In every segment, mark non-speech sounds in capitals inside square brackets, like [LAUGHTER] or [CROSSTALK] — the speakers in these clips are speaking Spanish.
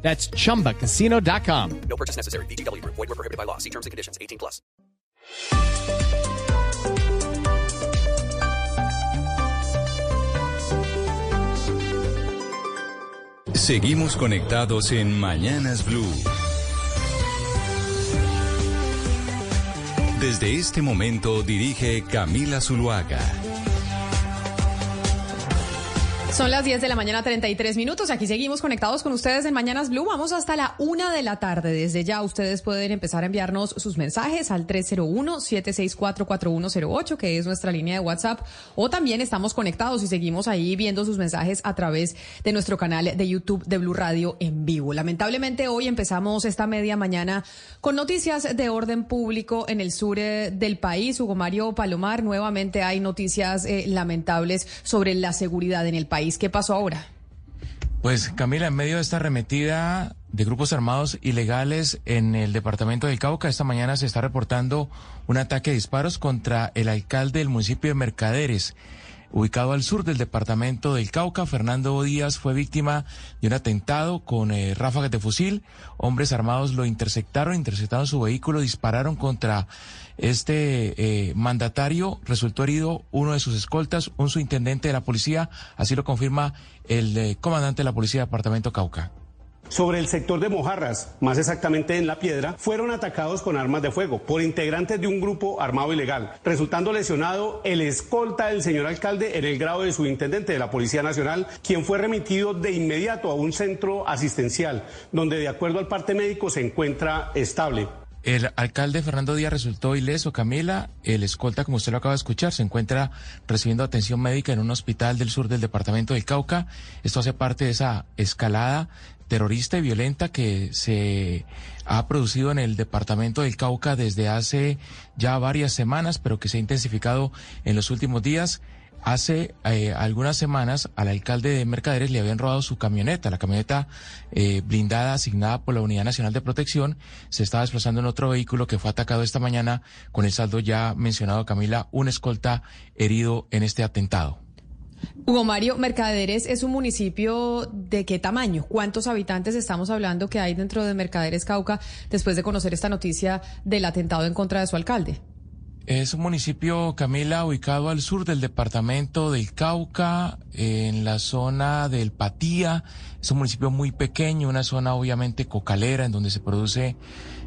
That's chumbacasino.com. No purchase necessary. BGW. Void were prohibited by law. See terms and conditions. 18 plus. Seguimos conectados en Mañanas Blue. Desde este momento dirige Camila Zuluaga. Son las 10 de la mañana, 33 minutos. Aquí seguimos conectados con ustedes en Mañanas Blue. Vamos hasta la una de la tarde. Desde ya ustedes pueden empezar a enviarnos sus mensajes al 301-764-4108, que es nuestra línea de WhatsApp. O también estamos conectados y seguimos ahí viendo sus mensajes a través de nuestro canal de YouTube de Blue Radio en vivo. Lamentablemente hoy empezamos esta media mañana con noticias de orden público en el sur eh, del país. Hugo Mario Palomar, nuevamente hay noticias eh, lamentables sobre la seguridad en el país. ¿Qué pasó ahora? Pues Camila, en medio de esta arremetida de grupos armados ilegales en el departamento del Cauca, esta mañana se está reportando un ataque de disparos contra el alcalde del municipio de Mercaderes. Ubicado al sur del departamento del Cauca, Fernando Díaz fue víctima de un atentado con eh, ráfagas de fusil. Hombres armados lo interceptaron, interceptaron su vehículo, dispararon contra este eh, mandatario. Resultó herido uno de sus escoltas, un subintendente de la policía. Así lo confirma el eh, comandante de la policía del departamento Cauca sobre el sector de Mojarras, más exactamente en La Piedra, fueron atacados con armas de fuego por integrantes de un grupo armado ilegal, resultando lesionado el escolta del señor alcalde en el grado de subintendente de la Policía Nacional, quien fue remitido de inmediato a un centro asistencial, donde de acuerdo al parte médico se encuentra estable. El alcalde Fernando Díaz resultó ileso, Camila. El escolta, como usted lo acaba de escuchar, se encuentra recibiendo atención médica en un hospital del sur del departamento del Cauca. Esto hace parte de esa escalada terrorista y violenta que se ha producido en el departamento del Cauca desde hace ya varias semanas, pero que se ha intensificado en los últimos días. Hace eh, algunas semanas al alcalde de Mercaderes le habían robado su camioneta, la camioneta eh, blindada asignada por la Unidad Nacional de Protección. Se estaba desplazando en otro vehículo que fue atacado esta mañana con el saldo ya mencionado, Camila, un escolta herido en este atentado. Hugo Mario, Mercaderes es un municipio de qué tamaño? ¿Cuántos habitantes estamos hablando que hay dentro de Mercaderes Cauca después de conocer esta noticia del atentado en contra de su alcalde? Es un municipio, Camila, ubicado al sur del departamento del Cauca, en la zona del Patía. Es un municipio muy pequeño, una zona obviamente cocalera en donde se produce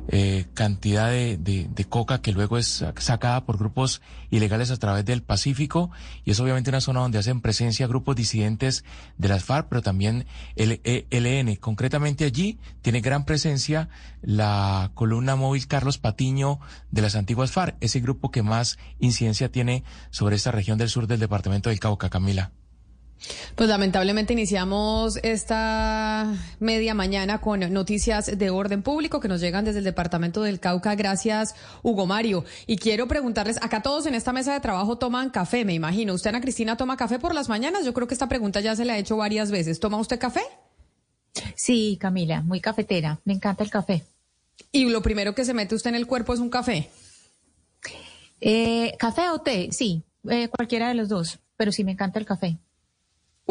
eh, cantidad de, de, coca que luego es sacada por grupos ilegales a través del Pacífico y es obviamente una zona donde hacen presencia grupos disidentes de las FARC, pero también el ELN. Concretamente allí tiene gran presencia la columna móvil Carlos Patiño de las antiguas FARC, ese grupo que más incidencia tiene sobre esta región del sur del departamento del Cauca, Camila. Pues lamentablemente iniciamos esta media mañana con noticias de orden público que nos llegan desde el departamento del Cauca. Gracias, Hugo Mario. Y quiero preguntarles, acá todos en esta mesa de trabajo toman café, me imagino. ¿Usted, Ana Cristina, toma café por las mañanas? Yo creo que esta pregunta ya se la ha hecho varias veces. ¿Toma usted café? Sí, Camila, muy cafetera. Me encanta el café. ¿Y lo primero que se mete usted en el cuerpo es un café? Eh, ¿Café o té? Sí, eh, cualquiera de los dos, pero sí me encanta el café.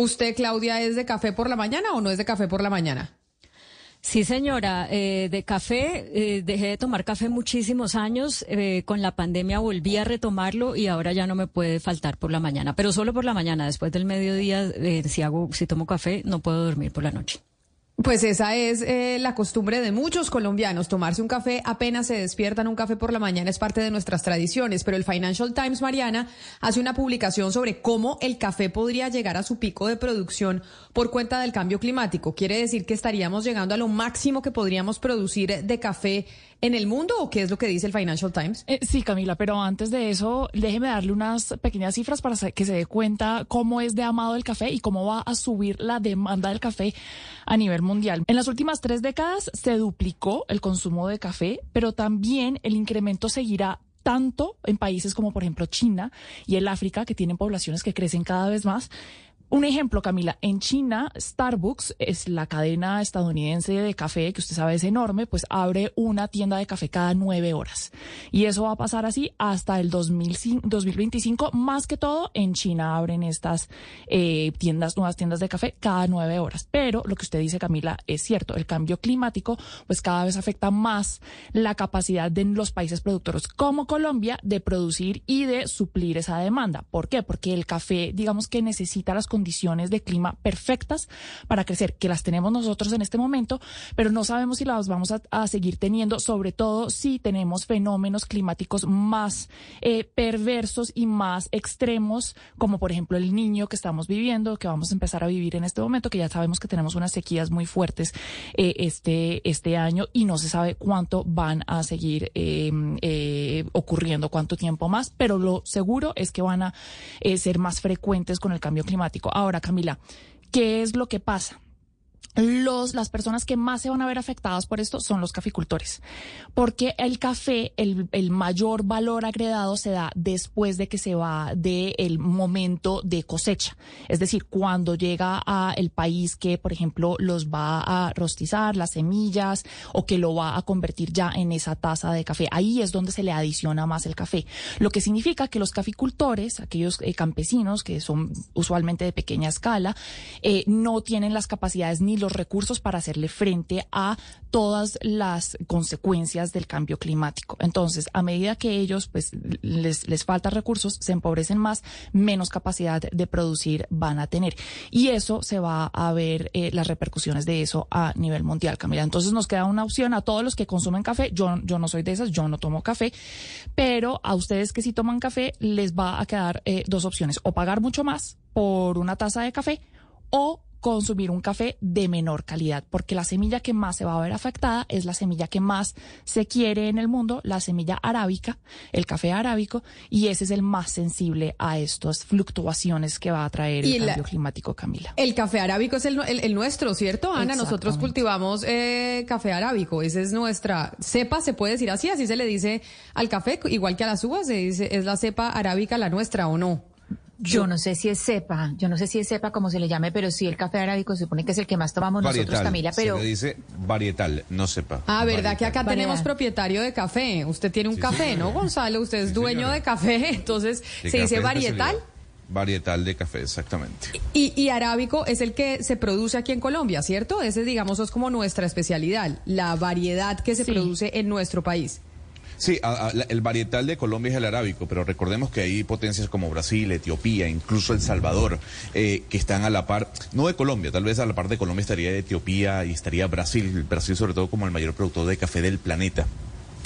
¿Usted, Claudia, es de café por la mañana o no es de café por la mañana? Sí, señora, eh, de café, eh, dejé de tomar café muchísimos años, eh, con la pandemia volví a retomarlo y ahora ya no me puede faltar por la mañana, pero solo por la mañana, después del mediodía, si hago, si tomo café, no puedo dormir por la noche. Pues esa es eh, la costumbre de muchos colombianos. Tomarse un café apenas se despiertan, un café por la mañana es parte de nuestras tradiciones. Pero el Financial Times, Mariana, hace una publicación sobre cómo el café podría llegar a su pico de producción por cuenta del cambio climático. Quiere decir que estaríamos llegando a lo máximo que podríamos producir de café en el mundo o qué es lo que dice el Financial Times? Eh, sí, Camila, pero antes de eso, déjeme darle unas pequeñas cifras para que se dé cuenta cómo es de amado el café y cómo va a subir la demanda del café a nivel mundial. En las últimas tres décadas se duplicó el consumo de café, pero también el incremento seguirá tanto en países como por ejemplo China y el África, que tienen poblaciones que crecen cada vez más, un ejemplo, Camila, en China, Starbucks es la cadena estadounidense de café, que usted sabe es enorme, pues abre una tienda de café cada nueve horas. Y eso va a pasar así hasta el 2025. Más que todo, en China abren estas eh, tiendas, nuevas tiendas de café cada nueve horas. Pero lo que usted dice, Camila, es cierto. El cambio climático, pues cada vez afecta más la capacidad de los países productores como Colombia de producir y de suplir esa demanda. ¿Por qué? Porque el café, digamos que necesita las condiciones condiciones de clima perfectas para crecer, que las tenemos nosotros en este momento, pero no sabemos si las vamos a, seguir teniendo, sobre todo si tenemos fenómenos climáticos más eh, perversos y más extremos, como por ejemplo el niño que estamos viviendo, que vamos a empezar a vivir en este momento, que ya sabemos que tenemos unas sequías muy fuertes eh, este, este año y no se sabe cuánto van a seguir em, eh, ocurriendo, cuánto tiempo más, pero lo seguro es que van a ser más frecuentes con el cambio climático. Ahora, Camila, ¿qué es lo que pasa? Los, las personas que más se van a ver afectadas por esto son los caficultores, porque el café, el, el mayor valor agregado se da después de que se va del momento de cosecha. Es decir, cuando llega a el país que, por ejemplo, los va a rostizar, las semillas, o que lo va a convertir ya en esa taza de café. Ahí es donde se le adiciona más el café. Lo que significa que los caficultores, aquellos eh, campesinos que son usualmente de pequeña escala, eh, no tienen las capacidades ni los recursos para hacerle frente a todas las consecuencias del cambio climático. Entonces, a medida que ellos pues les, les falta recursos, se empobrecen más, menos capacidad de producir van a tener. Y eso se va a ver eh, las repercusiones de eso a nivel mundial, Camila. Entonces nos queda una opción a todos los que consumen café. Yo, yo no soy de esas, yo no tomo café, pero a ustedes que sí toman café les va a quedar eh, dos opciones. O pagar mucho más por una taza de café o consumir un café de menor calidad, porque la semilla que más se va a ver afectada es la semilla que más se quiere en el mundo, la semilla arábica, el café arábico, y ese es el más sensible a estas fluctuaciones que va a traer el cambio climático, Camila. El café arábico es el, el, nuestro, ¿cierto, Ana? Nosotros cultivamos eh, café arábico, esa es nuestra cepa, se puede decir así, así se le dice al café, igual que a las uvas, se dice, es la cepa arábica la nuestra o no. Yo no sé si es cepa, yo no sé si es cepa como se le llame, pero sí el café arábico se supone que es el que más tomamos nosotros, Camila, pero... Se le dice varietal, no cepa. Ah, ¿verdad que acá tenemos propietario de café? Usted tiene un café, ¿no, Gonzalo? Usted es dueño de café, [LAUGHS] entonces se dice varietal. Varietal de café, exactamente. Y, y, arábico es el que se produce aquí en Colombia, ¿cierto? Ese, digamos, es como nuestra especialidad, la variedad que se produce en nuestro país. Sí, el varietal de Colombia es el arábico, pero recordemos que hay potencias como Brasil, Etiopía, incluso El Salvador, eh, que están a la par, no de Colombia, tal vez a la par de Colombia estaría Etiopía y estaría Brasil, Brasil sobre todo como el mayor productor de café del planeta.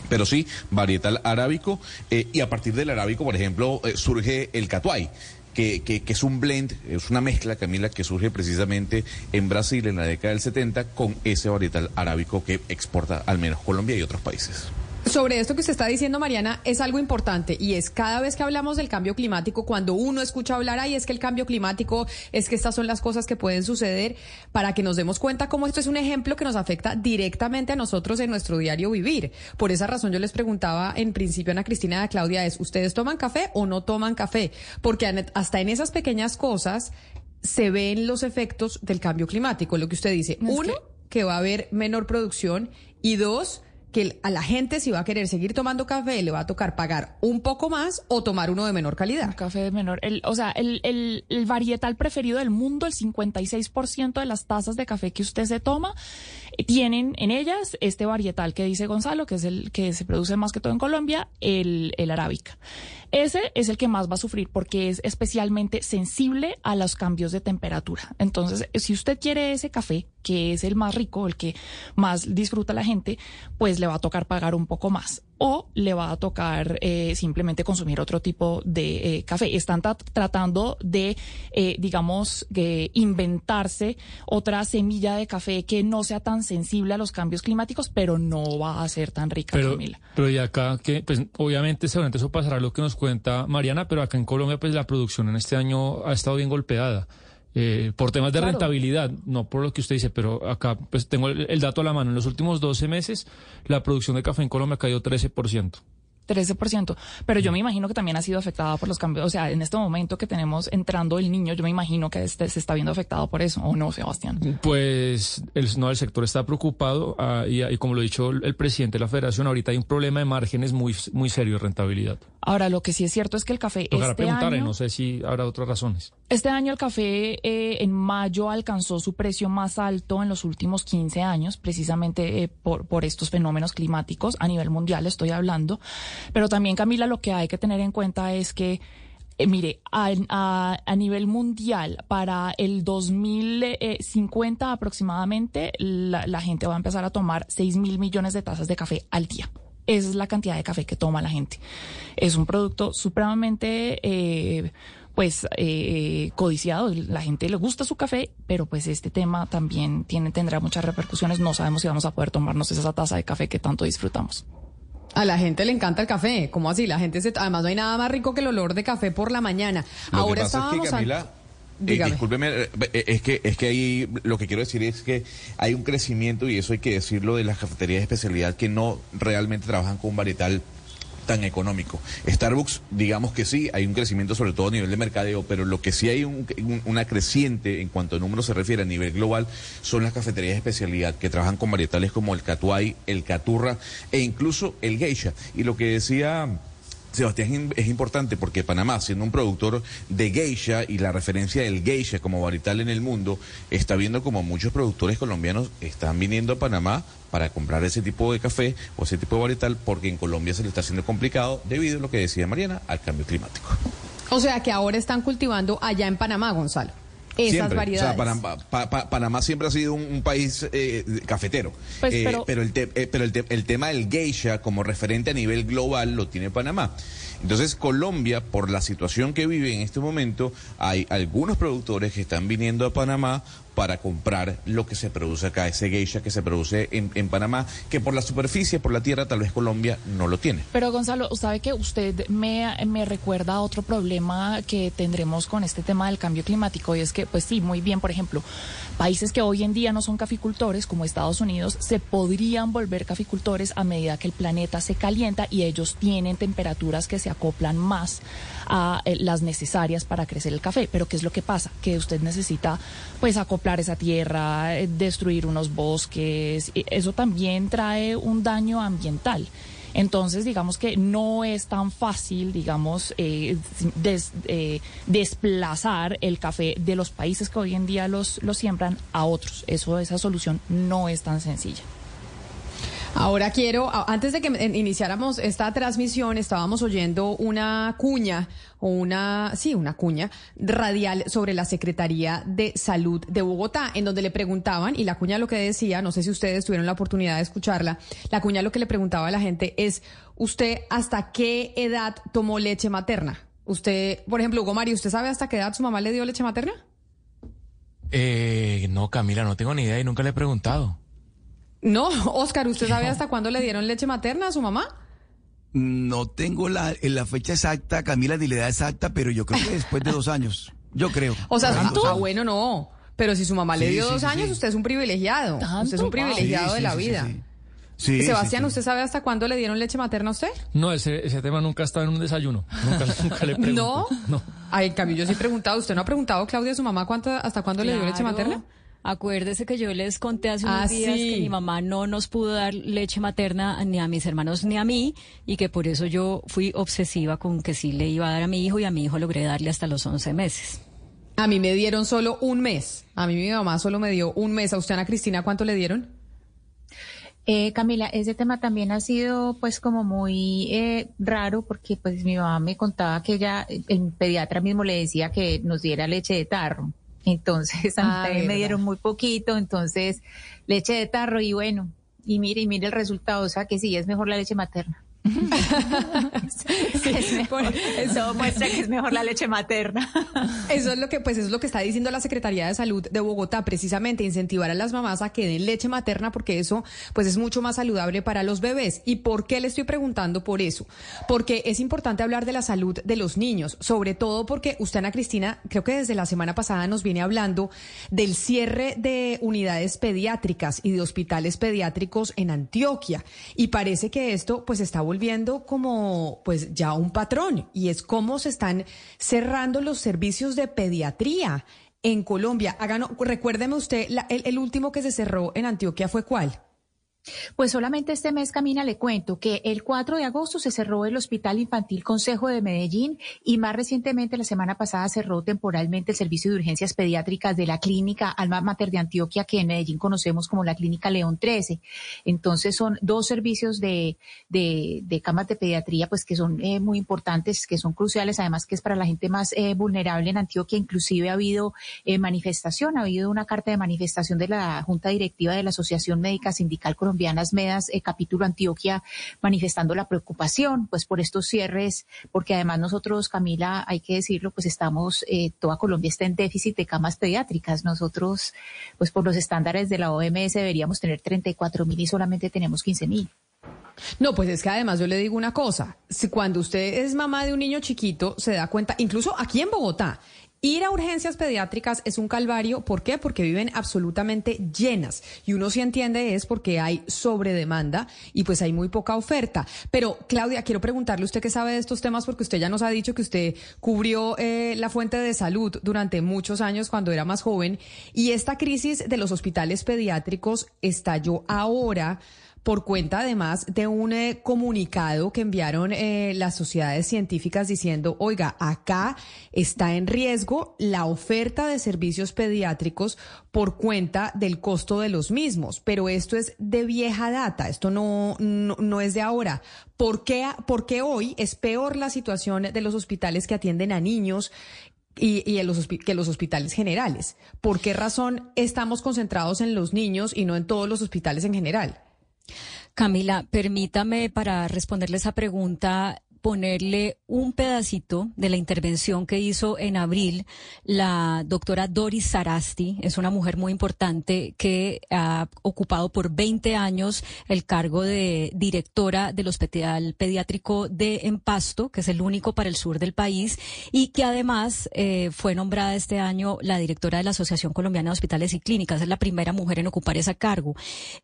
Pero sí, varietal arábico, eh, y a partir del arábico, por ejemplo, eh, surge el catuay. Que, que, que, es un blend, es una mezcla, Camila, que surge precisamente en Brasil en la década del 70 con ese varietal arábico que exporta al menos Colombia y otros países. Sobre esto que usted está diciendo, Mariana, es algo importante y es cada vez que hablamos del cambio climático, cuando uno escucha hablar ahí es que el cambio climático es que estas son las cosas que pueden suceder para que nos demos cuenta cómo esto es un ejemplo que nos afecta directamente a nosotros en nuestro diario vivir. Por esa razón yo les preguntaba en principio a Ana Cristina de Claudia es, ¿ustedes toman café o no toman café? Porque hasta en esas pequeñas cosas se ven los efectos del cambio climático, lo que usted dice. Uno, que va a haber menor producción y dos, que a la gente si va a querer seguir tomando café le va a tocar pagar un poco más o tomar uno de menor calidad. Café de menor. El, o sea, el, el, el varietal preferido del mundo, el 56% de las tazas de café que usted se toma, tienen en ellas este varietal que dice Gonzalo, que es el que se produce más que todo en Colombia, el, el arábica. Ese es el que más va a sufrir porque es especialmente sensible a los cambios de temperatura. Entonces, si usted quiere ese café, que es el más rico, el que más disfruta la gente, pues le va a tocar pagar un poco más. O le va a tocar eh, simplemente consumir otro tipo de eh, café. Están tratando de, eh, digamos, inventarse otra semilla de café que no sea tan sensible a los cambios climáticos, pero no va a ser tan rica, pero, Camila. Pero y acá, que pues obviamente seguramente eso pasará lo que nos cuenta Mariana, pero acá en Colombia pues la producción en este año ha estado bien golpeada. Eh, por temas de rentabilidad, no por lo que usted dice, pero acá pues tengo el, el, dato a la mano. En los últimos 12 meses, la producción de café en Colombia ha caído 13%. 13%, pero yo me imagino que también ha sido afectada por los cambios, o sea, en este momento que tenemos entrando el niño, yo me imagino que este, se está viendo afectado por eso, ¿o no, Sebastián? Pues el, no, el sector está preocupado ah, y, y, como lo ha dicho el, presidente de la federación, ahorita hay un problema de márgenes muy, muy serio de rentabilidad. Ahora, lo que sí es cierto es que el café este preguntar, año... no sé si habrá otras razones. Este año el café eh, en mayo alcanzó su precio más alto en los últimos 15 años, precisamente eh, por, estos fenómenos climáticos a nivel mundial, estoy hablando. Pero también, Camila, lo que hay que tener en cuenta es que eh, mire, a, nivel mundial, para el 2050 aproximadamente, la, la, gente va a empezar a tomar 6 mil millones de tazas de café al día. Esa es la cantidad de café que toma la gente. Es un producto supremamente... Eh, pues eh, codiciado, la gente le gusta su café, pero pues este tema también tiene tendrá muchas repercusiones, no sabemos si vamos a poder tomarnos esa taza de café que tanto disfrutamos. A la gente le encanta el café, ¿cómo así? La gente se además no hay nada más rico que el olor de café por la mañana. Lo Ahora que pasa es que, Camila, eh, discúlpeme, eh, es que es que ahí lo que quiero decir es que hay un crecimiento y eso hay que decirlo de las cafeterías de especialidad que no realmente trabajan con un varietal tan económico. Starbucks, digamos que sí, hay un crecimiento sobre todo a nivel de mercadeo, pero lo que sí hay un, una creciente en cuanto a números se refiere a nivel global son las cafeterías de especialidad que trabajan con varietales como el catuay, el caturra e incluso el geisha. Y lo que decía Sebastián, es importante porque Panamá, siendo un productor de geisha y la referencia del geisha como varietal en el mundo, está viendo como muchos productores colombianos están viniendo a Panamá para comprar ese tipo de café o ese tipo de varietal porque en Colombia se le está haciendo complicado debido a lo que decía Mariana, al cambio climático. O sea que ahora están cultivando allá en Panamá, Gonzalo esas siempre. variedades. O sea, Panamá, pa, pa, Panamá, siempre ha sido un, un país eh, cafetero. Pues, eh, pero, pero, el, te, eh, pero el, te, el, tema del geisha como referente a nivel global lo tiene Panamá. Entonces Colombia, por la situación que vive en este momento, hay algunos productores que están viniendo a Panamá para comprar lo que se produce acá, ese geisha que se produce en, en, Panamá, que por la superficie, por la tierra, tal vez Colombia no lo tiene. Pero Gonzalo, sabe que usted me, me recuerda a otro problema que tendremos con este tema del cambio climático, y es que, pues sí, muy bien, por ejemplo, países que hoy en día no son caficultores, como Estados Unidos, se podrían volver caficultores a medida que el planeta se calienta y ellos tienen temperaturas que se acoplan más a eh, las necesarias para crecer el café. Pero ¿qué es lo que pasa? Que usted necesita, pues, acoplar esa tierra, eh, destruir unos bosques, eso también trae un daño ambiental. Entonces, digamos que no es tan fácil, digamos, eh, eh, desplazar el café de los países que hoy en día los, los siembran a otros. Eso, esa solución no es tan sencilla. Ahora quiero, antes de que iniciáramos esta transmisión, estábamos oyendo una cuña, o una, sí, una cuña radial sobre la Secretaría de Salud de Bogotá, en donde le preguntaban, y la cuña lo que decía, no sé si ustedes tuvieron la oportunidad de escucharla, la cuña lo que le preguntaba a la gente es, ¿usted hasta qué edad tomó leche materna? Usted, por ejemplo, Hugo Mario, ¿usted sabe hasta qué edad su mamá le dio leche materna? Eh, no, Camila, no tengo ni idea y nunca le he preguntado. No, Oscar, ¿usted sabe hasta cuándo le dieron leche materna a su mamá? No tengo la, la fecha exacta, Camila, ni la edad exacta, pero yo creo que [LAUGHS] después de dos años. Yo creo. O sea, ah, bueno, no. Pero si su mamá le dio sí, dos sí, años, sí. usted es un privilegiado. Usted es un privilegiado de la vida. Sí, Sebastián, ¿usted sabe hasta cuándo le dieron leche materna a usted? No, ese, ese tema nunca ha estado en un desayuno. Nunca, [LAUGHS] nunca le pregunto. ¿No? No. Ay, en cambio, yo sí he preguntado. ¿Usted no ha preguntado, Claudia, a su mamá cuánto, hasta cuándo claro. le dio leche materna? Acuérdese que yo les conté hace unos Ah, días sí. que mi mamá no nos pudo dar leche materna ni a mis hermanos ni a mí y que por eso yo fui obsesiva con que sí le iba a dar a mi hijo y a mi hijo logré darle hasta los 11 meses. A mí me dieron solo un mes. A mí mi mamá solo me dio un mes. ¿A usted, Ana Cristina, cuánto le dieron? Eh, Camila, ese tema también ha sido pues como muy eh, raro porque pues mi mamá me contaba que ella, el pediatra mismo le decía que nos diera leche de tarro. Entonces [LAUGHS] a mí Ah, me dieron muy poquito, entonces leche de tarro y bueno, y mire, y mire el resultado, o sea que sí, es mejor la leche materna. [LAUGHS] eso muestra que es mejor la leche materna. Eso es lo que, pues, es lo que está diciendo la Secretaría de Salud de Bogotá, precisamente incentivar a las mamás a que den leche materna, porque eso, pues, es mucho más saludable para los bebés. ¿Y por qué le estoy preguntando por eso? Porque es importante hablar de la salud de los niños, sobre todo porque usted, Ana Cristina, creo que desde la semana pasada nos viene hablando del cierre de unidades pediátricas y de hospitales pediátricos en Antioquia. Y parece que esto, pues, está volviendo como pues ya un patrón y es cómo se están cerrando los servicios de pediatría en Colombia. recuérdeme usted, el, el último que se cerró en Antioquia fue cuál? Pues solamente este mes, Camina, le cuento que el 4 de agosto se cerró el Hospital Infantil Consejo de Medellín y más recientemente, la semana pasada, cerró temporalmente el servicio de urgencias pediátricas de la clínica Alma Mater de Antioquia, que en Medellín conocemos como la clínica León 13. Entonces, son dos servicios de, de, camas de pediatría, pues que son eh, muy importantes, que son cruciales, además que es para la gente más eh, vulnerable en Antioquia. Inclusive ha habido eh, manifestación, ha habido una carta de manifestación de la Junta Directiva de la Asociación Médica Sindical colombianas Medas, eh, capítulo Antioquia, manifestando la preocupación pues por estos cierres, porque además nosotros, Camila, hay que decirlo, pues estamos, eh, toda Colombia está en déficit de camas pediátricas. Nosotros, pues por los estándares de la OMS deberíamos tener 34 mil y solamente tenemos 15 mil. No, pues es que además yo le digo una cosa, si cuando usted es mamá de un niño chiquito se da cuenta, incluso aquí en Bogotá, Ir a urgencias pediátricas es un calvario. ¿Por qué? Porque viven absolutamente llenas. Y uno sí entiende es porque hay sobredemanda y pues hay muy poca oferta. Pero, Claudia, quiero preguntarle usted qué sabe de estos temas porque usted ya nos ha dicho que usted cubrió eh, la fuente de salud durante muchos años cuando era más joven. Y esta crisis de los hospitales pediátricos estalló ahora por cuenta además de un eh, comunicado que enviaron eh, las sociedades científicas diciendo, oiga, acá está en riesgo la oferta de servicios pediátricos por cuenta del costo de los mismos, pero esto es de vieja data, esto no, no, es de ahora. ¿Por qué, ¿Por qué hoy es peor la situación de los hospitales que atienden a niños y, y los, que los hospitales generales. ¿Por qué razón estamos concentrados en los niños y no en todos los hospitales en general? Camila, permítame para responderle esa pregunta ponerle un pedacito de la intervención que hizo en abril la doctora Doris Sarasti. Es una mujer muy importante que ha ocupado por 20 años el cargo de directora del Hospital Pediátrico de Empasto, que es el único para el sur del país, y que además eh, fue nombrada este año la directora de la Asociación Colombiana de Hospitales y Clínicas. Es la primera mujer en ocupar ese cargo.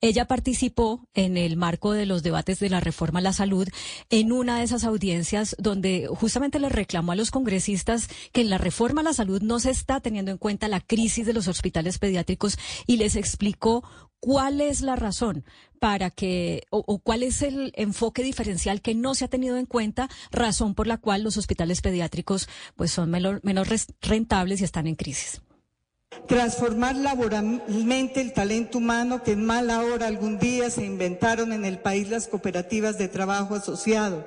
Ella participó en el marco de los debates de la reforma a la salud en una de esas audiencias donde justamente le reclamó a los congresistas que en la reforma a la salud no se está teniendo en cuenta la crisis de los hospitales pediátricos y les explicó cuál es la razón para que, o, cuál es el enfoque diferencial que no se ha tenido en cuenta, razón por la cual los hospitales pediátricos pues son menos, menos rentables y están en crisis. Transformar laboralmente el talento humano que en mala hora algún día se inventaron en el país las cooperativas de trabajo asociado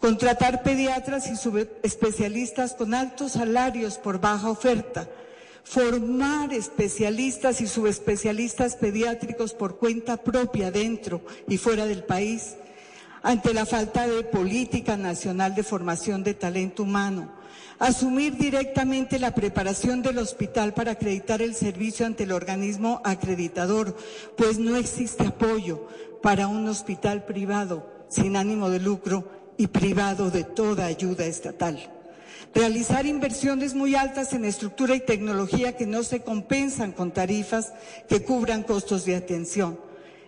contratar pediatras y subespecialistas con altos salarios por baja oferta, formar especialistas y subespecialistas pediátricos por cuenta propia dentro y fuera del país, ante la falta de política nacional de formación de talento humano, asumir directamente la preparación del hospital para acreditar el servicio ante el organismo acreditador, pues no existe apoyo para un hospital privado sin ánimo de lucro y privado de toda ayuda estatal. Realizar inversiones muy altas en estructura y tecnología que no se compensan con tarifas que cubran costos de atención.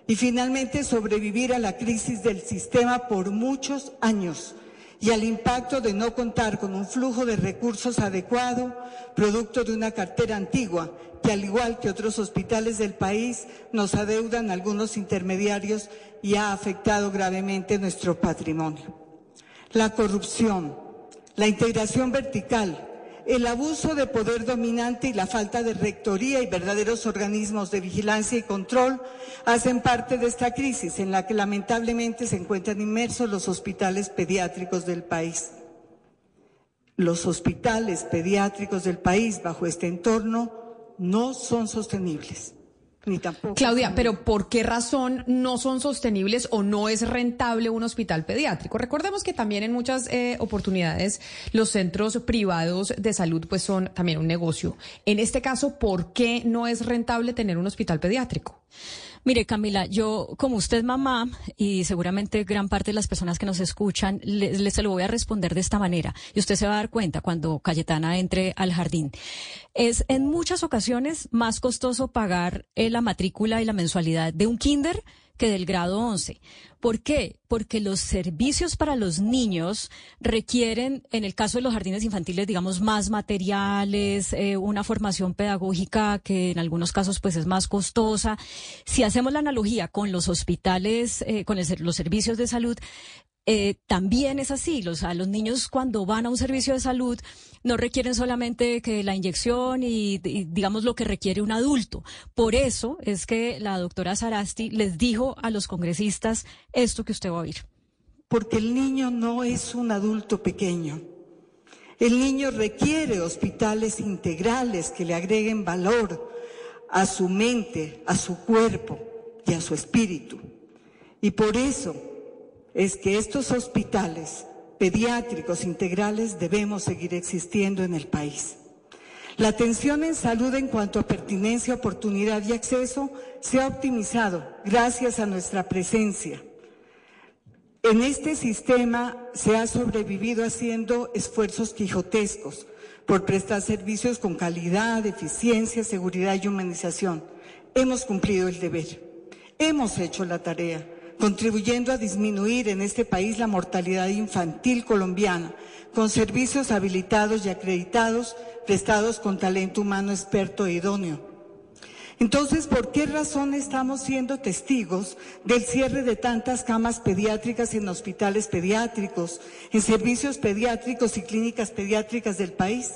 Y finalmente sobrevivir a la crisis del sistema por muchos años y al impacto de no contar con un flujo de recursos adecuado, producto de una cartera antigua, que al igual que otros hospitales del país nos adeudan algunos intermediarios y ha afectado gravemente nuestro patrimonio la corrupción, la integración vertical, el abuso de poder dominante y la falta de rectoría y verdaderos organismos de vigilancia y control hacen parte de esta crisis en la que lamentablemente se encuentran inmersos los hospitales pediátricos del país. Los hospitales pediátricos del país bajo este entorno no son sostenibles. Ni tampoco. Claudia, pero ¿por qué razón no son sostenibles o no es rentable un hospital pediátrico? Recordemos que también en muchas eh, oportunidades los centros privados de salud pues son también un negocio. En este caso, ¿por qué no es rentable tener un hospital pediátrico? Mire, Camila, yo como usted mamá y seguramente gran parte de las personas que nos escuchan, les se lo voy a responder de esta manera y usted se va a dar cuenta cuando Cayetana entre al jardín. Es en muchas ocasiones más costoso pagar eh, la matrícula y la mensualidad de un kinder que del grado 11. ¿Por qué? Porque los servicios para los niños requieren, en el caso de los jardines infantiles, digamos, más materiales, eh, una formación pedagógica que en algunos casos pues es más costosa. Si hacemos la analogía con los hospitales, eh, con los servicios de salud, eh, también es así. Los, niños cuando van a un servicio de salud no requieren solamente que la inyección y, digamos lo que requiere un adulto. Por eso es que la doctora Sarasti les dijo a los congresistas esto que usted va a oír. Porque el niño no es un adulto pequeño. El niño requiere hospitales integrales que le agreguen valor a su mente, a su cuerpo y a su espíritu. Y por eso es que estos hospitales pediátricos integrales debemos seguir existiendo en el país. La atención en salud en cuanto a pertinencia, oportunidad y acceso se ha optimizado gracias a nuestra presencia. En este sistema se ha sobrevivido haciendo esfuerzos quijotescos por prestar servicios con calidad, eficiencia, seguridad y humanización. Hemos cumplido el deber, hemos hecho la tarea contribuyendo a disminuir en este país la mortalidad infantil colombiana, con servicios habilitados y acreditados prestados con talento humano experto e idóneo. Entonces, ¿por qué razón estamos siendo testigos del cierre de tantas camas pediátricas en hospitales pediátricos, en servicios pediátricos y clínicas pediátricas del país?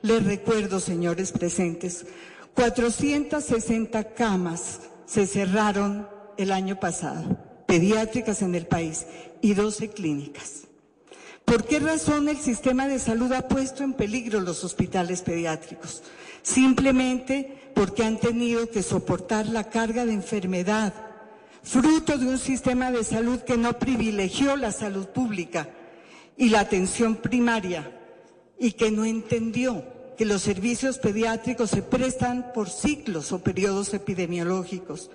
Les recuerdo, señores presentes, 460 camas se cerraron el año pasado pediátricas en el país y 12 clínicas. ¿Por qué razón el sistema de salud ha puesto en peligro los hospitales pediátricos? Simplemente porque han tenido que soportar la carga de enfermedad, fruto de un sistema de salud que no privilegió la salud pública y la atención primaria y que no entendió que los servicios pediátricos se prestan por ciclos o periodos epidemiológicos.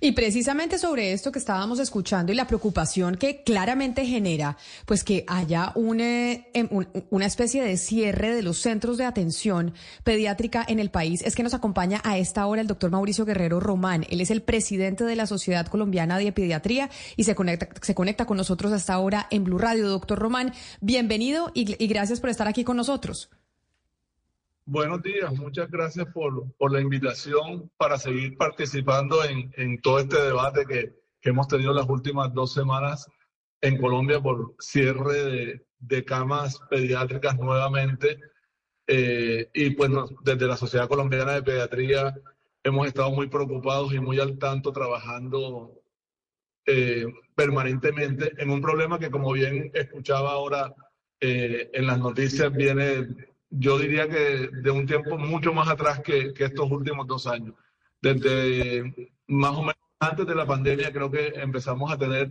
Y precisamente sobre esto que estábamos escuchando y la preocupación que claramente genera, pues que haya eh, em, una especie de cierre de los centros de atención pediátrica en el país, es que nos acompaña a esta hora el doctor Mauricio Guerrero Román. Él es el presidente de la Sociedad Colombiana de Pediatría y se conecta, se conecta con nosotros hasta ahora en Blue Radio. Doctor Román, bienvenido y gracias por estar aquí con nosotros. Buenos días, muchas gracias por, por la invitación para seguir participando en, en todo este debate que, que, hemos tenido las últimas dos semanas en Colombia por cierre de, de camas pediátricas nuevamente. Eh, y pues desde la Sociedad Colombiana de Pediatría hemos estado muy preocupados y muy al tanto trabajando eh, permanentemente en un problema que como bien escuchaba ahora eh, en las noticias viene yo diría que de un tiempo mucho más atrás que, que, estos últimos dos años. Desde más o menos antes de la pandemia creo que empezamos a tener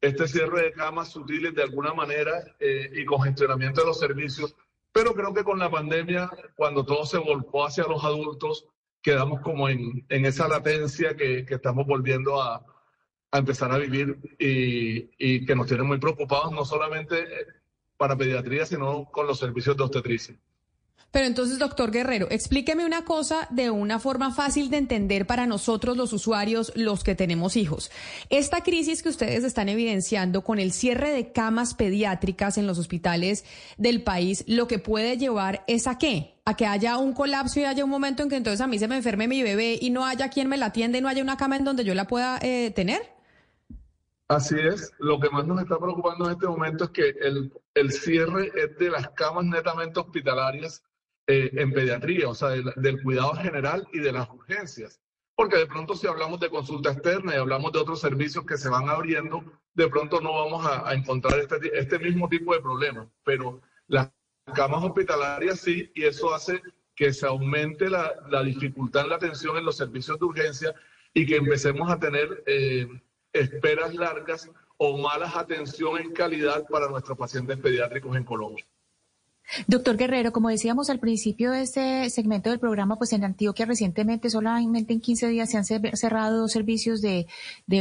este cierre de camas sutiles de alguna manera eh, y congestionamiento de los servicios, pero creo que con la pandemia, cuando todo se volcó hacia los adultos, quedamos como en, en esa latencia que, que estamos volviendo a, a, empezar a vivir y, y que nos tiene muy preocupados, no solamente para pediatría, sino con los servicios de obstetricia. Pero entonces, doctor Guerrero, explíqueme una cosa de una forma fácil de entender para nosotros los usuarios, los que tenemos hijos. Esta crisis que ustedes están evidenciando con el cierre de camas pediátricas en los hospitales del país, lo que puede llevar es a qué? A que haya un colapso y haya un momento en que entonces a mí se me enferme mi bebé y no haya quien me la atienda y no haya una cama en donde yo la pueda eh, tener. Así es, lo que más nos está preocupando en este momento es que el, el cierre es de las camas netamente hospitalarias eh, en pediatría, o sea, del, cuidado general y de las urgencias. Porque de pronto si hablamos de consulta externa y hablamos de otros servicios que se van abriendo, de pronto no vamos a, encontrar este, este, mismo tipo de problemas. Pero las camas hospitalarias sí, y eso hace que se aumente la, la dificultad en la atención en los servicios de urgencia y que empecemos a tener eh, esperas largas o malas atención en calidad para nuestros pacientes pediátricos en Colombia. Doctor Guerrero, como decíamos al principio de este segmento del programa, pues en Antioquia recientemente, solamente en 15 días, se han cerrado dos servicios de,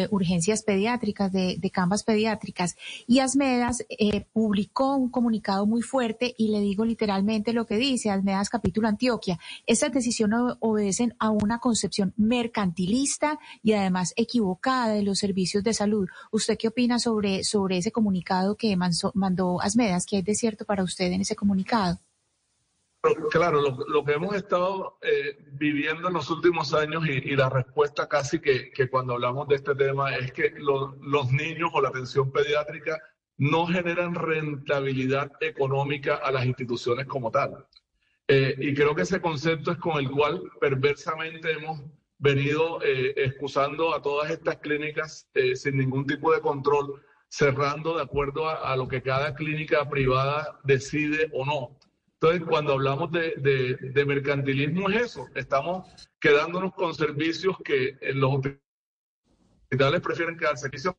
urgencias pediátricas, de, de, pediátricas. Y Asmedas eh, publicó un comunicado muy fuerte y le digo literalmente lo que dice Asmedas capítulo Antioquia. Estas decisiones obedecen a una concepción mercantilista y además equivocada de los servicios de salud. ¿Usted qué opina sobre, sobre ese comunicado que mandó Asmedas? ¿Qué hay de cierto para usted en ese comunicado? Claro, lo, que hemos estado eh, viviendo en los últimos años y, la respuesta casi que, cuando hablamos de este tema es que los niños o la atención pediátrica no generan rentabilidad económica a las instituciones como tal. Eh, y creo que ese concepto es con el cual perversamente hemos venido eh, excusando a todas estas clínicas sin ningún tipo de control cerrando de acuerdo a, lo que cada clínica privada decide o no. Entonces, cuando hablamos de, de, mercantilismo es eso, estamos quedándonos con servicios que los hospitales prefieren quedar servicios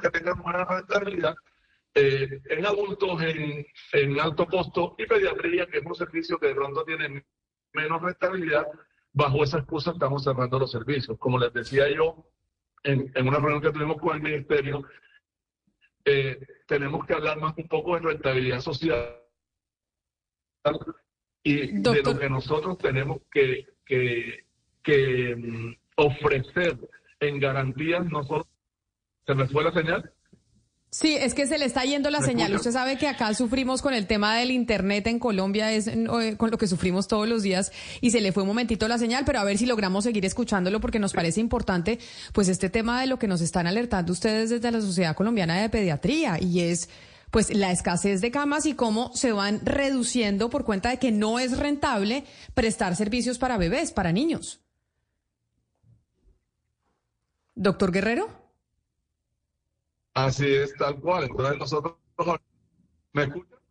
que tengan buena rentabilidad eh, en adultos en, en, alto costo y pediatría, que es un servicio que de pronto tiene menos rentabilidad, bajo esa excusa estamos cerrando los servicios. Como les decía yo en, en una reunión que tuvimos con el ministerio, eh, tenemos que hablar más un poco de rentabilidad social y de lo que nosotros tenemos que, que, que mm, ofrecer en garantías nosotros. ¿Se me fue la señal? Sí, es que se le está yendo la señal. Usted sabe que acá sufrimos con el tema del Internet en Colombia, es eh, con lo que sufrimos todos los días y se le fue un momentito la señal, pero a ver si logramos seguir escuchándolo porque nos parece importante, pues este tema de lo que nos están alertando ustedes desde la Sociedad Colombiana de Pediatría y es pues la escasez de camas y cómo se van reduciendo por cuenta de que no es rentable prestar servicios para bebés, para niños. Doctor Guerrero. Así es, tal cual. Entonces nosotros, ¿me escuchan?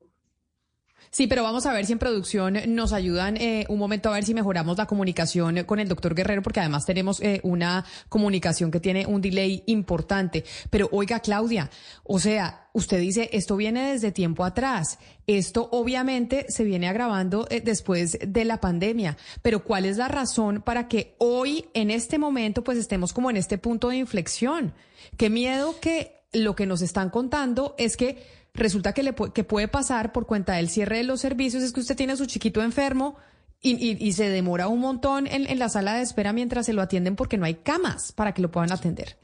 Sí, pero vamos a ver si en producción nos ayudan eh, un momento a ver si mejoramos la comunicación con el doctor Guerrero, porque además tenemos eh, una comunicación que tiene un delay importante. Pero oiga, Claudia, o sea, usted dice, esto viene desde tiempo atrás. Esto obviamente se viene agravando eh, después de la pandemia. Pero ¿cuál es la razón para que hoy, en este momento, pues estemos como en este punto de inflexión? Qué miedo que lo que nos están contando es que resulta que, le, que puede pasar por cuenta del cierre de los servicios, es que usted tiene a su chiquito enfermo y, se demora un montón en, en la sala de espera mientras se lo atienden porque no hay camas para que lo puedan atender.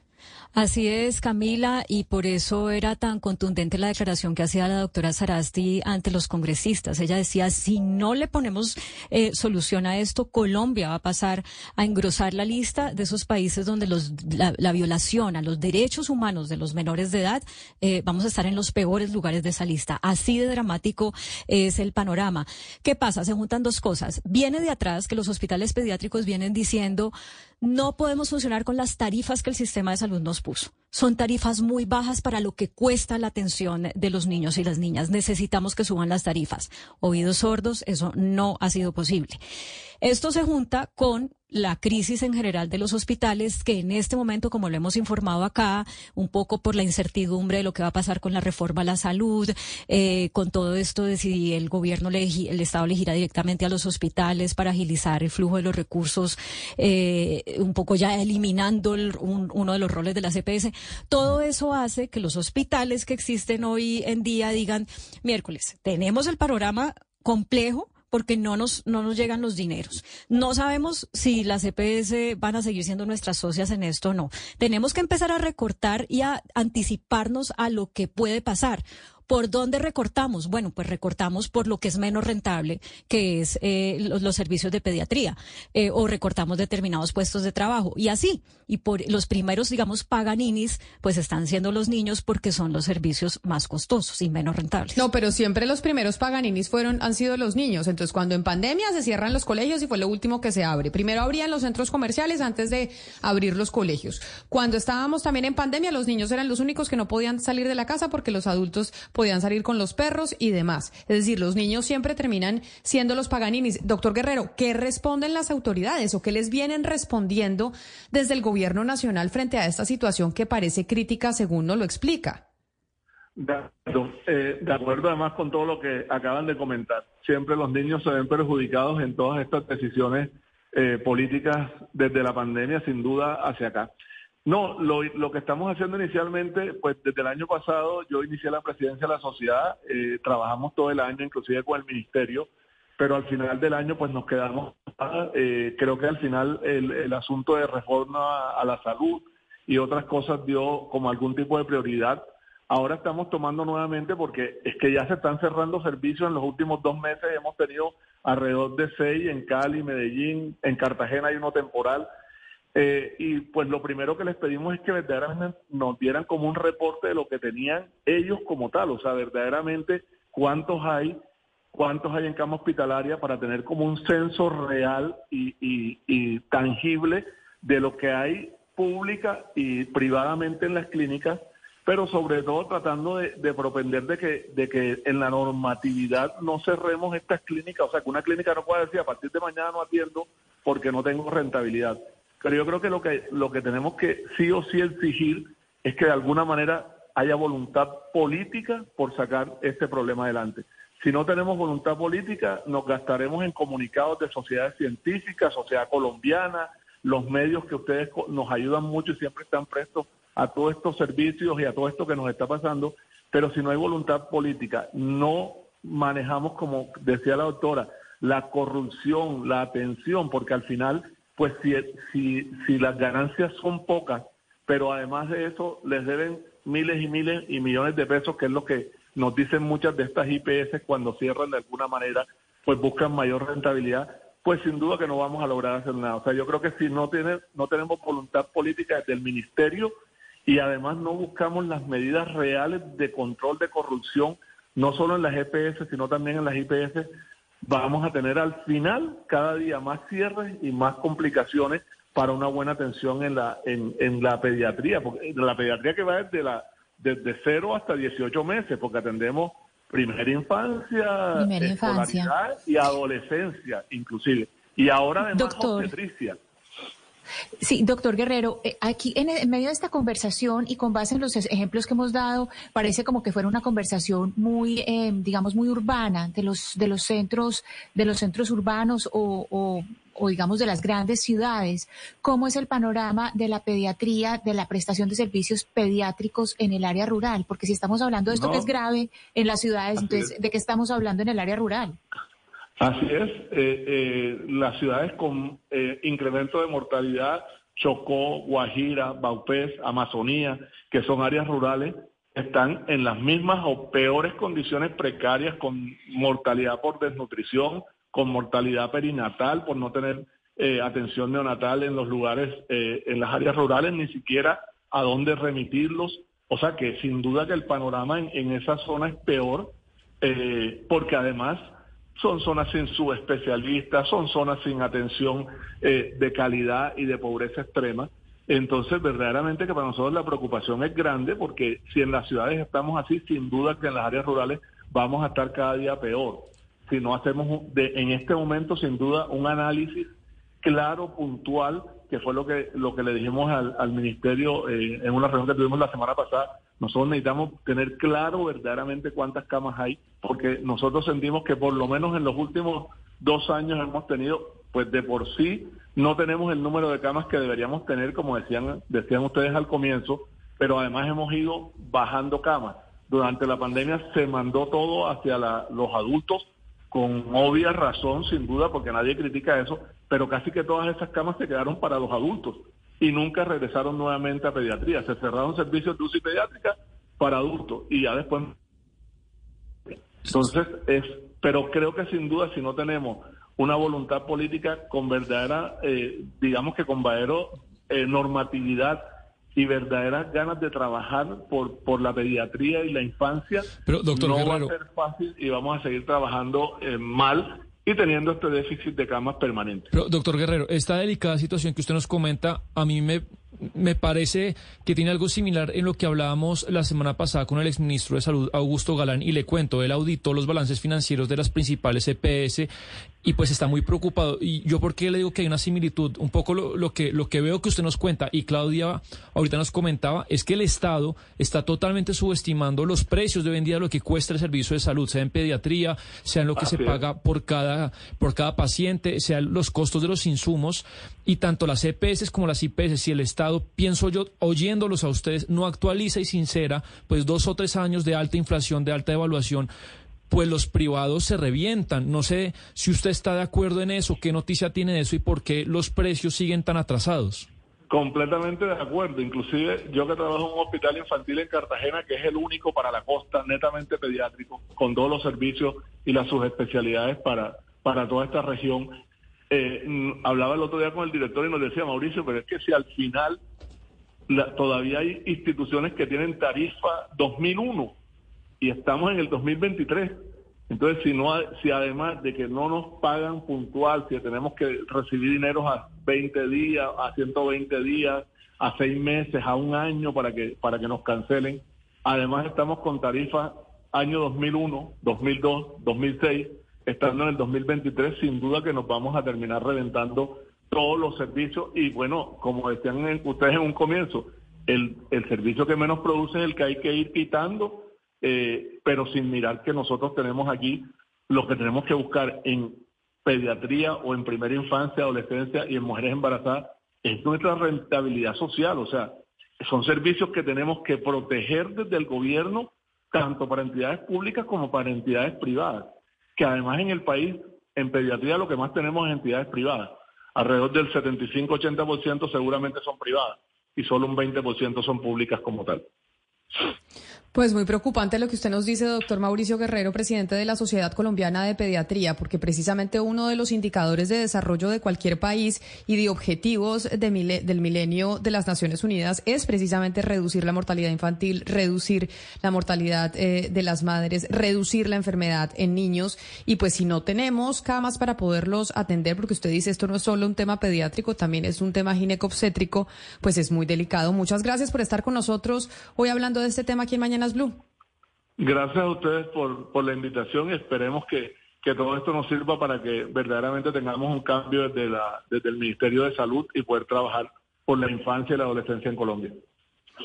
Así es, Camila, y por eso era tan contundente la declaración que hacía la doctora Sarasti ante los congresistas. Ella decía, si no le ponemos eh, solución a esto, Colombia va a pasar a engrosar la lista de esos países donde los, la, violación a los derechos humanos de los menores de edad, eh, vamos a estar en los peores lugares de esa lista. Así de dramático es el panorama. ¿Qué pasa? Se juntan dos cosas. Viene de atrás que los hospitales pediátricos vienen diciendo, no podemos funcionar con las tarifas que el sistema de salud nos puso. Son tarifas muy bajas para lo que cuesta la atención de los niños y las niñas. Necesitamos que suban las tarifas. Oídos sordos, eso no ha sido posible. Esto se junta con la crisis en general de los hospitales, que en este momento, como lo hemos informado acá, un poco por la incertidumbre de lo que va a pasar con la reforma a la salud, eh, con todo esto de si el gobierno, el Estado le directamente a los hospitales para agilizar el flujo de los recursos, eh, un poco ya eliminando uno de los roles de la CPS, todo eso hace que los hospitales que existen hoy en día digan, miércoles, tenemos el panorama complejo, porque no nos, no nos llegan los dineros. No sabemos si las EPS van a seguir siendo nuestras socias en esto o no. Tenemos que empezar a recortar y a anticiparnos a lo que puede pasar. ¿Por dónde recortamos? Bueno, pues recortamos por lo que es menos rentable, que es eh, los, servicios de pediatría, eh, o recortamos determinados puestos de trabajo. Y así, y por los primeros, digamos, paganinis, pues están siendo los niños porque son los servicios más costosos y menos rentables. No, pero siempre los primeros paganinis fueron, han sido los niños. Entonces, cuando en pandemia se cierran los colegios y fue lo último que se abre. Primero abrían los centros comerciales antes de abrir los colegios. Cuando estábamos también en pandemia, los niños eran los únicos que no podían salir de la casa porque los adultos podían salir con los perros y demás. Es decir, los niños siempre terminan siendo los paganinis. Doctor Guerrero, ¿qué responden las autoridades o qué les vienen respondiendo desde el gobierno nacional frente a esta situación que parece crítica según nos lo explica? De acuerdo, eh, de acuerdo además con todo lo que acaban de comentar. Siempre los niños se ven perjudicados en todas estas decisiones eh, políticas desde la pandemia, sin duda, hacia acá. No, lo, lo, que estamos haciendo inicialmente, pues desde el año pasado yo inicié la presidencia de la sociedad, eh, trabajamos todo el año, inclusive con el ministerio, pero al final del año pues nos quedamos, eh, creo que al final el, el asunto de reforma a la salud y otras cosas dio como algún tipo de prioridad Ahora estamos tomando nuevamente porque es que ya se están cerrando servicios en los últimos dos meses. Hemos tenido alrededor de seis en Cali, Medellín, en Cartagena hay uno temporal. Eh, y pues lo primero que les pedimos es que verdaderamente nos dieran como un reporte de lo que tenían ellos como tal, o sea, verdaderamente cuántos hay, cuántos hay en cama hospitalaria para tener como un censo real y, y tangible de lo que hay pública y privadamente en las clínicas pero sobre todo tratando de, propender de que, de que en la normatividad no cerremos estas clínicas, o sea, que una clínica no pueda decir a partir de mañana no atiendo porque no tengo rentabilidad. Pero yo creo que lo que, lo que tenemos que sí o sí exigir es que de alguna manera haya voluntad política por sacar este problema adelante. Si no tenemos voluntad política, nos gastaremos en comunicados de sociedades científicas, sociedad colombiana, los medios que ustedes nos ayudan mucho y siempre están prestos a todos estos servicios y a todo esto que nos está pasando, pero si no hay voluntad política, no manejamos, como decía la doctora, la corrupción, la atención, porque al final, pues si, si, si las ganancias son pocas, pero además de eso les deben miles y miles y millones de pesos, que es lo que nos dicen muchas de estas IPS cuando cierran de alguna manera, pues buscan mayor rentabilidad, pues sin duda que no vamos a lograr hacer nada. O sea, yo creo que si no, tiene, no tenemos voluntad política desde el ministerio, y además no buscamos las medidas reales de control de corrupción, no solo en las EPS, sino también en las IPS, vamos a tener al final cada día más cierres y más complicaciones para una buena atención en la, en, en la pediatría, porque la pediatría que va desde, la, desde 0 hasta 18 meses, porque atendemos primera infancia, infancia. y adolescencia inclusive. Y ahora además obstetricia. Sí, doctor Guerrero, eh, aquí en, medio de esta conversación y con base en los ejemplos que hemos dado, parece como que fuera una conversación muy, eh, digamos, muy urbana de los de los centros, de los centros urbanos o, o, digamos de las grandes ciudades. ¿Cómo es el panorama de la pediatría, de la prestación de servicios pediátricos en el área rural? Porque si estamos hablando de esto que es grave en las ciudades, entonces, ¿de qué estamos hablando en el área rural? Así es, eh, eh, las ciudades con eh, incremento de mortalidad, Chocó, Guajira, Baupés, Amazonía, que son áreas rurales, están en las mismas o peores condiciones precarias con mortalidad por desnutrición, con mortalidad perinatal, por no tener atención neonatal en los lugares, en las áreas rurales, ni siquiera a dónde remitirlos. O sea que sin duda que el panorama en, en esa zona es peor, porque además son zonas sin subespecialistas, son zonas sin atención eh, de calidad y de pobreza extrema. Entonces, verdaderamente que para nosotros la preocupación es grande porque si en las ciudades estamos así, sin duda que en las áreas rurales vamos a estar cada día peor. Si no hacemos de, en este momento, sin duda, un análisis claro, puntual, que fue lo que, lo que le dijimos al, al ministerio eh, en una reunión que tuvimos la semana pasada, nosotros necesitamos tener claro verdaderamente cuántas camas hay, porque nosotros sentimos que por lo menos en los últimos dos años hemos tenido, pues de por sí, no tenemos el número de camas que deberíamos tener, como decían, decían ustedes al comienzo, pero además hemos ido bajando camas. Durante la pandemia se mandó todo hacia los adultos, con obvia razón, sin duda, porque nadie critica eso, pero casi que todas esas camas se quedaron para los adultos y nunca regresaron nuevamente a pediatría. Se cerraron servicios de UCI pediátrica para adultos y ya después. Entonces, es, pero creo que sin duda, si no tenemos una voluntad política con verdadera, eh, digamos que con verdadera eh, normatividad y verdaderas ganas de trabajar por, por la pediatría y la infancia, pero, doctor no va a ser fácil y vamos a seguir trabajando eh, mal y teniendo este déficit de camas permanente. Pero, doctor Guerrero, esta delicada situación que usted nos comenta, a mí me, me parece que tiene algo similar en lo que hablábamos la semana pasada con el exministro de Salud, Augusto Galán, y le cuento, él auditó los balances financieros de las principales EPS y pues está muy preocupado. Y yo, ¿por qué le digo que hay una similitud? Un poco lo, lo, que, lo que veo que usted nos cuenta y Claudia ahorita nos comentaba es que el Estado está totalmente subestimando los precios de vendida, lo que cuesta el servicio de salud, sea en pediatría, sea en lo que se paga por cada, por cada paciente, sea los costos de los insumos y tanto las EPS como las IPS, si el Estado, pienso yo, oyéndolos a ustedes, no actualiza y sincera, pues dos o tres años de alta inflación, de alta evaluación, pues los privados se revientan. No sé si usted está de acuerdo en eso, qué noticia tiene de eso y por qué los precios siguen tan atrasados. Completamente de acuerdo. Inclusive yo que trabajo en un hospital infantil en Cartagena, que es el único para la costa, netamente pediátrico, con todos los servicios y las subespecialidades para, para toda esta región. Eh, hablaba el otro día con el director y nos decía, Mauricio, pero es que si al final todavía hay instituciones que tienen tarifa 2001 y estamos en el 2023. Entonces, si no, si además de que no nos pagan puntual, si tenemos que recibir dinero a 20 días, a 120 días, a 6 meses, a un año para que para que nos cancelen, además estamos con tarifas año 2001, 2002, 2006, estando en el 2023, sin duda que nos vamos a terminar reventando todos los servicios y bueno, como decían ustedes en un comienzo, el, el servicio que menos produce es el que hay que ir quitando eh, pero sin mirar que nosotros tenemos aquí lo que tenemos que buscar en pediatría o en primera infancia, adolescencia y en mujeres embarazadas es nuestra rentabilidad social. O sea, son servicios que tenemos que proteger desde el gobierno, tanto para entidades públicas como para entidades privadas. Que además en el país, en pediatría, lo que más tenemos es entidades privadas. Alrededor del 75-80% seguramente son privadas y solo un 20% son públicas como tal. Pues muy preocupante lo que usted nos dice, doctor Mauricio Guerrero, presidente de la Sociedad Colombiana de Pediatría, porque precisamente uno de los indicadores de desarrollo de cualquier país y de objetivos del milenio de las Naciones Unidas es precisamente reducir la mortalidad infantil, reducir la mortalidad eh, de las madres, reducir la enfermedad en niños. Y pues si no tenemos camas para poderlos atender, porque usted dice esto no es solo un tema pediátrico, también es un tema ginecobstétrico, pues es muy delicado. Muchas gracias por estar con nosotros hoy hablando de este tema aquí en Mañana Blue. Gracias a ustedes por, por la invitación y esperemos que, que todo esto nos sirva para que verdaderamente tengamos un cambio desde, la, desde el Ministerio de Salud y poder trabajar por la infancia y la adolescencia en Colombia.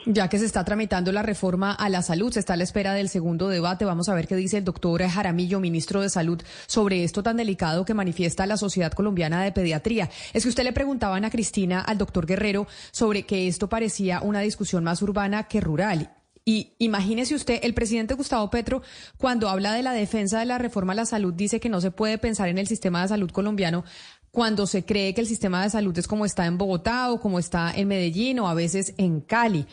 Ya que se está tramitando la reforma a la salud, se está a la espera del segundo debate. Vamos a ver qué dice el doctor Jaramillo, ministro de Salud, sobre esto tan delicado que manifiesta la Sociedad Colombiana de Pediatría. Es que usted le preguntaba a Cristina, al doctor Guerrero, sobre que esto parecía una discusión más urbana que rural. Y imagínese usted, el presidente Gustavo Petro, cuando habla de la defensa de la reforma a la salud, dice que no se puede pensar en el sistema de salud colombiano cuando se cree que el sistema de salud es como está en Bogotá o como está en Medellín o a veces en Cali.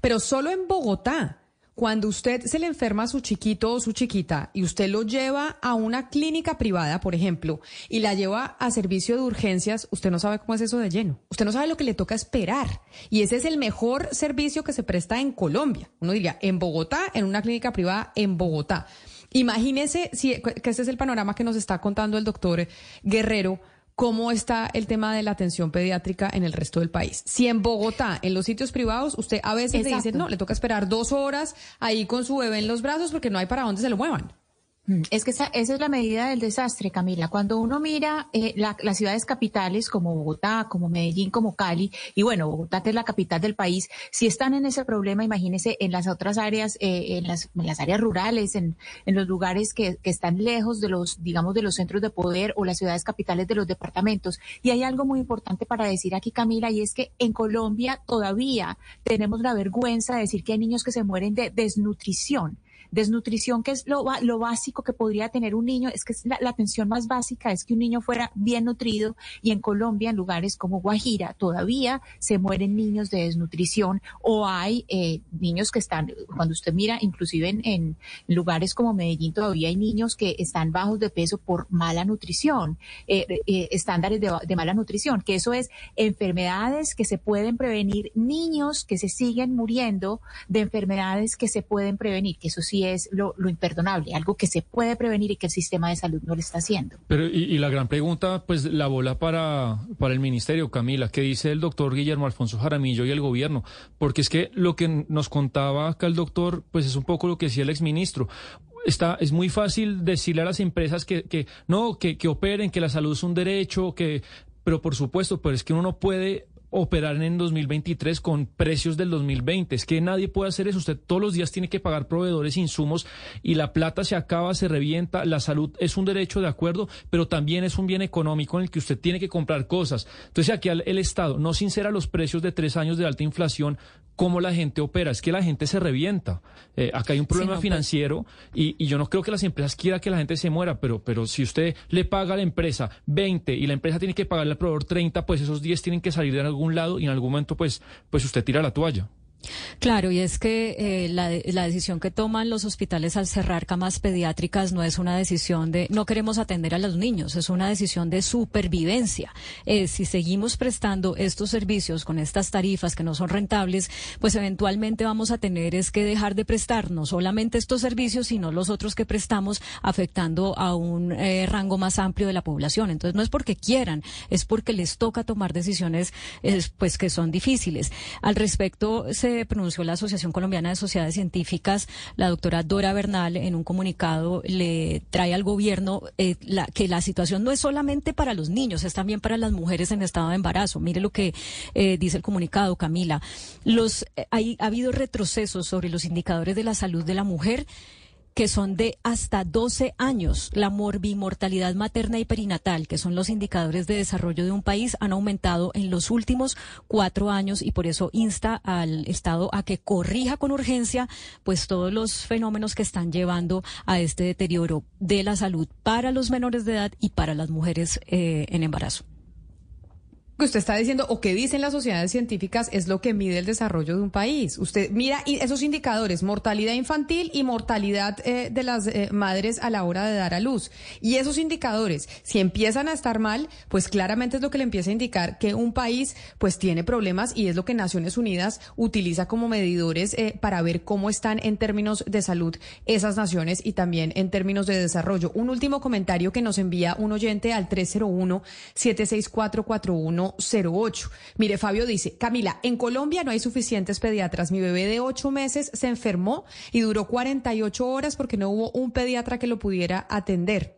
Pero solo en Bogotá cuando usted se le enferma a su chiquito o su chiquita y usted lo lleva a una clínica privada, por ejemplo, y la lleva a servicio de urgencias, usted no sabe cómo es eso de lleno. Usted no sabe lo que le toca esperar. Y ese es el mejor servicio que se presta en Colombia. Uno diría, en Bogotá, en una clínica privada en Bogotá. Imagínese si, que este es el panorama que nos está contando el doctor Guerrero cómo está el tema de la atención pediátrica en el resto del país. Si en Bogotá, en los sitios privados, usted a veces le dice, no, le toca esperar dos horas ahí con su bebé en los brazos porque no hay para dónde se lo muevan. Mm, es que esa, es la medida del desastre, Camila. Cuando uno mira eh, las ciudades capitales como Bogotá, como Medellín, como Cali, y bueno, Bogotá es la capital del país, si están en ese problema, imagínese en las otras áreas, eh, en, las, áreas rurales, en, en los lugares que, que, están lejos de los, digamos, de los centros de poder o las ciudades capitales de los departamentos. Y hay algo muy importante para decir aquí, Camila, y es que en Colombia todavía tenemos la vergüenza de decir que hay niños que se mueren de desnutrición. Desnutrición, que es lo, lo básico que podría tener un niño, es que es la, atención más básica es que un niño fuera bien nutrido y en Colombia, en lugares como Guajira, todavía se mueren niños de desnutrición o hay eh, niños que están, cuando usted mira, inclusive en, en, lugares como Medellín, todavía hay niños que están bajos de peso por mala nutrición, eh, eh, estándares de, de mala nutrición, que eso es enfermedades que se pueden prevenir, niños que se siguen muriendo de enfermedades que se pueden prevenir, que eso sí sí es lo, imperdonable, algo que se puede prevenir y que el sistema de salud no lo está haciendo. Pero y, y la gran pregunta, pues la bola para, para el ministerio, Camila, ¿qué dice el doctor Guillermo Alfonso Jaramillo y el gobierno? Porque es que lo que nos contaba acá el doctor, pues es un poco lo que decía el exministro está, es muy fácil decirle a las empresas que, que no, que, que operen, que la salud es un derecho, que, pero por supuesto, pero es que uno no puede operar en 2023 con precios del 2020. Es que nadie puede hacer eso. Usted todos los días tiene que pagar proveedores, insumos y la plata se acaba, se revienta. La salud es un derecho de acuerdo, pero también es un bien económico en el que usted tiene que comprar cosas. Entonces aquí el Estado no sincera los precios de tres años de alta inflación, cómo la gente opera, es que la gente se revienta. Eh, acá hay un problema sí, no, financiero y, y, yo no creo que las empresas quieran que la gente se muera, pero, pero si usted le paga a la empresa 20 y la empresa tiene que pagarle al proveedor 30, pues esos 10 tienen que salir de algún lado y en algún momento pues, pues usted tira la toalla. Claro, y es que eh, la, decisión que toman los hospitales al cerrar camas pediátricas no es una decisión de no queremos atender a los niños, es una decisión de supervivencia. Eh, si seguimos prestando estos servicios con estas tarifas que no son rentables, pues eventualmente vamos a tener es que dejar de prestar no solamente estos servicios, sino los otros que prestamos, afectando a un eh, rango más amplio de la población. Entonces no es porque quieran, es porque les toca tomar decisiones pues que son difíciles. Al respecto, se pronunció la Asociación Colombiana de Sociedades Científicas, la doctora Dora Bernal, en un comunicado le trae al gobierno eh, la, que la situación no es solamente para los niños, es también para las mujeres en estado de embarazo. Mire lo que eh, dice el comunicado, Camila. Los, eh, hay, ha habido retrocesos sobre los indicadores de la salud de la mujer que son de hasta 12 años. La morbimortalidad materna y perinatal, que son los indicadores de desarrollo de un país, han aumentado en los últimos cuatro años y por eso insta al Estado a que corrija con urgencia pues todos los fenómenos que están llevando a este deterioro de la salud para los menores de edad y para las mujeres eh, en embarazo que usted está diciendo o que dicen las sociedades científicas es lo que mide el desarrollo de un país. Usted mira esos indicadores, mortalidad infantil y mortalidad eh, de las eh, madres a la hora de dar a luz. Y esos indicadores, si empiezan a estar mal, pues claramente es lo que le empieza a indicar que un país pues tiene problemas y es lo que Naciones Unidas utiliza como medidores eh, para ver cómo están en términos de salud esas naciones y también en términos de desarrollo. Un último comentario que nos envía un oyente al 301 76441 08. Mire, Fabio dice, Camila, en Colombia no hay suficientes pediatras. Mi bebé de ocho meses se enfermó y duró 48 horas porque no hubo un pediatra que lo pudiera atender.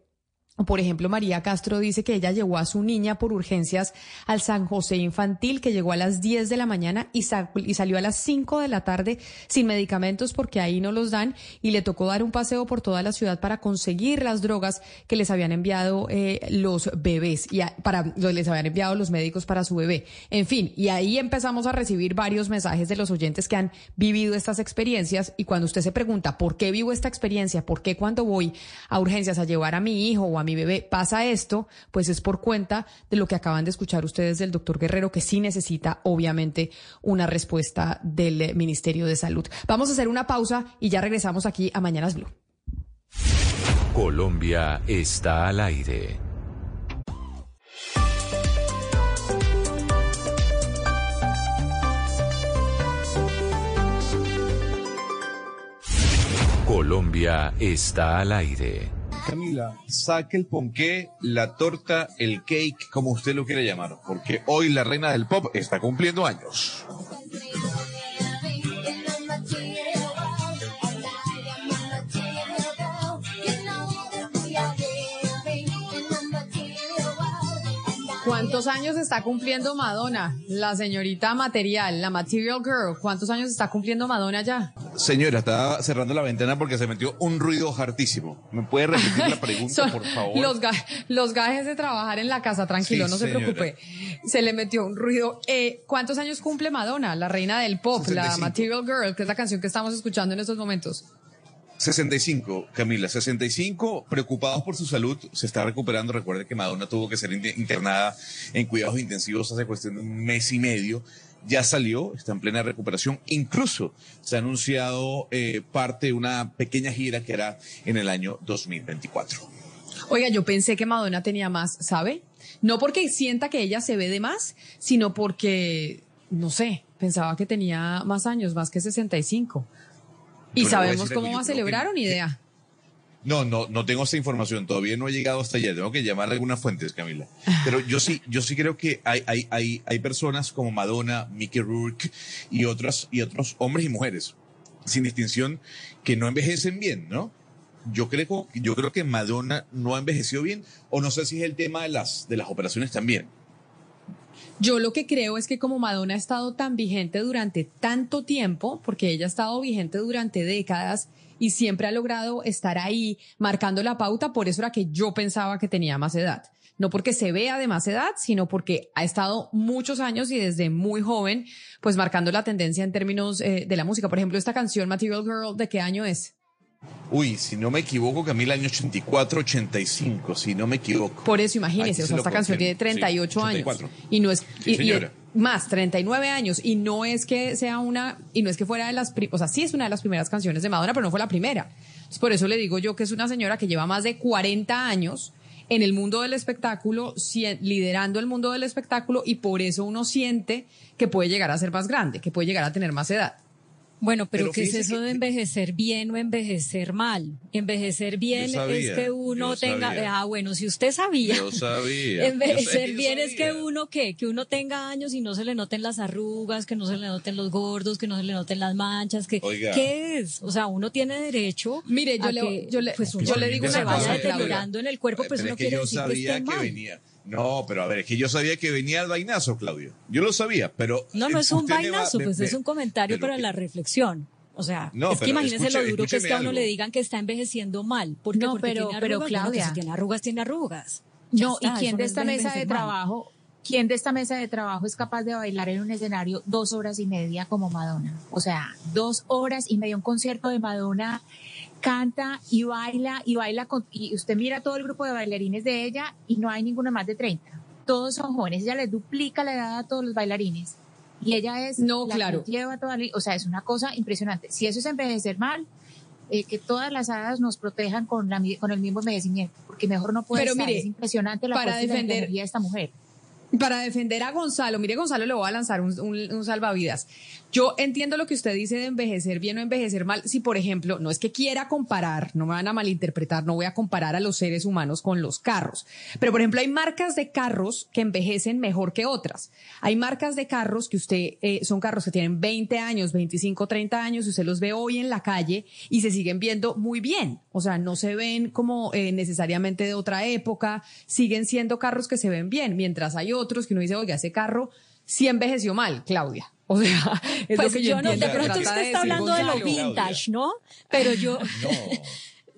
Por ejemplo, María Castro dice que ella llevó a su niña por urgencias al San José Infantil, que llegó a las 10 de la mañana y, y, salió a las 5 de la tarde sin medicamentos porque ahí no los dan y le tocó dar un paseo por toda la ciudad para conseguir las drogas que les habían enviado eh, los bebés y para les habían enviado los médicos para su bebé. En fin, y ahí empezamos a recibir varios mensajes de los oyentes que han vivido estas experiencias y cuando usted se pregunta por qué vivo esta experiencia, por qué cuando voy a urgencias a llevar a mi hijo o a mi bebé pasa esto, pues es por cuenta de lo que acaban de escuchar ustedes del doctor Guerrero, que sí necesita, obviamente, una respuesta del Ministerio de Salud. Vamos a hacer una pausa y ya regresamos aquí a Mañanas Blue. Colombia está al aire. Colombia está al aire. Camila, saque el ponqué, la torta, el cake, como usted lo quiera llamar, porque hoy la reina del pop está cumpliendo años. ¿Cuántos años está cumpliendo Madonna? La señorita material, la Material Girl. ¿Cuántos años está cumpliendo Madonna ya? Señora, estaba cerrando la ventana porque se metió un ruido hartísimo. ¿Me puede repetir la [LAUGHS] pregunta, Son por favor? Los, ga los gajes de trabajar en la casa, tranquilo, Sí, no se preocupe. Se le metió un ruido. Eh, ¿Cuántos años cumple Madonna, la reina del pop, la 65. Material Girl, que es la canción que estamos escuchando en estos momentos? 65, Camila, 65, preocupados por su salud, se está recuperando. Recuerde que Madonna tuvo que ser in- internada en cuidados intensivos hace cuestión de un mes y medio. Ya salió, está en plena recuperación. Incluso se ha anunciado eh, parte de una pequeña gira que hará en el año 2024. Oiga, yo pensé que Madonna tenía más, ¿sabe? No porque sienta que ella se ve de más, sino porque, no sé, pensaba que tenía más años, más que 65. ¿Y Yo sabemos cómo va a celebrar que- ni idea? No, no, no tengo esta información. Todavía no he llegado hasta allá. Tengo que llamar a algunas fuentes, Camila. [LAUGHS] Pero yo sí, yo sí creo que hay, hay, hay, hay personas como Madonna, Mickey Rourke y otras, y otros hombres y mujeres, sin distinción, que no envejecen bien, ¿no? Yo creo, yo creo que Madonna no ha envejecido bien, o no sé si es el tema de las, de las operaciones también. Yo lo que creo es que como Madonna ha estado tan vigente durante tanto tiempo, porque ella ha estado vigente durante décadas y siempre ha logrado estar ahí marcando la pauta, por eso era que yo pensaba que tenía más edad. No porque se vea de más edad, sino porque ha estado muchos años y desde muy joven, pues marcando la tendencia en términos eh, de la música. Por ejemplo, esta canción Material Girl, ¿de qué año es? Uy, si no me equivoco, Camila, año 84, 85, si no me equivoco. Por eso imagínese, o se sea, esta canción tiene confirmo. 38 Sí, años 84. y no es Sí, y- y- más 39 años y no es que sea una y no es que fuera de las, o sea, sí es una de las primeras canciones de Madonna, pero no fue la primera. Entonces, por eso le digo yo que es una señora que lleva más de 40 años en el mundo del espectáculo, liderando el mundo del espectáculo y por eso uno siente que puede llegar a ser más grande, que puede llegar a tener más edad. Bueno, pero, Pero ¿qué es eso de envejecer bien o envejecer mal? Envejecer bien Yo sabía, es que uno yo tenga, sabía. ah, bueno, si usted sabía. Yo sabía. [LAUGHS] Envejecer Yo bien es que uno qué, que uno tenga años y no se le noten las arrugas, que no se le noten los gordos, que no se le noten las manchas, que Oiga. ¿qué es? O sea, uno tiene derecho. Mire, yo a le- que, yo le- pues yo uno le digo se una vaya deteriorando en el cuerpo, pues Pero uno es que quiere yo decir que sabía esté que mal. venía. No, pero a ver, es que yo sabía que venía el vainazo, Claudio. Yo lo sabía, pero. No, no es un va- vainazo, pues me- es un comentario para la reflexión. O sea, No, es que escuche- lo duro que es que a uno le digan que está envejeciendo mal. ¿Por qué? No, Porque pero- tiene pero, arrugas. Bueno, pues Claudia. si tiene arrugas, tiene arrugas. Ya No, está, ¿y quién de es esta mesa de mal. trabajo, quién de esta mesa de trabajo es capaz de bailar en un escenario dos horas y media como Madonna? O sea, dos horas y media, un concierto de Madonna, canta y baila y baila con, y usted mira todo el grupo de bailarines de ella y no hay ninguno más de 30. Todos son jóvenes, ella les duplica la edad a todos los bailarines. Y ella es No, la claro. que lleva toda la, o sea, es una cosa impresionante. Si eso es envejecer mal, eh, que todas las hadas nos protejan con, la, con el mismo envejecimiento, porque mejor no puede Pero estar. mire, es impresionante la para fuerza y la defender- energía de esta mujer. Para defender a Gonzalo, mire Gonzalo, le voy a lanzar un, un- salvavidas. Yo entiendo lo que usted dice de envejecer bien o envejecer mal. Si, por ejemplo, no es que quiera comparar, no me van a malinterpretar, no voy a comparar a los seres humanos con los carros. Pero, por ejemplo, hay marcas de carros que envejecen mejor que otras. Hay marcas de carros que usted, eh, son carros que tienen 20 años, 25, 30 años, y usted los ve hoy en la calle y se siguen viendo muy bien. O sea, no se ven como eh, necesariamente de otra época, siguen siendo carros que se ven bien, mientras hay otros que uno dice, oiga, ese carro sí envejeció mal, Claudia. O sea, [LAUGHS] es Pues lo que yo, yo no, entiendo de pronto usted está hablando de lo vintage, ¿no? Pero yo... [LAUGHS]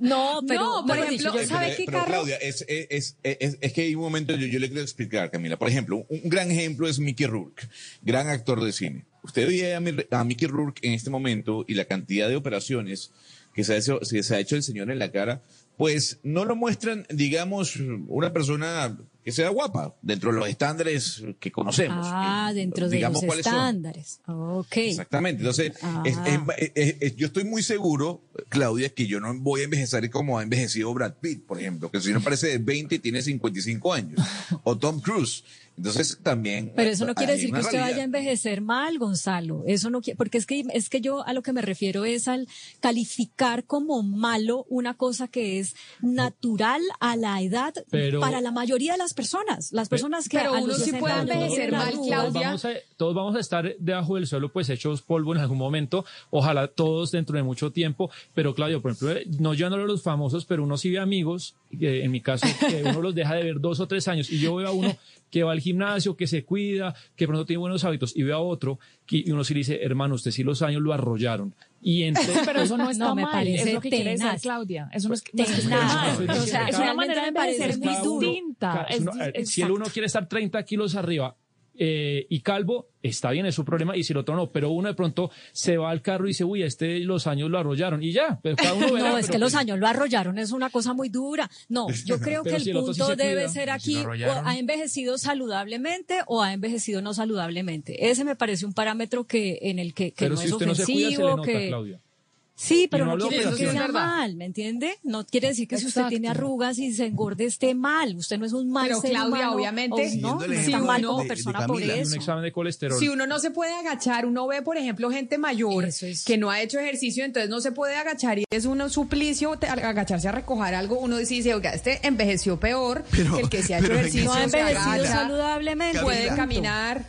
No, pero No, por mejor ejemplo, dicho, yo- ¿sabe pero, qué pero, carro? Claudia, es, es, es, es- es que hay un momento, yo, yo le quiero explicar, Camila. Por ejemplo, un, un gran ejemplo es Mickey Rourke, gran actor de cine. Usted ve a, Mi- a Mickey Rourke en este momento y la cantidad de operaciones que se, ha hecho, que se ha hecho el señor en la cara, pues no lo muestran, digamos, una persona que sea guapa, dentro de los estándares que conocemos. Ah, dentro de digamos los estándares. Ok. Exactamente. Entonces, Ah. es- es- es- es- yo estoy muy seguro, Claudia, que yo no voy a envejecer como ha envejecido Brad Pitt, por ejemplo, que si no parece de 20 y tiene 55 años, o Tom Cruise. Entonces, también. Pero eso no quiere decir que usted realidad. vaya a envejecer mal, Gonzalo. Eso no quiere, porque es que es que yo a lo que me refiero es al calificar como malo una cosa que es natural a la edad Pero- para la mayoría de las personas. Las personas que Pero a uno los sí 60 puede envejecer mal. Todos Claudia. vamos, a, todos vamos a estar debajo del suelo, pues hechos polvo en algún momento. Ojalá todos dentro de mucho tiempo. Pero Claudio, por ejemplo, eh, no llevándolo a los famosos, pero uno sí ve amigos, eh, en mi caso, que uno los deja de ver dos o tres años. Y yo veo a uno que va al gimnasio, que se cuida, que pronto tiene buenos hábitos, y veo a otro que, y uno sí le dice, hermano, usted sí los años lo arrollaron. Y entonces, Pero eso no [LAUGHS] está No, me mal, parece es lo que quiere decir tenaz. Claudia. Eso no es, no es que mal. O sea, es una manera de envejecer muy distinta. Claro, Es uno, di- eh, si el uno exacto. quiere estar 30 kilos arriba eh, y calvo, está bien, es su problema, y si el otro no, pero uno de pronto se va al carro y dice, uy, este los años lo arrollaron, y ya, pero cada uno [LAUGHS] verá, No, es pero que los pues- años lo arrollaron, es una cosa muy dura. No, [LAUGHS] yo creo que el si el otro sí punto se debe cuida. ser Si aquí, o ha envejecido saludablemente o ha envejecido no saludablemente. Ese me parece un parámetro que en el que, que pero no si es usted no se cuida, se le ofensivo, nota, que... Claudia. Sí, pero no no, lo quiere decir que sea mal, ¿me entiende? No quiere decir que si usted tiene arrugas y se engorde esté mal. Usted no es un mal Pero, ser Claudia, humano, obviamente, no, Siguiendo el no ejemplo está mal de- como de- de persona por Camila. Un eso. examen de colesterol. Si uno no se puede agachar, uno ve, por ejemplo, gente mayor es. que no ha hecho ejercicio, entonces no se puede agachar y es un suplicio te- agacharse a recoger algo. Uno dice, oiga, este envejeció peor Pero- que el que se ha [LAUGHS] hecho ejercicio, No ha se envejecido agacha, saludablemente. puede caminar.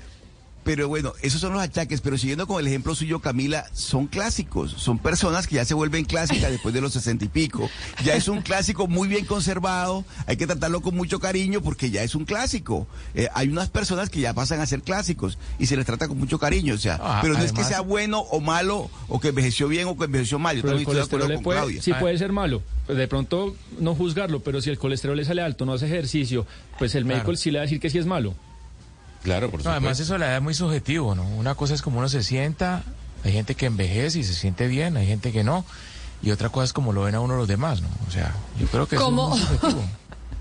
Pero bueno, esos son los achaques, pero siguiendo con el ejemplo suyo, Camila, son clásicos, son personas que ya se vuelven clásicas después de los sesenta y pico. Ya es un clásico muy bien conservado, hay que tratarlo con mucho cariño porque ya es un clásico. Eh, hay unas personas que ya pasan a ser clásicos y se les trata con mucho cariño, o sea, Ah, pero no es que sea bueno o malo, o que envejeció bien o que envejeció mal. Yo también estoy de acuerdo con puede, Claudia. sí Ah. puede ser malo. Pues de pronto no juzgarlo, pero si el colesterol le sale alto, no hace ejercicio, pues el médico Claro. sí le va a decir que sí es malo. Claro, por No, supuesto. además eso la edad es muy subjetivo, ¿no? Una cosa es como uno se sienta, hay gente que envejece y se siente bien, hay gente que no, y otra cosa es como lo ven a uno los demás, ¿no? O sea, yo creo que eso es muy subjetivo.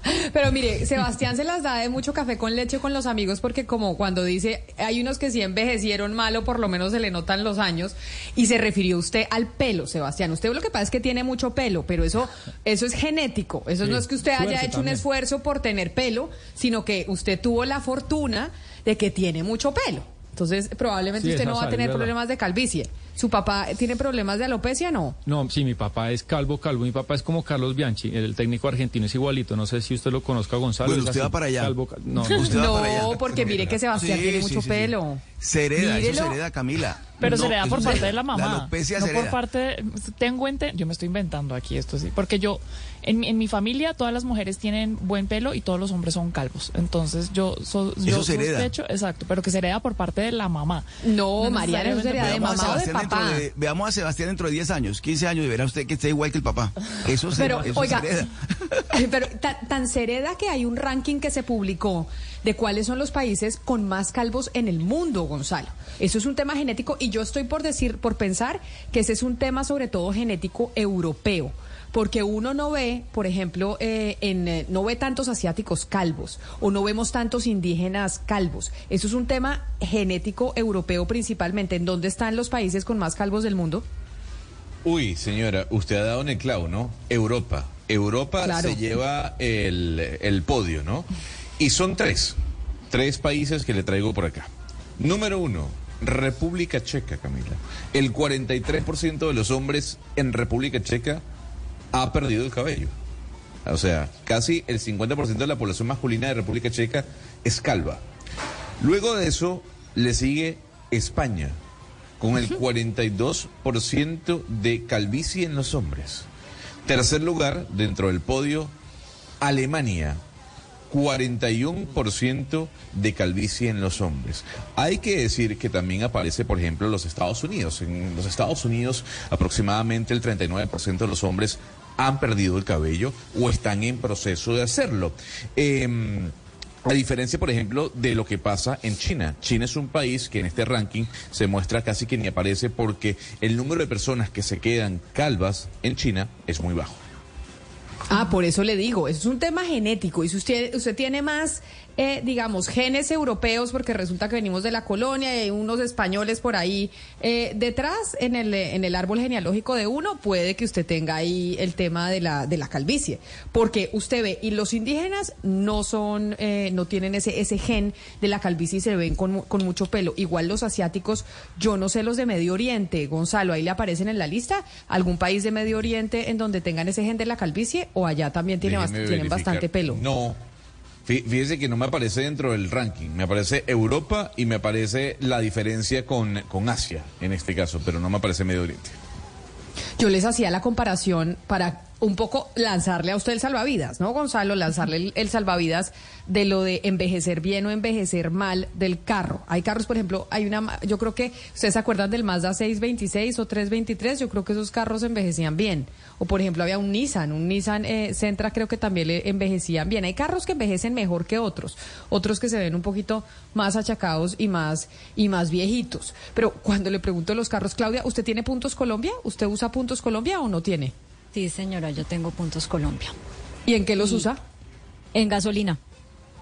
[LAUGHS] Pero mire, Sebastián se las da de mucho café con leche con los amigos porque como cuando dice, hay unos que sí envejecieron mal o por lo menos se le notan los años y se refirió usted al pelo, Sebastián. Usted lo que pasa es que tiene mucho pelo, pero eso eso es genético. Eso Sí, no es que usted haya hecho un esfuerzo por tener pelo, sino que usted tuvo la fortuna de que tiene mucho pelo. Entonces, probablemente Sí, usted no va a tener verdad. problemas de calvicie. ¿Su papá tiene problemas de alopecia? No. No, sí, mi papá es calvo, calvo. Mi papá es como Carlos Bianchi, el técnico argentino es igualito. No sé si usted lo conozca, Gonzalo. Bueno, usted así, va para allá. calvo, cal- no, Usted va no, para allá. porque mire que Sebastián Sí, tiene sí, mucho sí, sí. pelo. Se hereda, eso se hereda, Camila. Pero No, se hereda por parte hereda. de la mamá. La alopecia no se por parte. Tengo ente, yo me estoy inventando aquí esto sí, porque yo en, mi- en mi familia todas las mujeres tienen buen pelo y todos los hombres son calvos. Entonces yo, so- yo Eso se hereda. sospecho, exacto, pero que se hereda por parte de la mamá. No, Mariana, eso sería de Veamos a mamá o de Sebastián dentro papá. de- veamos a Sebastián dentro de 10 años, 15 años, y verá usted que está igual que el papá. Eso se, Pero, eso oiga, se hereda. [LAUGHS] pero tan, tan sereda que hay un ranking que se publicó de cuáles son los países con más calvos en el mundo, Gonzalo. Eso es un tema genético y yo estoy por decir, por pensar que ese es un tema sobre todo genético europeo. Porque uno no ve, por ejemplo, eh, en, eh, no ve tantos asiáticos calvos o no vemos tantos indígenas calvos. Eso es un tema genético europeo principalmente. ¿En dónde están los países con más calvos del mundo? Uy, señora, usted ha dado en el clavo, ¿no? Europa. Europa Claro. se lleva el, el podio, ¿no? Y son tres. Tres países que le traigo por acá. Número uno, República Checa, Camila. El 43% de los hombres en República Checa ha perdido el cabello. O sea, casi el 50% de la población masculina de República Checa es calva. Luego de eso le sigue España, con el 42% de calvicie en los hombres. Tercer lugar, dentro del podio, Alemania, 41% de calvicie en los hombres. Hay que decir que también aparece, por ejemplo, los Estados Unidos. En los Estados Unidos, aproximadamente el 39% de los hombres han perdido el cabello o están en proceso de hacerlo. Em, a diferencia, por ejemplo, de lo que pasa en China. China es un país que en este ranking se muestra casi que ni aparece porque el número de personas que se quedan calvas en China es muy bajo. Ah, por eso le digo, es un tema genético. Y si usted, usted tiene más, eh, digamos, genes europeos, porque resulta que venimos de la colonia y hay unos españoles por ahí eh, detrás en el, eh, en el árbol genealógico de uno, puede que usted tenga ahí el tema de la, de la calvicie. Porque usted ve, y los indígenas no son, eh, no tienen ese, ese gen de la calvicie y se ven con, con mucho pelo. Igual los asiáticos, yo no sé los de Medio Oriente, Gonzalo, ahí le aparecen en la lista algún país de Medio Oriente en donde tengan ese gen de la calvicie o allá también tiene bast- tienen verificar. bastante pelo. No. Fí- Fíjese que no me aparece dentro del ranking. Me aparece Europa y me aparece la diferencia con, con Asia, en este caso, pero no me aparece Medio Oriente. Yo les hacía la comparación para un poco lanzarle a usted el salvavidas, ¿no, Gonzalo? Lanzarle el, salvavidas de lo de envejecer bien o envejecer mal del carro. Hay carros, por ejemplo, hay una, yo creo que ustedes se acuerdan del Mazda 626 o 323, yo creo que esos carros envejecían bien. O por ejemplo, había un Nissan, un Nissan eh, creo que también le envejecían bien. Hay carros que envejecen mejor que otros, otros que se ven un poquito más achacados y más y más viejitos. Pero cuando le pregunto de los carros, Claudia, ¿usted tiene puntos Colombia? ¿Usted usa puntos Colombia o no tiene? Sí, señora, yo tengo puntos Colombia. ¿Y en qué los usa? En gasolina.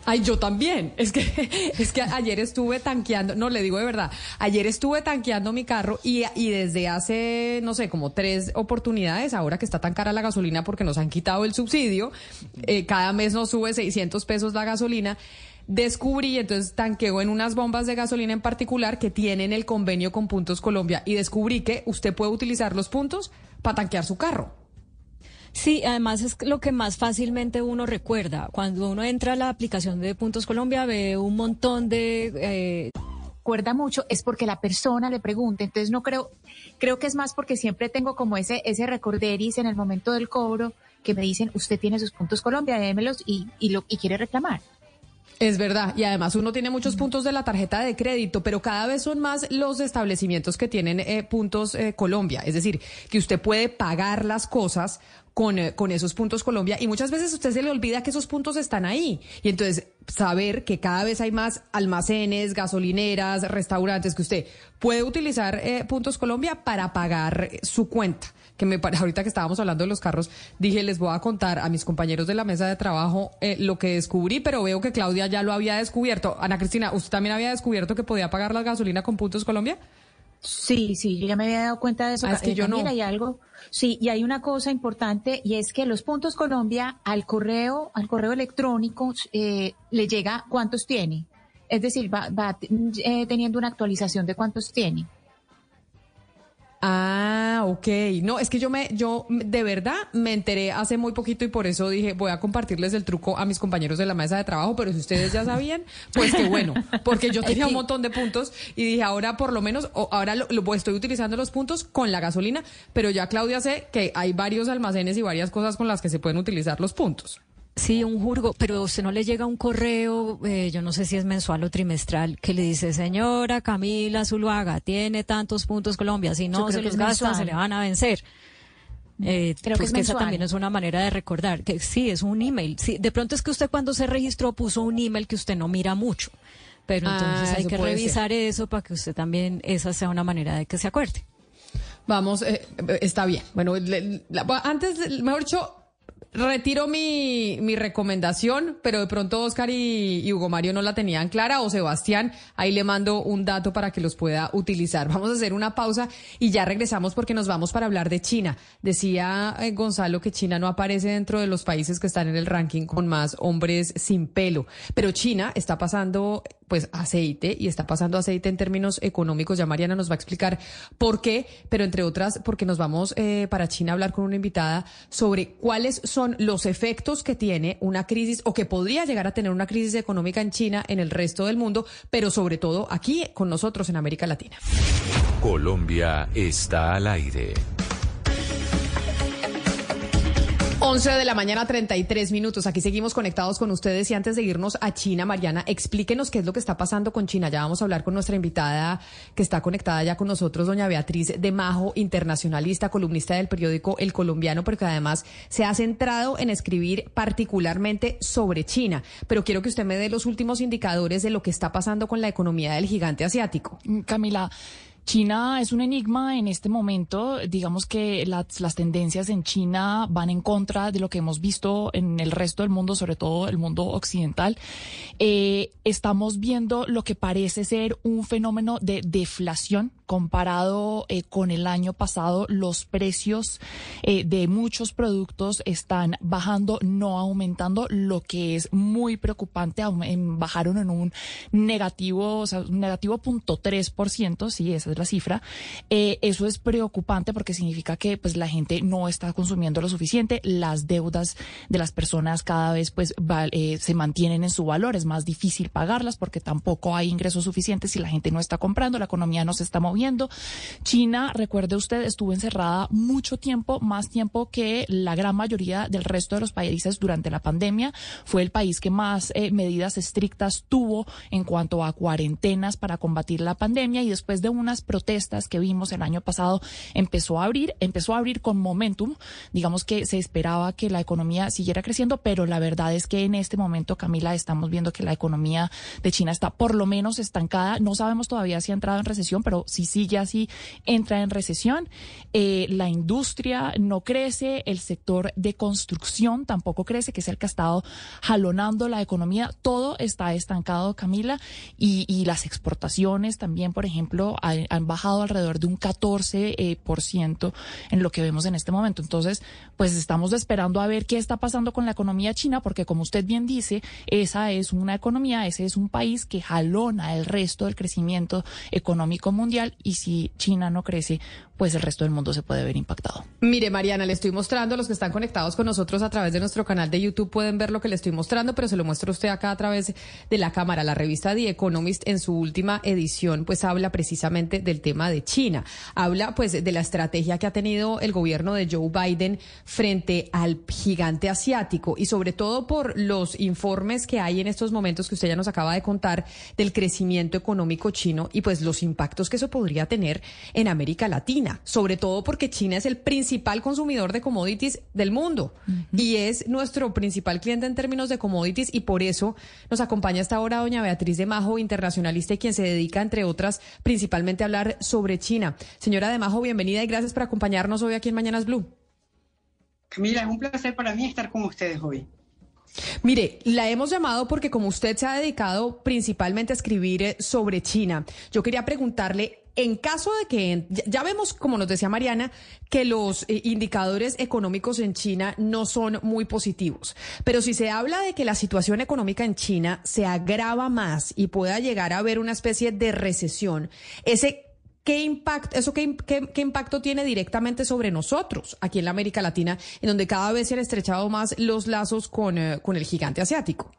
Ay, yo también. [LAUGHS] Es que, es que ayer estuve tanqueando, no le digo de verdad, ayer estuve tanqueando mi carro y, y desde hace, no sé, como tres oportunidades, ahora que está tan cara la gasolina porque nos han quitado el subsidio, eh, cada mes nos sube 600 pesos la gasolina descubrí, entonces tanqueo en unas bombas de gasolina en particular que tienen el convenio con Puntos Colombia y descubrí que usted puede utilizar los puntos para tanquear su carro. Sí, además es lo que más fácilmente uno recuerda. Cuando uno entra a la aplicación de Puntos Colombia ve un montón de... Eh... Recuerda mucho es porque la persona le pregunta, entonces no creo, creo que es más porque siempre tengo como ese, ese recorderis en el momento del cobro que me dicen, usted tiene sus puntos Colombia, démelos y, lo, y quiere reclamar. Es verdad, y además uno tiene muchos puntos de la tarjeta de crédito, pero cada vez son más los establecimientos que tienen eh, puntos eh, Colombia, es decir, que usted puede pagar las cosas con, eh, con esos puntos Colombia y muchas veces a usted se le olvida que esos puntos están ahí. Y entonces saber que cada vez hay más almacenes, gasolineras, restaurantes que usted puede utilizar puntos Colombia para pagar su cuenta que me [LAUGHS] ahorita que estábamos hablando de los carros, dije, les voy a contar a mis compañeros de la mesa de trabajo eh, lo que descubrí, pero veo que Claudia ya lo había descubierto. Ana Cristina, ¿usted también había descubierto que podía pagar la gasolina con puntos Colombia? Sí, sí, yo ya me había dado cuenta de eso. Ah, es que yo no. Hay algo, sí, y hay una cosa importante y es que los puntos Colombia al correo, al correo electrónico eh, le llega cuántos tiene. Es decir, va, va eh, teniendo una actualización de cuántos tiene. Ah, ok. No, es que yo me, yo de verdad me enteré hace muy poquito y por eso dije, voy a compartirles el truco a mis compañeros de la mesa de trabajo, pero si ustedes ya sabían, pues qué bueno, porque yo tenía un montón de puntos y dije, ahora por lo menos, ahora lo, estoy utilizando los puntos con la gasolina, pero ya Claudia sé que hay varios almacenes y varias cosas con las que se pueden utilizar los puntos. Sí, un jurgo, pero usted no le llega un correo, eh, yo no sé si es mensual o trimestral, que le dice, señora Camila Zuluaga, tiene tantos puntos Colombia, si no se los gasta, se le van a vencer. Eh, Creo pues que, esa también es una manera de recordar, que sí, es un email. Sí, de pronto es que usted cuando se registró puso un email que usted no mira mucho, pero ah, entonces hay que revisar eso para que usted también, esa sea una manera de que se acuerde. Vamos, eh, está bien. Bueno, antes, mejor dicho, Retiro mi, mi recomendación, pero de pronto Oscar y, Hugo Mario no la tenían clara o Sebastián, ahí le mando un dato para que los pueda utilizar. Vamos a hacer una pausa y ya regresamos porque nos vamos para hablar de China. Decía eh, Gonzalo que China no aparece dentro de los países que están en el ranking con más hombres sin pelo, pero China está pasando pues aceite y está pasando aceite en términos económicos. Ya Mariana nos va a explicar por qué, pero entre otras porque nos vamos eh, para China a hablar con una invitada sobre cuáles son los efectos que tiene una crisis o que podría llegar a tener una crisis económica en China, en el resto del mundo, pero sobre todo aquí con nosotros en América Latina. Colombia está al aire. 11 de la mañana, 33 minutos. Aquí seguimos conectados con ustedes y antes de irnos a China, Mariana, explíquenos qué es lo que está pasando con China. Ya vamos a hablar con nuestra invitada que está conectada ya con nosotros, doña Beatriz de Majo, internacionalista, columnista del periódico El Colombiano, porque además se ha centrado en escribir particularmente sobre China. Pero quiero que usted me dé los últimos indicadores de lo que está pasando con la economía del gigante asiático. Camila, China es un enigma en este momento. Digamos que las, las, tendencias en China van en contra de lo que hemos visto en el resto del mundo, sobre todo el mundo occidental. Eh, estamos viendo lo que parece ser un fenómeno de deflación comparado eh, con el año pasado. Los precios eh, de muchos productos están bajando, no aumentando, lo que es muy preocupante. Bajaron en un negativo, o sea, un negativo punto tres por ciento, sí, esa es la cifra. Eh, eso es preocupante porque significa que pues la gente no está consumiendo lo suficiente, las deudas de las personas cada vez pues eh, se mantienen en su valor, es más difícil pagarlas porque tampoco hay ingresos suficientes si la gente no está comprando, la economía no se está moviendo. China, recuerde usted, estuvo encerrada mucho tiempo, más tiempo que la gran mayoría del resto de los países durante la pandemia. Fue el país que más eh, medidas estrictas tuvo en cuanto a cuarentenas para combatir la pandemia y después de unas protestas que vimos el año pasado empezó a abrir, empezó a abrir con momentum. Digamos que se esperaba que la economía siguiera creciendo, pero la verdad es que en este momento, Camila, estamos viendo que la economía de China está por lo menos estancada. No sabemos todavía si ha entrado en recesión, pero sí sigue así, entra en recesión. Eh, la industria no crece, el sector de construcción tampoco crece, que es el que ha estado jalonando la economía. Todo está estancado, Camila, y, las exportaciones también, por ejemplo, han, han bajado alrededor de un 14% eh, por ciento en lo que vemos en este momento. Entonces, pues estamos esperando a ver qué está pasando con la economía china, porque como usted bien dice, esa es una economía, ese es un país que jalona el resto del crecimiento económico mundial y si China no crece, pues el resto del mundo se puede ver impactado. Mire, Mariana, le estoy mostrando, los que están conectados con nosotros a través de nuestro canal de YouTube pueden ver lo que le estoy mostrando, pero se lo muestro usted acá a través de la cámara. La revista The Economist en su última edición pues habla precisamente del tema de China. Habla pues de la estrategia que ha tenido el gobierno de Joe Biden frente al gigante asiático y sobre todo por los informes que hay en estos momentos que usted ya nos acaba de contar del crecimiento económico chino y pues los impactos que eso podría tener en América Latina sobre todo porque China es el principal consumidor de commodities del mundo y es nuestro principal cliente en términos de commodities y por eso nos acompaña hasta ahora doña Beatriz de Majo, internacionalista y quien se dedica, entre otras, principalmente a hablar sobre China. Señora de Majo, bienvenida y gracias por acompañarnos hoy aquí en Mañanas Blue. Camila, es un placer para mí estar con ustedes hoy. Mire, la hemos llamado porque como usted se ha dedicado principalmente a escribir eh, sobre China, yo quería preguntarle en caso de que, ya vemos, como nos decía Mariana, que los eh, indicadores económicos en China no son muy positivos, pero si se habla de que la situación económica en China se agrava más y pueda llegar a haber una especie de recesión, ese ¿Qué impacto, eso qué, qué, impacto tiene directamente sobre nosotros aquí en la América Latina, en donde cada vez se han estrechado más los lazos con, eh, con el gigante asiático?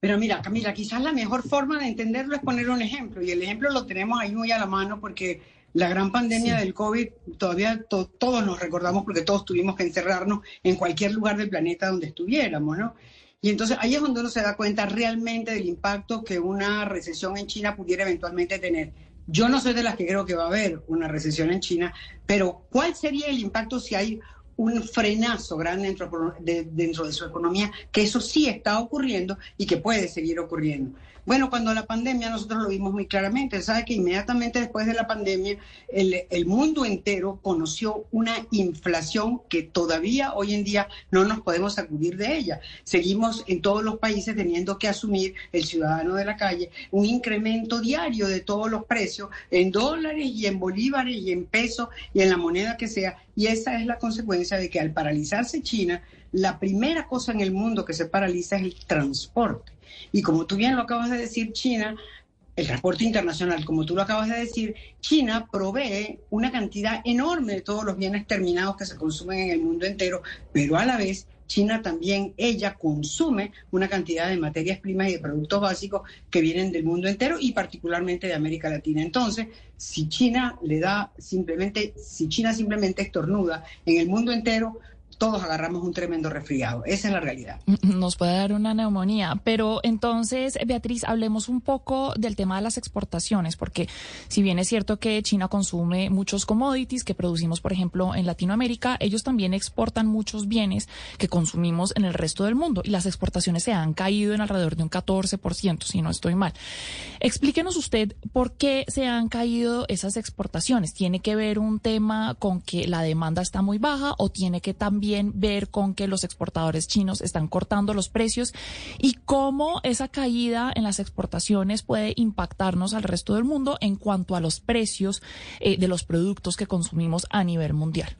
Pero mira, Camila, quizás la mejor forma de entenderlo es poner un ejemplo, y el ejemplo lo tenemos ahí muy a la mano porque la gran pandemia del COVID, todavía todos nos recordamos porque todos tuvimos que encerrarnos en cualquier lugar del planeta donde estuviéramos, ¿no? Y entonces ahí es donde uno se da cuenta realmente del impacto que una recesión en China pudiera eventualmente tener. Yo no soy de las que creo que va a haber una recesión en China, pero ¿cuál sería el impacto si hay un frenazo grande dentro de, dentro de su economía, que eso sí está ocurriendo y que puede seguir ocurriendo. Bueno, cuando la pandemia nosotros lo vimos muy claramente, sabe que inmediatamente después de la pandemia el, mundo entero conoció una inflación que todavía hoy en día no nos podemos sacudir de ella. Seguimos en todos los países teniendo que asumir el ciudadano de la calle un incremento diario de todos los precios en dólares y en bolívares y en pesos y en la moneda que sea. Y esa es la consecuencia de que al paralizarse China, la primera cosa en el mundo que se paraliza es el transporte. Y como tú bien lo acabas de decir, China, el transporte internacional, como tú lo acabas de decir, China provee una cantidad enorme de todos los bienes terminados que se consumen en el mundo entero, pero a la vez China también, ella consume una cantidad de materias primas y de productos básicos que vienen del mundo entero y particularmente de América Latina. Entonces, si China le da simplemente, si China simplemente estornuda en el mundo entero, todos agarramos un tremendo resfriado. Esa es la realidad. [LAUGHS] Nos puede dar una neumonía. Pero entonces, Beatriz, hablemos un poco del tema de las exportaciones, porque si bien es cierto que China consume muchos commodities que producimos, por ejemplo, en Latinoamérica, ellos también exportan muchos bienes que consumimos en el resto del mundo y las exportaciones se han caído en alrededor de un 14%, si no estoy mal. Explíquenos usted por qué se han caído esas exportaciones. ¿Tiene que ver un tema con que la demanda está muy baja o tiene que también ver con que los exportadores chinos están cortando los precios y cómo esa caída en las exportaciones puede impactarnos al resto del mundo en cuanto a los precios eh, de los productos que consumimos a nivel mundial.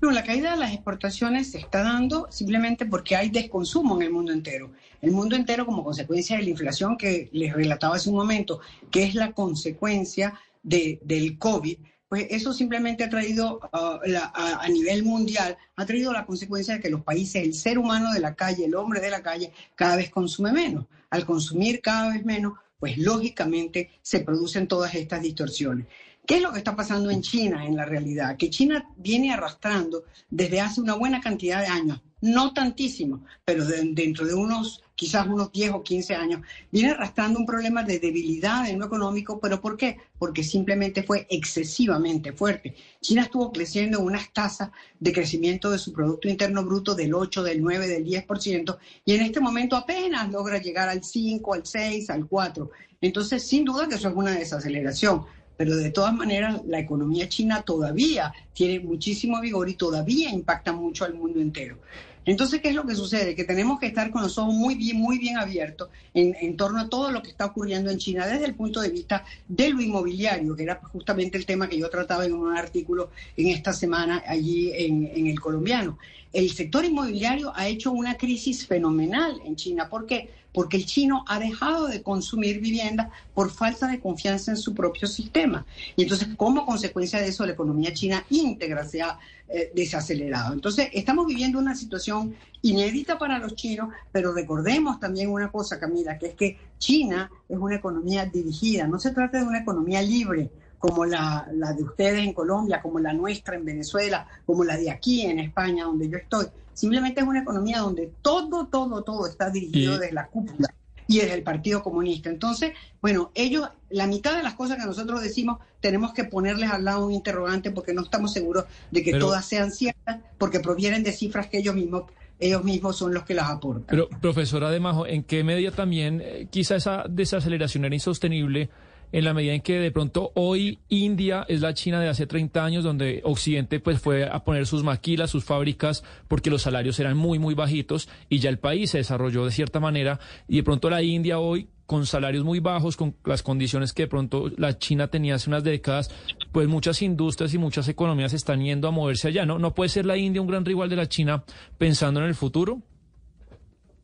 No, la caída de las exportaciones se está dando simplemente porque hay desconsumo en el mundo entero. El mundo entero como consecuencia de la inflación que les relataba hace un momento, que es la consecuencia de, del COVID, pues eso simplemente ha traído uh, a, nivel mundial, ha traído la consecuencia de que los países, el ser humano de la calle, el hombre de la calle, cada vez consume menos. Al consumir cada vez menos, pues lógicamente se producen todas estas distorsiones. ¿Qué es lo que está pasando en China en la realidad? Que China viene arrastrando desde hace una buena cantidad de años, no tantísimo, pero dentro de unos quizás unos 10 o 15 años, viene arrastrando un problema de debilidad en lo económico, pero ¿por qué? Porque simplemente fue excesivamente fuerte. China estuvo creciendo en unas tasas de crecimiento de su Producto Interno Bruto del 8, del 9, del 10%, y en este momento apenas logra llegar al 5, al 6, al 4. Entonces, sin duda que eso es una desaceleración. pero de todas maneras la economía china todavía tiene muchísimo vigor y todavía impacta mucho al mundo entero. Entonces, ¿qué es lo que sucede? Que tenemos que estar con los ojos muy bien, muy bien abiertos en, en, torno a todo lo que está ocurriendo en China desde el punto de vista de lo inmobiliario, que era justamente el tema que yo trataba en un artículo en esta semana allí en, en el colombiano. El sector inmobiliario ha hecho una crisis fenomenal en China. ¿Por qué? Porque el chino ha dejado de consumir vivienda por falta de confianza en su propio sistema. Y entonces, como consecuencia de eso, la economía china íntegra se ha eh, desacelerado. Entonces, estamos viviendo una situación inédita para los chinos, pero recordemos también una cosa, Camila, que es que China es una economía dirigida, no se trata de una economía libre como la, la, de ustedes en Colombia, como la nuestra en Venezuela, como la de aquí en España, donde yo estoy. Simplemente es una economía donde todo, todo, todo está dirigido Y- desde la cúpula y desde el Partido Comunista. Entonces, bueno, ellos, la mitad de las cosas que nosotros decimos, tenemos que ponerles al lado un interrogante porque no estamos seguros de que Pero- todas sean ciertas, porque provienen de cifras que ellos mismos, ellos mismos son los que las aportan. Pero, profesora de Majo, ¿en qué medida también eh, quizá esa desaceleración era insostenible en la medida en que de pronto hoy India es la China de hace 30 años, donde Occidente pues fue a poner sus maquilas, sus fábricas, porque los salarios eran muy, muy bajitos y ya el país se desarrolló de cierta manera y de pronto la India hoy con salarios muy bajos, con las condiciones que de pronto la China tenía hace unas décadas, pues muchas industrias y muchas economías están yendo a moverse allá, ¿no? ¿No puede ser la India un gran rival de la China pensando en el futuro?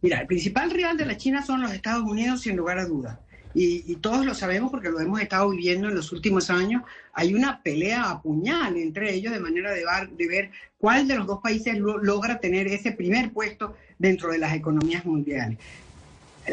Mira, el principal rival de la China son los Estados Unidos, sin lugar a dudas. Y, todos lo sabemos porque lo hemos estado viviendo en los últimos años. Hay una pelea a puñal entre ellos de manera de, ver cuál de los dos países lo- logra tener ese primer puesto dentro de las economías mundiales.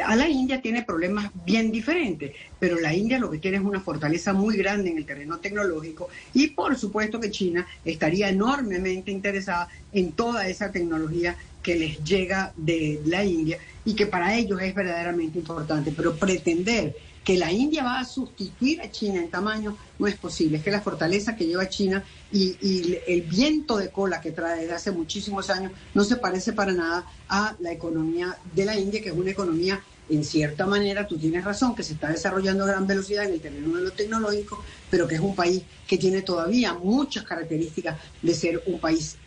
A la India tiene problemas bien diferentes, pero la India lo que tiene es una fortaleza muy grande en el terreno tecnológico y por supuesto que China estaría enormemente interesada en toda esa tecnología que les llega de la India y que para ellos es verdaderamente importante. Pero pretender que la India va a sustituir a China en tamaño no es posible. Es que la fortaleza que lleva China y, el viento de cola que trae desde hace muchísimos años no se parece para nada a la economía de la India, que es una economía, en cierta manera, tú tienes razón, que se está desarrollando a gran velocidad en el terreno de lo tecnológico, pero que es un país que tiene todavía muchas características de ser un país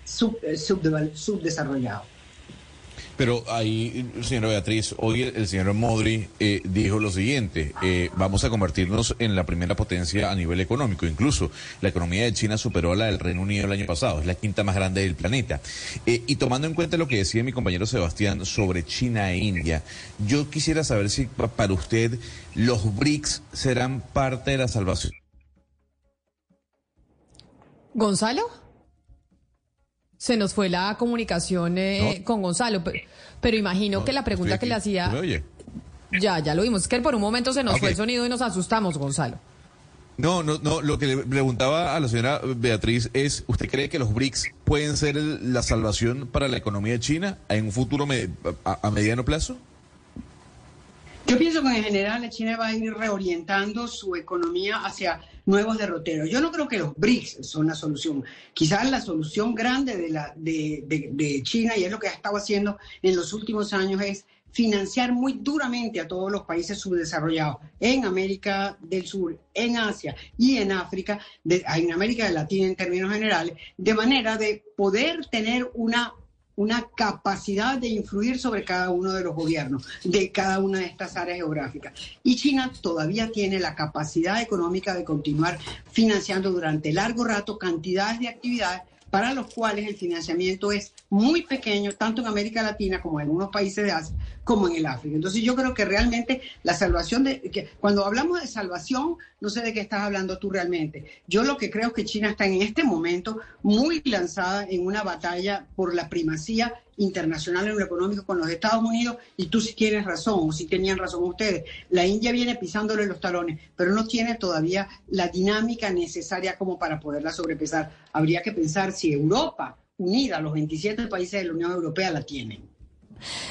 eh, subdesarrollado. Pero ahí, señora Beatriz, hoy el, señor Modri eh, dijo lo siguiente, eh, vamos a convertirnos en la primera potencia a nivel económico. Incluso la economía de China superó a la del Reino Unido el año pasado, es la quinta más grande del planeta. Eh, y tomando en cuenta lo que decía mi compañero Sebastián sobre China e India, yo quisiera saber si pa- para usted los BRICS serán parte de la salvación. ¿Gonzalo? Se nos fue la comunicación eh, con Gonzalo, pero, pero imagino que la pregunta que le hacía... ¿Me oye? Ya, ya lo vimos. Es que por un momento se nos fue el sonido y nos asustamos, Gonzalo. No, no, no. Lo que le preguntaba a la señora Beatriz es, ¿usted cree que los BRICS pueden ser el- la salvación para la economía de China en un futuro me- a, a mediano plazo? Yo pienso que en general la China va a ir reorientando su economía hacia nuevos derroteros. Yo no creo que los BRICS son la solución. Quizás la solución grande de, la, de, China, y es lo que ha estado haciendo en los últimos años, es financiar muy duramente a todos los países subdesarrollados en América del Sur, en Asia y en África, de- en América Latina en términos generales, de manera de poder tener una una capacidad de influir sobre cada uno de los gobiernos de cada una de estas áreas geográficas. Y China todavía tiene la capacidad económica de continuar financiando durante largo rato cantidades de actividades para los cuales el financiamiento es muy pequeño, tanto en América Latina como en algunos países de Asia, como en el África. Entonces yo creo que realmente la salvación de, que cuando hablamos de salvación, no sé de qué estás hablando tú realmente. Yo lo que creo es que China está en este momento muy lanzada en una batalla por la primacía internacional en lo económico con los Estados Unidos y tú sí tienes razón, o sí tenían razón ustedes. La India viene pisándole los talones, pero no tiene todavía la dinámica necesaria como para poderla sobrepesar. Habría que pensar si Europa, unida, los 27 países de la Unión Europea, la tienen.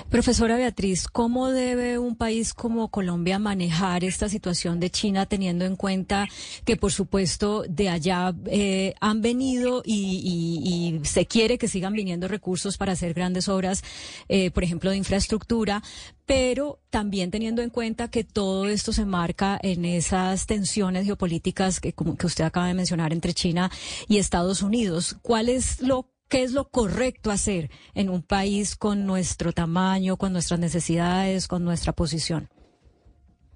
Profesora Beatriz, ¿cómo debe un país como Colombia manejar esta situación de China teniendo en cuenta que, por supuesto, de allá eh, han venido y, se quiere que sigan viniendo recursos para hacer grandes obras, eh, por ejemplo, de infraestructura, pero también teniendo en cuenta que todo esto se marca en esas tensiones geopolíticas que, como que usted acaba de mencionar entre China y Estados Unidos? ¿Cuál es lo ¿Qué es lo correcto hacer en un país con nuestro tamaño, con nuestras necesidades, con nuestra posición?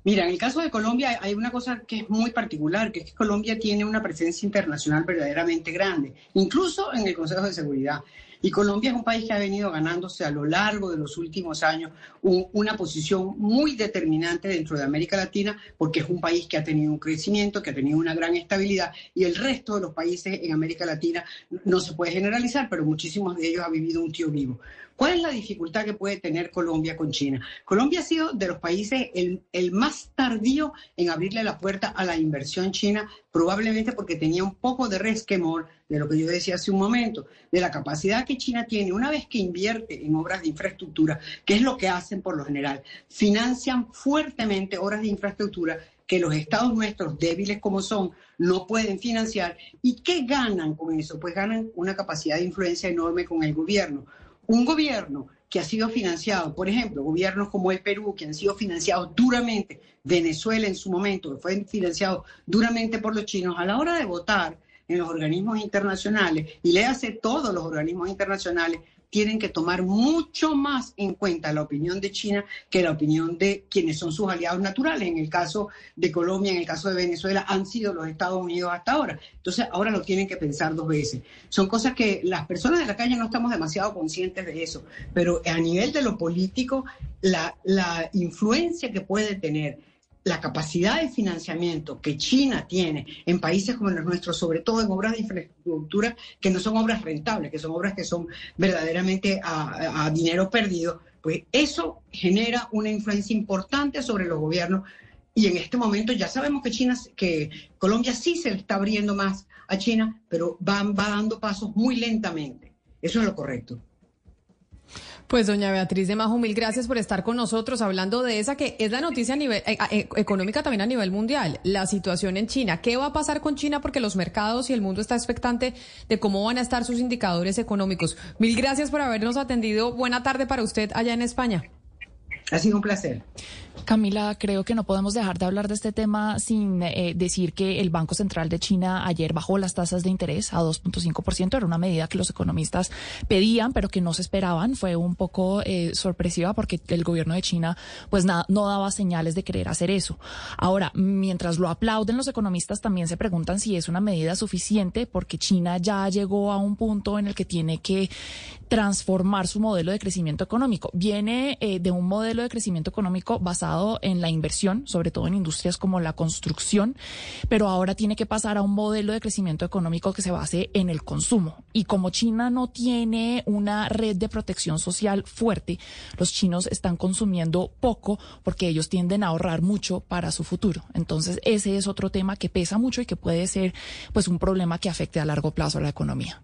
Mira, en el caso de Colombia hay una cosa que es muy particular, que es que Colombia tiene una presencia internacional verdaderamente grande, incluso en el Consejo de Seguridad. Y Colombia es un país que ha venido ganándose a lo largo de los últimos años una posición muy determinante dentro de América Latina, porque es un país que ha tenido un crecimiento, que ha tenido una gran estabilidad, y el resto de los países en América Latina no se puede generalizar, pero muchísimos de ellos han vivido un tío vivo. ¿Cuál es la dificultad que puede tener Colombia con China? Colombia ha sido de los países el, el, más tardío en abrirle la puerta a la inversión china, probablemente porque tenía un poco de resquemor de lo que yo decía hace un momento, de la capacidad que China tiene una vez que invierte en obras de infraestructura, que es lo que hacen por lo general, financian fuertemente obras de infraestructura que los estados nuestros, débiles como son, no pueden financiar. ¿Y qué ganan con eso? Pues ganan una capacidad de influencia enorme con el gobierno. Un gobierno que ha sido financiado, por ejemplo, gobiernos como el Perú, que han sido financiados duramente, Venezuela en su momento, que fue financiado duramente por los chinos, a la hora de votar en los organismos internacionales, y le hace todos los organismos internacionales, tienen que tomar mucho más en cuenta la opinión de China que la opinión de quienes son sus aliados naturales. En el caso de Colombia, en el caso de Venezuela, han sido los Estados Unidos hasta ahora. Entonces, ahora lo tienen que pensar dos veces. Son cosas que las personas de la calle no estamos demasiado conscientes de eso, pero a nivel de lo político, la, la influencia que puede tener la capacidad de financiamiento que China tiene en países como los nuestros, sobre todo en obras de infraestructura que no son obras rentables, que son obras que son verdaderamente a, dinero perdido, pues eso genera una influencia importante sobre los gobiernos. Y en este momento ya sabemos que China, que Colombia sí se está abriendo más a China, pero va, va dando pasos muy lentamente. Eso es lo correcto. Pues doña Beatriz de Majo, mil gracias por estar con nosotros hablando de esa que es la noticia a nivel eh, eh, económica también a nivel mundial, la situación en China. ¿Qué va a pasar con China? Porque los mercados y el mundo está expectante de cómo van a estar sus indicadores económicos. Mil gracias por habernos atendido. Buena tarde para usted allá en España. Ha sido un placer. Camila, creo que no podemos dejar de hablar de este tema sin eh, decir que el Banco Central de China ayer bajó las tasas de interés a 2.5%. Era una medida que los economistas pedían, pero que no se esperaban. Fue un poco eh, sorpresiva porque el gobierno de China pues nada, no daba señales de querer hacer eso. Ahora, mientras lo aplauden los economistas, también se preguntan si es una medida suficiente porque China ya llegó a un punto en el que tiene que transformar su modelo de crecimiento económico. Viene eh, de un modelo de crecimiento económico basado en la inversión, sobre todo en industrias como la construcción, pero ahora tiene que pasar a un modelo de crecimiento económico que se base en el consumo. Y como China no tiene una red de protección social fuerte, los chinos están consumiendo poco porque ellos tienden a ahorrar mucho para su futuro. Entonces, ese es otro tema que pesa mucho y que puede ser pues un problema que afecte a largo plazo a la economía.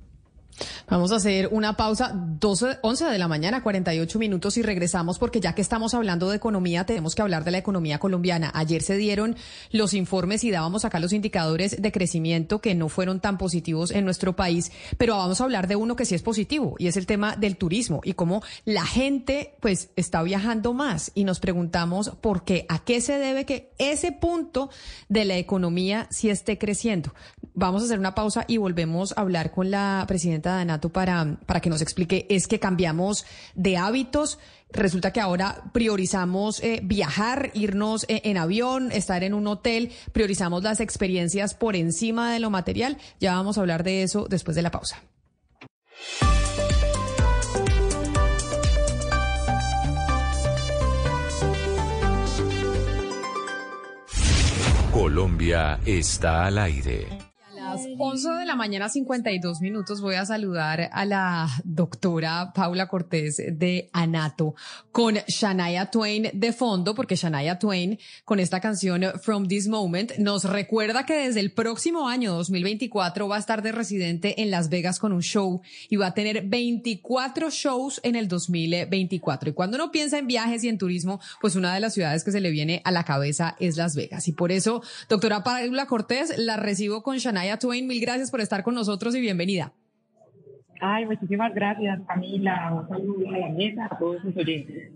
Vamos a hacer una pausa, 12, 11 de la mañana, 48 minutos y regresamos porque ya que estamos hablando de economía, tenemos que hablar de la economía colombiana. Ayer se dieron los informes y dábamos acá los indicadores de crecimiento que no fueron tan positivos en nuestro país, pero vamos a hablar de uno que sí es positivo y es el tema del turismo y cómo la gente pues está viajando más y nos preguntamos por qué, a qué se debe que ese punto de la economía sí esté creciendo. Vamos a hacer una pausa y volvemos a hablar con la presidenta Danato para, para que nos explique es que cambiamos de hábitos. Resulta que ahora priorizamos eh, viajar, irnos eh, en avión, estar en un hotel, priorizamos las experiencias por encima de lo material. Ya vamos a hablar de eso después de la pausa. Colombia está al aire las 11 de la mañana, 52 minutos, voy a saludar a la doctora Paula Cortés de Anato con Shania Twain de fondo, porque Shania Twain con esta canción From This Moment nos recuerda que desde el próximo año 2024 va a estar de residente en Las Vegas con un show y va a tener 24 shows en el 2024. Y cuando uno piensa en viajes y en turismo, pues una de las ciudades que se le viene a la cabeza es Las Vegas. Y por eso, doctora Paula Cortés, la recibo con Shania Twain. Mil gracias por estar con nosotros y bienvenida. Ay, muchísimas gracias, Camila. Un saludo a la mesa, a todos sus oyentes.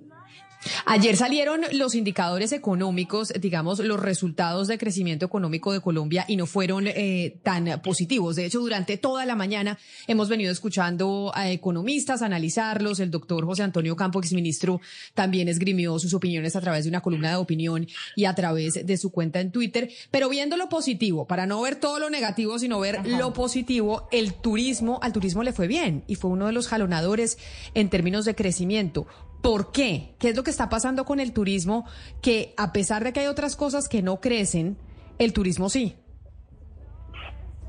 Ayer salieron los indicadores económicos, digamos, los resultados de crecimiento económico de Colombia y no fueron eh, tan positivos. De hecho, durante toda la mañana hemos venido escuchando a economistas analizarlos. El doctor José Antonio Campo, exministro, también esgrimió sus opiniones a través de una columna de opinión y a través de su cuenta en Twitter. Pero viendo lo positivo, para no ver todo lo negativo, sino ver lo positivo, el turismo, al turismo le fue bien y fue uno de los jalonadores en términos de crecimiento. ¿Por qué? ¿Qué es lo que está pasando con el turismo? Que a pesar de que hay otras cosas que no crecen, el turismo sí.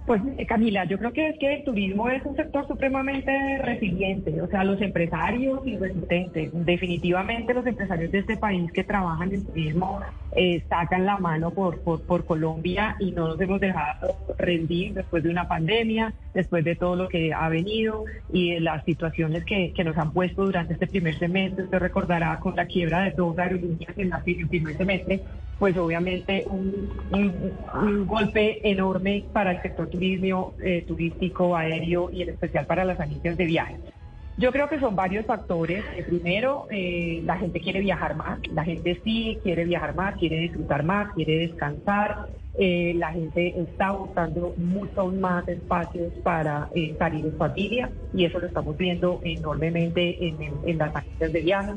Pues eh, Camila, yo creo que es que el turismo es un sector supremamente resiliente, o sea, los empresarios y resistentes. Definitivamente los empresarios de este país que trabajan en turismo eh, sacan la mano por, por, Colombia y no nos hemos dejado rendir después de una pandemia, después de todo lo que ha venido y de las situaciones que, nos han puesto durante este primer semestre. Usted recordará con la quiebra de dos aerolíneas en, el primer semestre, pues obviamente un, golpe enorme para el sector turismo, eh, turístico, aéreo y en especial para las agencias de viajes. Yo creo que son varios factores. Eh, primero, eh, la gente quiere viajar más, la gente sí quiere viajar más, quiere disfrutar más, quiere descansar. la gente está buscando muchos más espacios para salir en familia y eso lo estamos viendo enormemente en, en las agencias de viajes.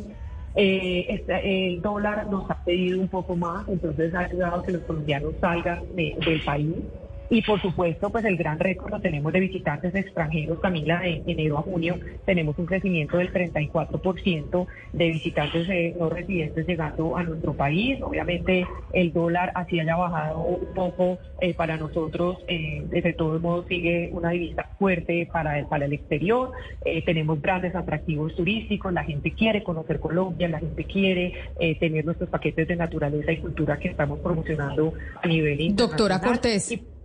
El dólar nos ha pedido un poco más, entonces ha ayudado a que los colombianos salgan del país. Y por supuesto, pues el gran récord lo tenemos de visitantes extranjeros, Camila, de enero a junio tenemos un crecimiento del 34% de visitantes eh, no residentes llegando a nuestro país. Obviamente el dólar así haya bajado un poco eh, para nosotros, eh, de todos modos sigue una divisa fuerte para el, para el exterior. Eh, tenemos grandes atractivos turísticos, la gente quiere conocer Colombia, la gente quiere tener nuestros paquetes de naturaleza y cultura que estamos promocionando a nivel internacional. Doctora Cortés.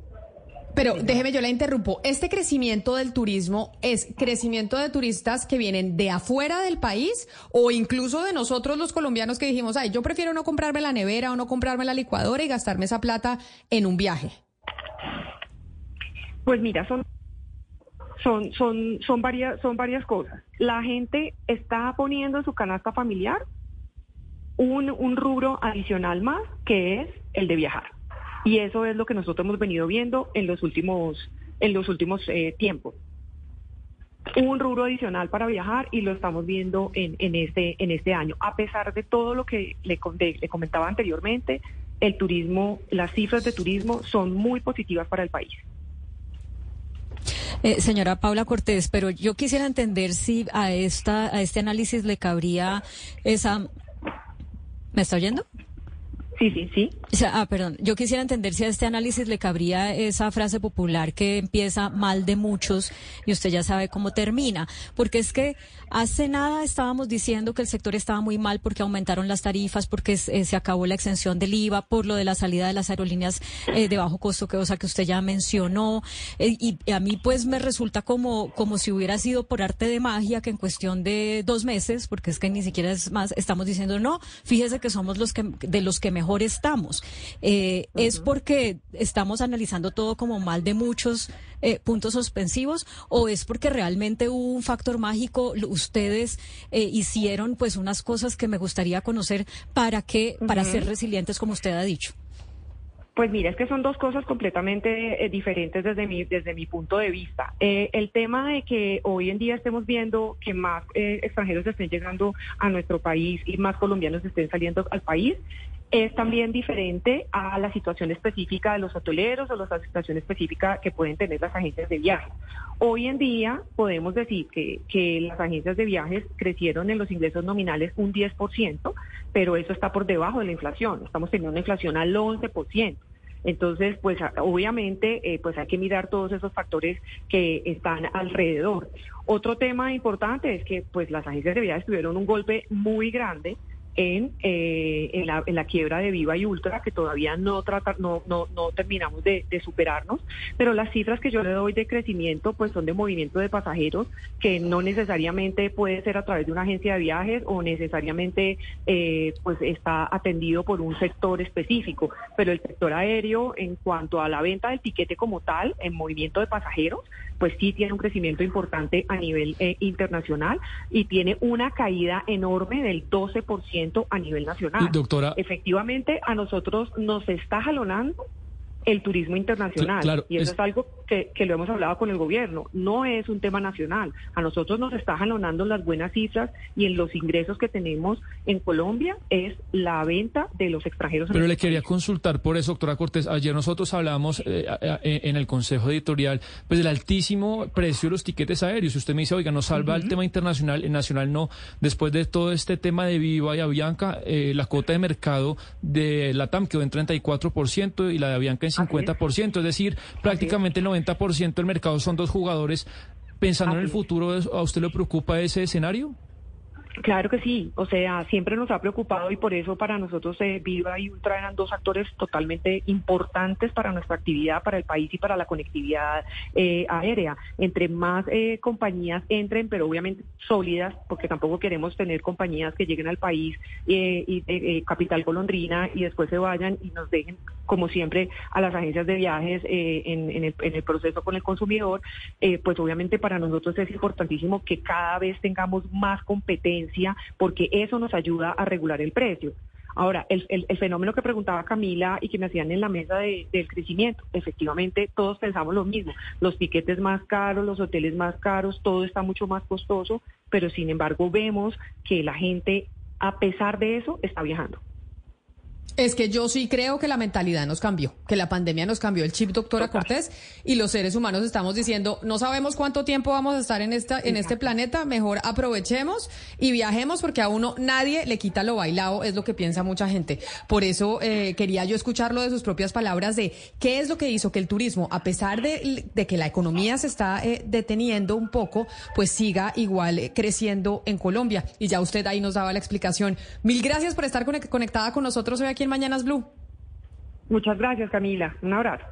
Pero déjeme, yo la interrumpo. ¿Este crecimiento del turismo es crecimiento de turistas que vienen de afuera del país o incluso de nosotros los colombianos que dijimos, ay, yo prefiero no comprarme la nevera o no comprarme la licuadora y gastarme esa plata en un viaje? Pues mira, son son son son varias son varias cosas. La gente está poniendo en su canasta familiar un, un rubro adicional más que es el de viajar. Y eso es lo que nosotros hemos venido viendo en los últimos, en los últimos eh, tiempos. Un rubro adicional para viajar y lo estamos viendo en, en, este, en este año. A pesar de todo lo que le, le comentaba anteriormente, el turismo, las cifras de turismo son muy positivas para el país. Eh, señora Paula Cortés, pero yo quisiera entender si a esta a este análisis le cabría esa. ¿Me está oyendo? Sí, sí, sí. ah, perdón. Yo quisiera entender si a este análisis le cabría esa frase popular que empieza mal de muchos y usted ya sabe cómo termina. Porque es que hace nada estábamos diciendo que el sector estaba muy mal porque aumentaron las tarifas, porque eh, se acabó la exención del IVA, por lo de la salida de las aerolíneas eh, de bajo costo, que, o que usted ya mencionó. Eh, y, a mí pues me resulta como, como si hubiera sido por arte de magia que en cuestión de dos meses, porque es que ni siquiera es más, estamos diciendo no, fíjese que somos los que, de los que mejor estamos. Eh, ¿Es porque estamos analizando todo como mal de muchos eh, puntos suspensivos o es porque realmente hubo un factor mágico? Ustedes eh, hicieron pues unas cosas que me gustaría conocer para que, para ser resilientes como usted ha dicho. Pues mira, es que son dos cosas completamente diferentes desde mi, desde mi punto de vista. el tema de que hoy en día estemos viendo que más extranjeros estén llegando a nuestro país y más colombianos estén saliendo al país es también diferente a la situación específica de los hoteleros o la situación específica que pueden tener las agencias de viajes. Hoy en día podemos decir que, que las agencias de viajes crecieron en los ingresos nominales un 10%, pero eso está por debajo de la inflación. Estamos teniendo una inflación al 11%. Entonces, pues obviamente, eh, pues hay que mirar todos esos factores que están alrededor. Otro tema importante es que pues las agencias de viajes tuvieron un golpe muy grande en, eh, en, la, en, la, quiebra de Viva y Ultra, que todavía no, trata, no, no, no terminamos de, de, superarnos, pero las cifras que yo le doy de crecimiento pues son de movimiento de pasajeros, que no necesariamente puede ser a través de una agencia de viajes o necesariamente eh, pues está atendido por un sector específico, pero el sector aéreo en cuanto a la venta del tiquete como tal, en movimiento de pasajeros, pues sí tiene un crecimiento importante a nivel eh, internacional y tiene una caída enorme del 12% a nivel nacional. Doctora. Efectivamente, a nosotros nos está jalonando el turismo internacional. y eso es, algo que, que, lo hemos hablado con el gobierno. No es un tema nacional. A nosotros nos está jalonando las buenas cifras y en los ingresos que tenemos en Colombia es la venta de los extranjeros. Pero le quería consultar por eso, doctora Cortés. Ayer nosotros hablamos eh, en el Consejo Editorial pues del altísimo precio de los tiquetes aéreos. Usted me dice, oiga, nos salva el tema internacional, el nacional no. Después de todo este tema de Viva y Avianca, eh, la cuota de mercado de la TAM quedó en 34% y la de Avianca en 50%, es decir, prácticamente el 90% del mercado son dos jugadores. Pensando en el futuro, ¿a usted le preocupa ese escenario? Claro que sí, o sea, siempre nos ha preocupado y por eso para nosotros eh, Viva y Ultra eran dos actores totalmente importantes para nuestra actividad, para el país y para la conectividad eh, aérea. Entre más eh, compañías entren, pero obviamente sólidas, porque tampoco queremos tener compañías que lleguen al país y capital golondrina y después se vayan y nos dejen, como siempre, a las agencias de viajes en, el, en el proceso con el consumidor, pues obviamente para nosotros es importantísimo que cada vez tengamos más competencia porque eso nos ayuda a regular el precio. Ahora, el, fenómeno que preguntaba Camila y que me hacían en la mesa del crecimiento, efectivamente todos pensamos lo mismo, los tiquetes más caros, los hoteles más caros, todo está mucho más costoso, pero sin embargo vemos que la gente, a pesar de eso, está viajando. Es que yo sí creo que la mentalidad nos cambió, que la pandemia nos cambió el chip, doctora Cortés, y los seres humanos estamos diciendo, no sabemos cuánto tiempo vamos a estar en esta, en este planeta, mejor aprovechemos y viajemos porque a uno nadie le quita lo bailado, es lo que piensa mucha gente. Por eso eh, quería yo escucharlo de sus propias palabras de qué es lo que hizo que el turismo, a pesar de, que la economía se está eh, deteniendo un poco, pues siga igual eh, creciendo en Colombia. Y ya usted ahí nos daba la explicación. Mil gracias por estar conectada con nosotros hoy aquí en Mañanas Blue. Muchas gracias, Camila. Un abrazo.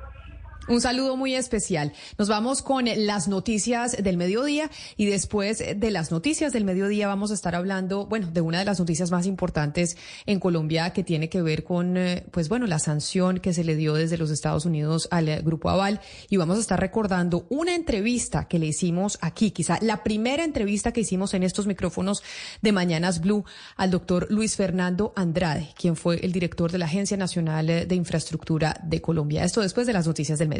Un saludo muy especial. Nos vamos con las noticias del mediodía y después de las noticias del mediodía vamos a estar hablando, bueno, de una de las noticias más importantes en Colombia que tiene que ver con, eh, pues bueno, la sanción que se le dio desde los Estados Unidos al eh, Grupo Aval y vamos a estar recordando una entrevista que le hicimos aquí, quizá la primera entrevista que hicimos en estos micrófonos de Mañanas Blue al doctor Luis Fernando Andrade, quien fue el director de la Agencia Nacional de Infraestructura de Colombia. Esto después de las noticias del mediodía.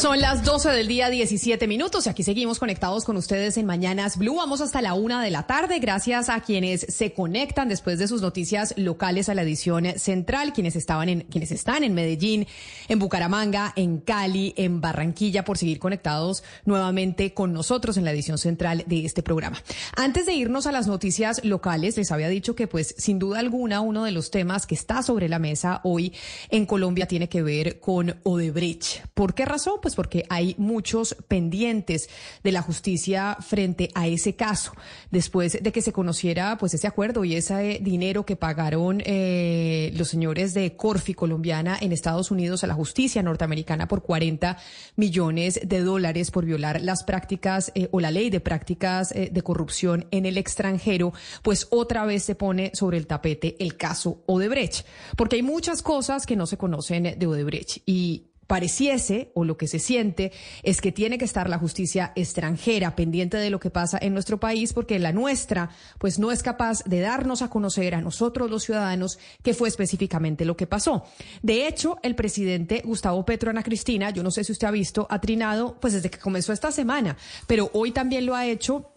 Son las 12 del día, 17 minutos, y aquí seguimos conectados con ustedes en Mañanas Blue. Vamos hasta la una de la tarde, gracias a quienes se conectan después de sus noticias locales a la edición central, quienes estaban en, quienes están en Medellín, en Bucaramanga, en Cali, en Barranquilla, por seguir conectados nuevamente con nosotros en la edición central de este programa. Antes de irnos a las noticias locales, les había dicho que, pues, sin duda alguna, uno de los temas que está sobre la mesa hoy en Colombia tiene que ver con Odebrecht. ¿Por qué razón? Pues porque hay muchos pendientes de la justicia frente a ese caso. Después de que se conociera pues ese acuerdo y ese dinero que pagaron eh, los señores de Corfi colombiana en Estados Unidos a la justicia norteamericana por 40 millones de dólares por violar las prácticas eh, o la ley de prácticas eh, de corrupción en el extranjero, pues otra vez se pone sobre el tapete el caso Odebrecht, porque hay muchas cosas que no se conocen de Odebrecht y pareciese o lo que se siente es que tiene que estar la justicia extranjera pendiente de lo que pasa en nuestro país porque la nuestra pues no es capaz de darnos a conocer a nosotros los ciudadanos qué fue específicamente lo que pasó. De hecho, el presidente Gustavo Petro Ana Cristina, yo no sé si usted ha visto, ha trinado pues desde que comenzó esta semana, pero hoy también lo ha hecho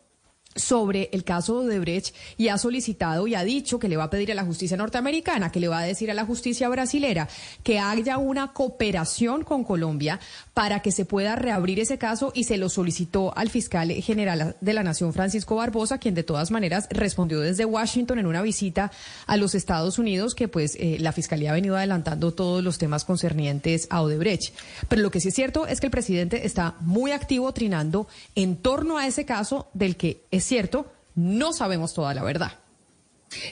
sobre el caso de Odebrecht y ha solicitado y ha dicho que le va a pedir a la justicia norteamericana, que le va a decir a la justicia brasilera que haya una cooperación con Colombia para que se pueda reabrir ese caso y se lo solicitó al fiscal general de la Nación, Francisco Barbosa, quien de todas maneras respondió desde Washington en una visita a los Estados Unidos que pues eh, la fiscalía ha venido adelantando todos los temas concernientes a Odebrecht. Pero lo que sí es cierto es que el presidente está muy activo trinando en torno a ese caso del que es cierto, no sabemos toda la verdad.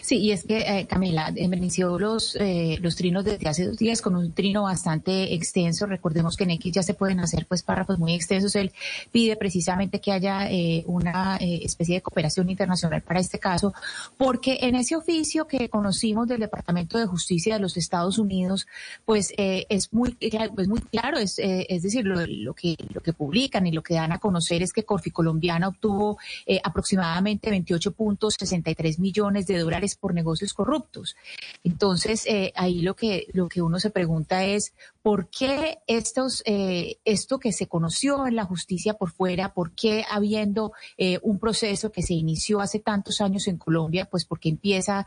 Sí, y es que, eh, Camila, inició los, eh, los trinos desde hace dos días con un trino bastante extenso. Recordemos que en X ya se pueden hacer pues párrafos muy extensos. Él pide precisamente que haya eh, una eh, especie de cooperación internacional para este caso, porque en ese oficio que conocimos del Departamento de Justicia de los Estados Unidos, pues es muy, pues muy claro, es, es decir, lo, lo, que, lo que publican y lo que dan a conocer es que Corfi Colombiana obtuvo aproximadamente 28.63 millones de dólares por negocios corruptos. Entonces, eh, ahí lo que, lo que uno se pregunta es, ¿por qué estos, eh, esto que se conoció en la justicia por fuera, por qué habiendo eh, un proceso que se inició hace tantos años en Colombia, pues porque empieza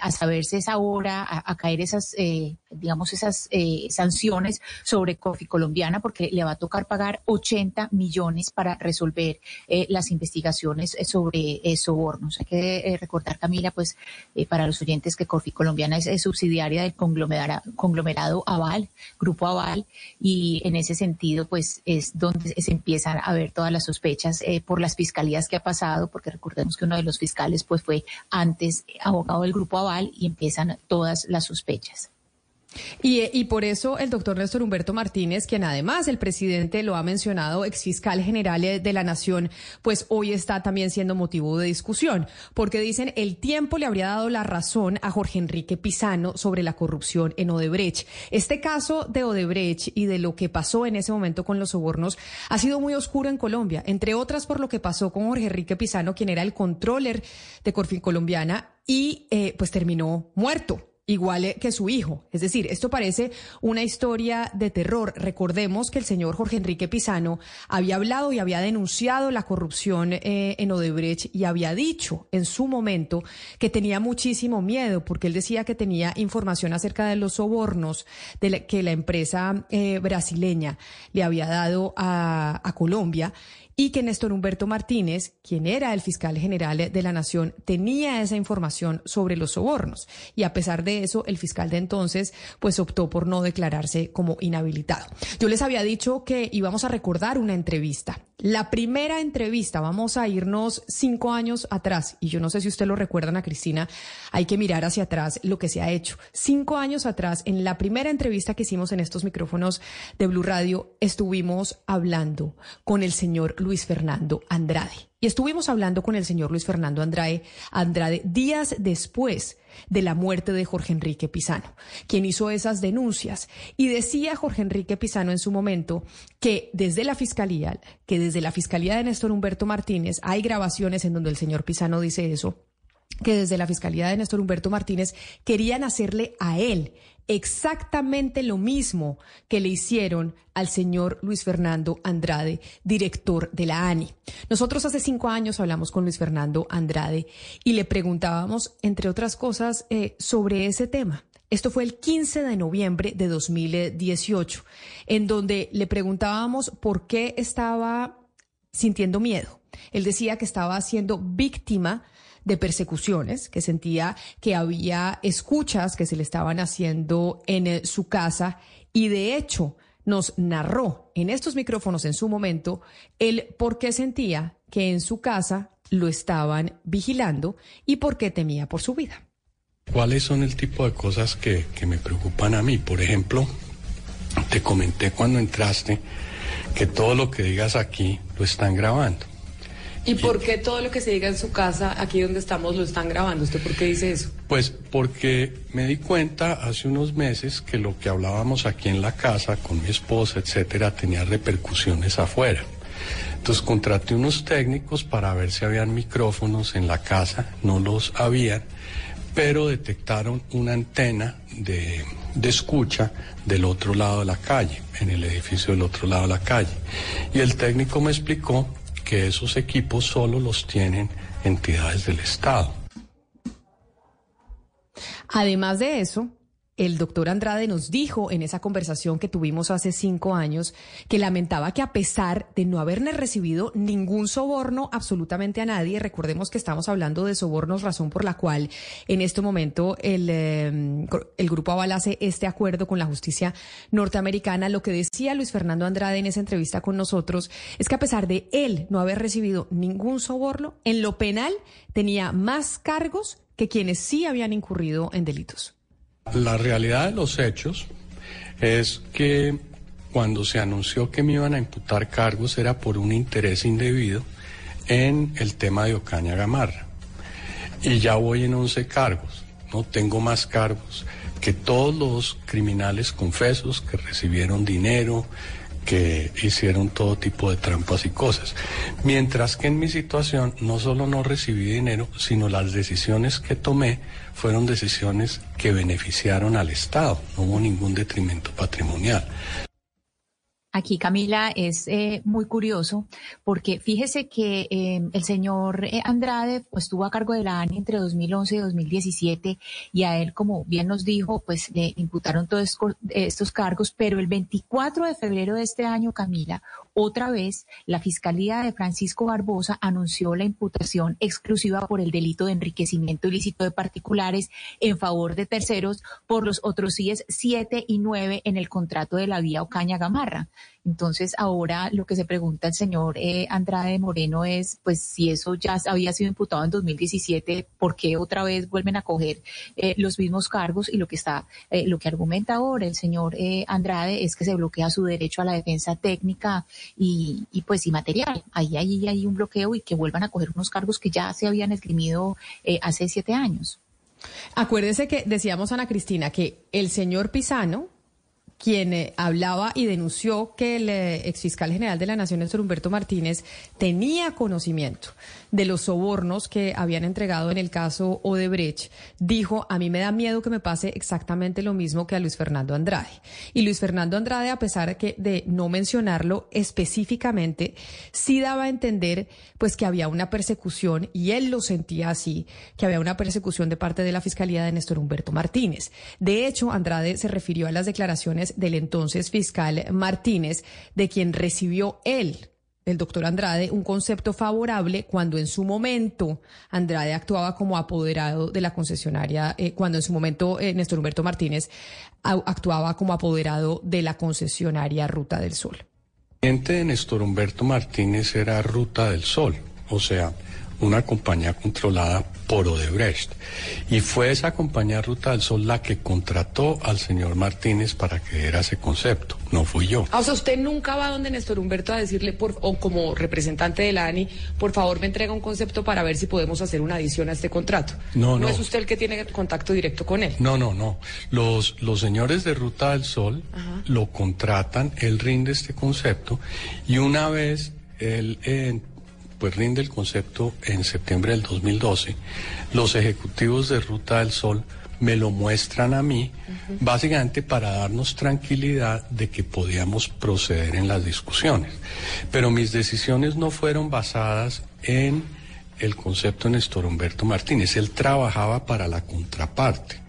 a saberse esa hora, a, a caer esas, digamos, esas sanciones sobre Cofi Colombiana, porque le va a tocar pagar 80 millones para resolver las investigaciones sobre sobornos. Hay que recordar, Camila, pues eh, para los oyentes que Corfi Colombiana es, subsidiaria del conglomerado, conglomerado, Aval, Grupo Aval, y en ese sentido, pues es donde se empiezan a ver todas las sospechas eh, por las fiscalías que ha pasado, porque recordemos que uno de los fiscales pues fue antes abogado del Grupo Aval y empiezan todas las sospechas. Y, por eso el doctor Néstor Humberto Martínez, quien además el presidente lo ha mencionado, ex fiscal general de la Nación, pues hoy está también siendo motivo de discusión, porque dicen el tiempo le habría dado la razón a Jorge Enrique Pizano sobre la corrupción en Odebrecht. Este caso de Odebrecht y de lo que pasó en ese momento con los sobornos ha sido muy oscuro en Colombia, entre otras por lo que pasó con Jorge Enrique Pizano, quien era el controller de Corfin Colombiana y eh, pues terminó muerto igual que su hijo. Es decir, esto parece una historia de terror. Recordemos que el señor Jorge Enrique Pizano había hablado y había denunciado la corrupción eh, en Odebrecht y había dicho en su momento que tenía muchísimo miedo porque él decía que tenía información acerca de los sobornos de que la empresa eh, brasileña le había dado a Colombia y que Néstor Humberto Martínez, quien era el fiscal general de la Nación, tenía esa información sobre los sobornos. Y a pesar de eso, el fiscal de entonces, pues optó por no declararse como inhabilitado. Yo les había dicho que íbamos a recordar una entrevista. La primera entrevista, vamos a irnos cinco años atrás, y yo no sé si usted lo recuerdan a Cristina, hay que mirar hacia atrás lo que se ha hecho. Cinco años atrás, en la primera entrevista que hicimos en estos micrófonos de Blue Radio, estuvimos hablando con el señor Luis Fernando Andrade. Y estuvimos hablando con el señor Luis Fernando Andrade, días después de la muerte de Jorge Enrique Pizano, quien hizo esas denuncias. Y decía Jorge Enrique Pizano en su momento que desde la fiscalía, que desde la fiscalía de Néstor Humberto Martínez hay grabaciones en donde el señor Pizano dice eso que desde la Fiscalía de Néstor Humberto Martínez querían hacerle a él exactamente lo mismo que le hicieron al señor Luis Fernando Andrade, director de la ANI. Nosotros hace cinco años hablamos con Luis Fernando Andrade y le preguntábamos, entre otras cosas, eh, sobre ese tema. Esto fue el 15 de noviembre de 2018, en donde le preguntábamos por qué estaba sintiendo miedo. Él decía que estaba siendo víctima de persecuciones, que sentía que había escuchas que se le estaban haciendo en eh, su casa y de hecho nos narró en estos micrófonos en su momento el por qué sentía que en su casa lo estaban vigilando y por qué temía por su vida. ¿Cuáles son el tipo de cosas que, que me preocupan a mí? Por ejemplo, te comenté cuando entraste que todo lo que digas aquí lo están grabando. ¿Y por qué todo lo que se diga en su casa, aquí donde estamos, lo están grabando? ¿Usted por qué dice eso? Pues porque me di cuenta hace unos meses que lo que hablábamos aquí en la casa con mi esposa, etcétera, tenía repercusiones afuera. Entonces contraté unos técnicos para ver si habían micrófonos en la casa, no los habían, pero detectaron una antena de, de, escucha del otro lado de la calle, en el edificio del otro lado de la calle. Y el técnico me explicó que esos equipos solo los tienen entidades del Estado. Además de eso, el doctor Andrade nos dijo en esa conversación que tuvimos hace cinco años que lamentaba que a pesar de no haberle recibido ningún soborno absolutamente a nadie, recordemos que estamos hablando de sobornos, razón por la cual en este momento el, eh, el grupo Aval hace este acuerdo con la justicia norteamericana, lo que decía Luis Fernando Andrade en esa entrevista con nosotros es que a pesar de él no haber recibido ningún soborno, en lo penal tenía más cargos que quienes sí habían incurrido en delitos. La realidad de los hechos es que cuando se anunció que me iban a imputar cargos era por un interés indebido en el tema de Ocaña Gamarra. Y ya voy en 11 cargos, no tengo más cargos que todos los criminales confesos que recibieron dinero, que hicieron todo tipo de trampas y cosas. Mientras que en mi situación no solo no recibí dinero, sino las decisiones que tomé fueron decisiones que beneficiaron al Estado, no hubo ningún detrimento patrimonial. Aquí, Camila, es eh, muy curioso porque fíjese que eh, el señor eh, Andrade pues, estuvo a cargo de la ANI entre 2011 y 2017 y a él, como bien nos dijo, pues le imputaron todos estos cargos, pero el 24 de febrero de este año, Camila, otra vez la Fiscalía de Francisco Barbosa anunció la imputación exclusiva por el delito de enriquecimiento ilícito de particulares en favor de terceros por los otros CIES 7 y 9 en el contrato de la vía Ocaña Gamarra. Entonces, ahora lo que se pregunta el señor eh, Andrade Moreno es, pues, si eso ya había sido imputado en 2017, ¿por qué otra vez vuelven a coger eh, los mismos cargos? Y lo que está, eh, lo que argumenta ahora el señor Andrade es que se bloquea su derecho a la defensa técnica y, y pues, y material. Ahí, ahí hay un bloqueo y que vuelvan a coger unos cargos que ya se habían esgrimido hace siete años. Acuérdese que decíamos, Ana Cristina, que el señor Pisano, quien eh, hablaba y denunció que el eh, exfiscal general de la Nación, Néstor Humberto Martínez, tenía conocimiento de los sobornos que habían entregado en el caso Odebrecht, dijo, a mí me da miedo que me pase exactamente lo mismo que a Luis Fernando Andrade. Y Luis Fernando Andrade, a pesar de, no mencionarlo específicamente, sí daba a entender pues que había una persecución, y él lo sentía así, que había una persecución de parte de la Fiscalía de Néstor Humberto Martínez. De hecho, Andrade se refirió a las declaraciones del entonces fiscal Martínez, de quien recibió él el doctor Andrade un concepto favorable cuando en su momento Andrade actuaba como apoderado de la concesionaria, eh, cuando en su momento eh, Néstor Humberto Martínez actuaba como apoderado de la concesionaria Ruta del Sol. El de Néstor Humberto Martínez era Ruta del Sol, o sea, una compañía controlada por Odebrecht. Y fue esa compañía Ruta del Sol la que contrató al señor Martínez para que diera ese concepto, no fui yo. Ah, o sea, usted nunca va donde Néstor Humberto a decirle, por, o como representante de la ANI, por favor me entrega un concepto para ver si podemos hacer una adición a este contrato. No, no. No es usted el que tiene contacto directo con él. No, no, no. Los, los señores de Ruta del Sol lo contratan, él rinde este concepto y una vez él... Eh, pues rinde el concepto en septiembre del 2012, los ejecutivos de Ruta del Sol me lo muestran a mí, básicamente para darnos tranquilidad de que podíamos proceder en las discusiones. Pero mis decisiones no fueron basadas en el concepto de Néstor Humberto Martínez, él trabajaba para la contraparte.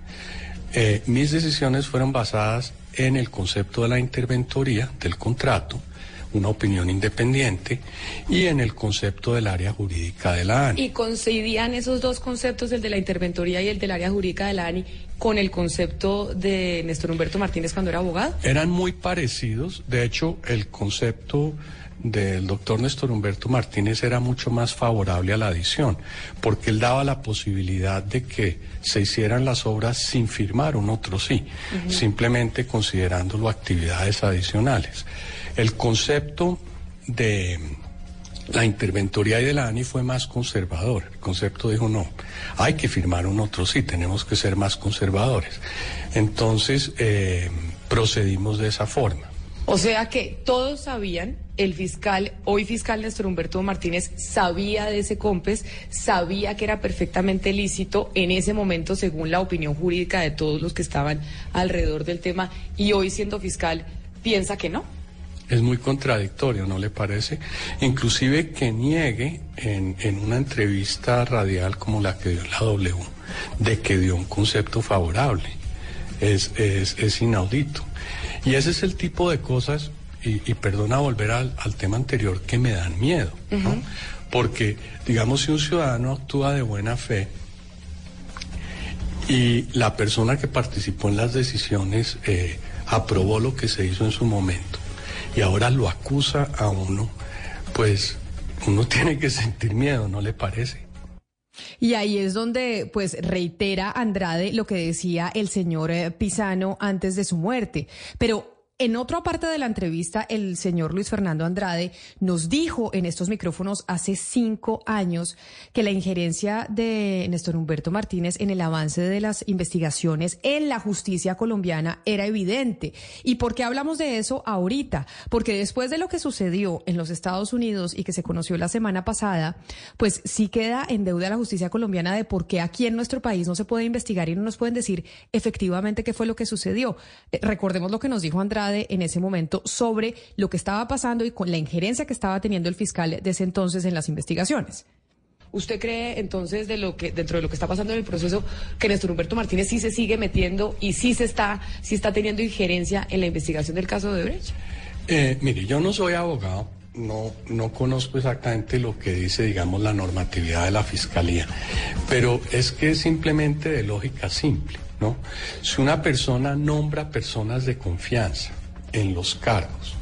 Eh, mis decisiones fueron basadas en el concepto de la interventoría del contrato, una opinión independiente y en el concepto del área jurídica de la ANI. ¿Y coincidían esos dos conceptos, el de la interventoría y el del área jurídica de la ANI, con el concepto de Néstor Humberto Martínez cuando era abogado? Eran muy parecidos. De hecho, el concepto del doctor Néstor Humberto Martínez era mucho más favorable a la adición, porque él daba la posibilidad de que se hicieran las obras sin firmar un otro sí, simplemente considerándolo actividades adicionales. El concepto de la interventoría y de la ANI fue más conservador. El concepto dijo no, hay que firmar un otro sí, tenemos que ser más conservadores. Entonces eh, procedimos de esa forma. O sea que todos sabían, el fiscal, hoy fiscal Néstor Humberto Martínez, sabía de ese COMPES, sabía que era perfectamente lícito en ese momento, según la opinión jurídica de todos los que estaban alrededor del tema, y hoy siendo fiscal, piensa que no. Es muy contradictorio, ¿no le parece? Inclusive que niegue en, en una entrevista radial como la que dio la W, de que dio un concepto favorable. Es, es, es inaudito. Y ese es el tipo de cosas, y, y perdona volver al, al, tema anterior, que me dan miedo. ¿no? Porque, digamos, si un ciudadano actúa de buena fe y la persona que participó en las decisiones eh, aprobó lo que se hizo en su momento y ahora lo acusa a uno, pues uno [LAUGHS] tiene que sentir miedo, ¿no le parece? Y ahí es donde, pues, reitera Andrade lo que decía el señor eh, Pisano antes de su muerte. Pero en otra parte de la entrevista, el señor Luis Fernando Andrade nos dijo en estos micrófonos hace cinco años que la injerencia de Néstor Humberto Martínez en el avance de las investigaciones en la justicia colombiana era evidente. ¿Y por qué hablamos de eso ahorita? Porque después de lo que sucedió en los Estados Unidos y que se conoció la semana pasada, pues sí queda en deuda la justicia colombiana de por qué aquí en nuestro país no se puede investigar y no nos pueden decir efectivamente qué fue lo que sucedió. Eh, recordemos lo que nos dijo Andrade en ese momento sobre lo que estaba pasando y con la injerencia que estaba teniendo el fiscal de ese entonces en las investigaciones. ¿Usted cree entonces de lo que dentro de lo que está pasando en el proceso que Néstor Humberto Martínez sí se sigue metiendo y sí se está sí está teniendo injerencia en la investigación del caso de Brecht? Eh, mire, yo no soy abogado, no, no conozco exactamente lo que dice, digamos, la normatividad de la fiscalía, pero es que es simplemente de lógica simple, ¿no? Si una persona nombra personas de confianza en los cargos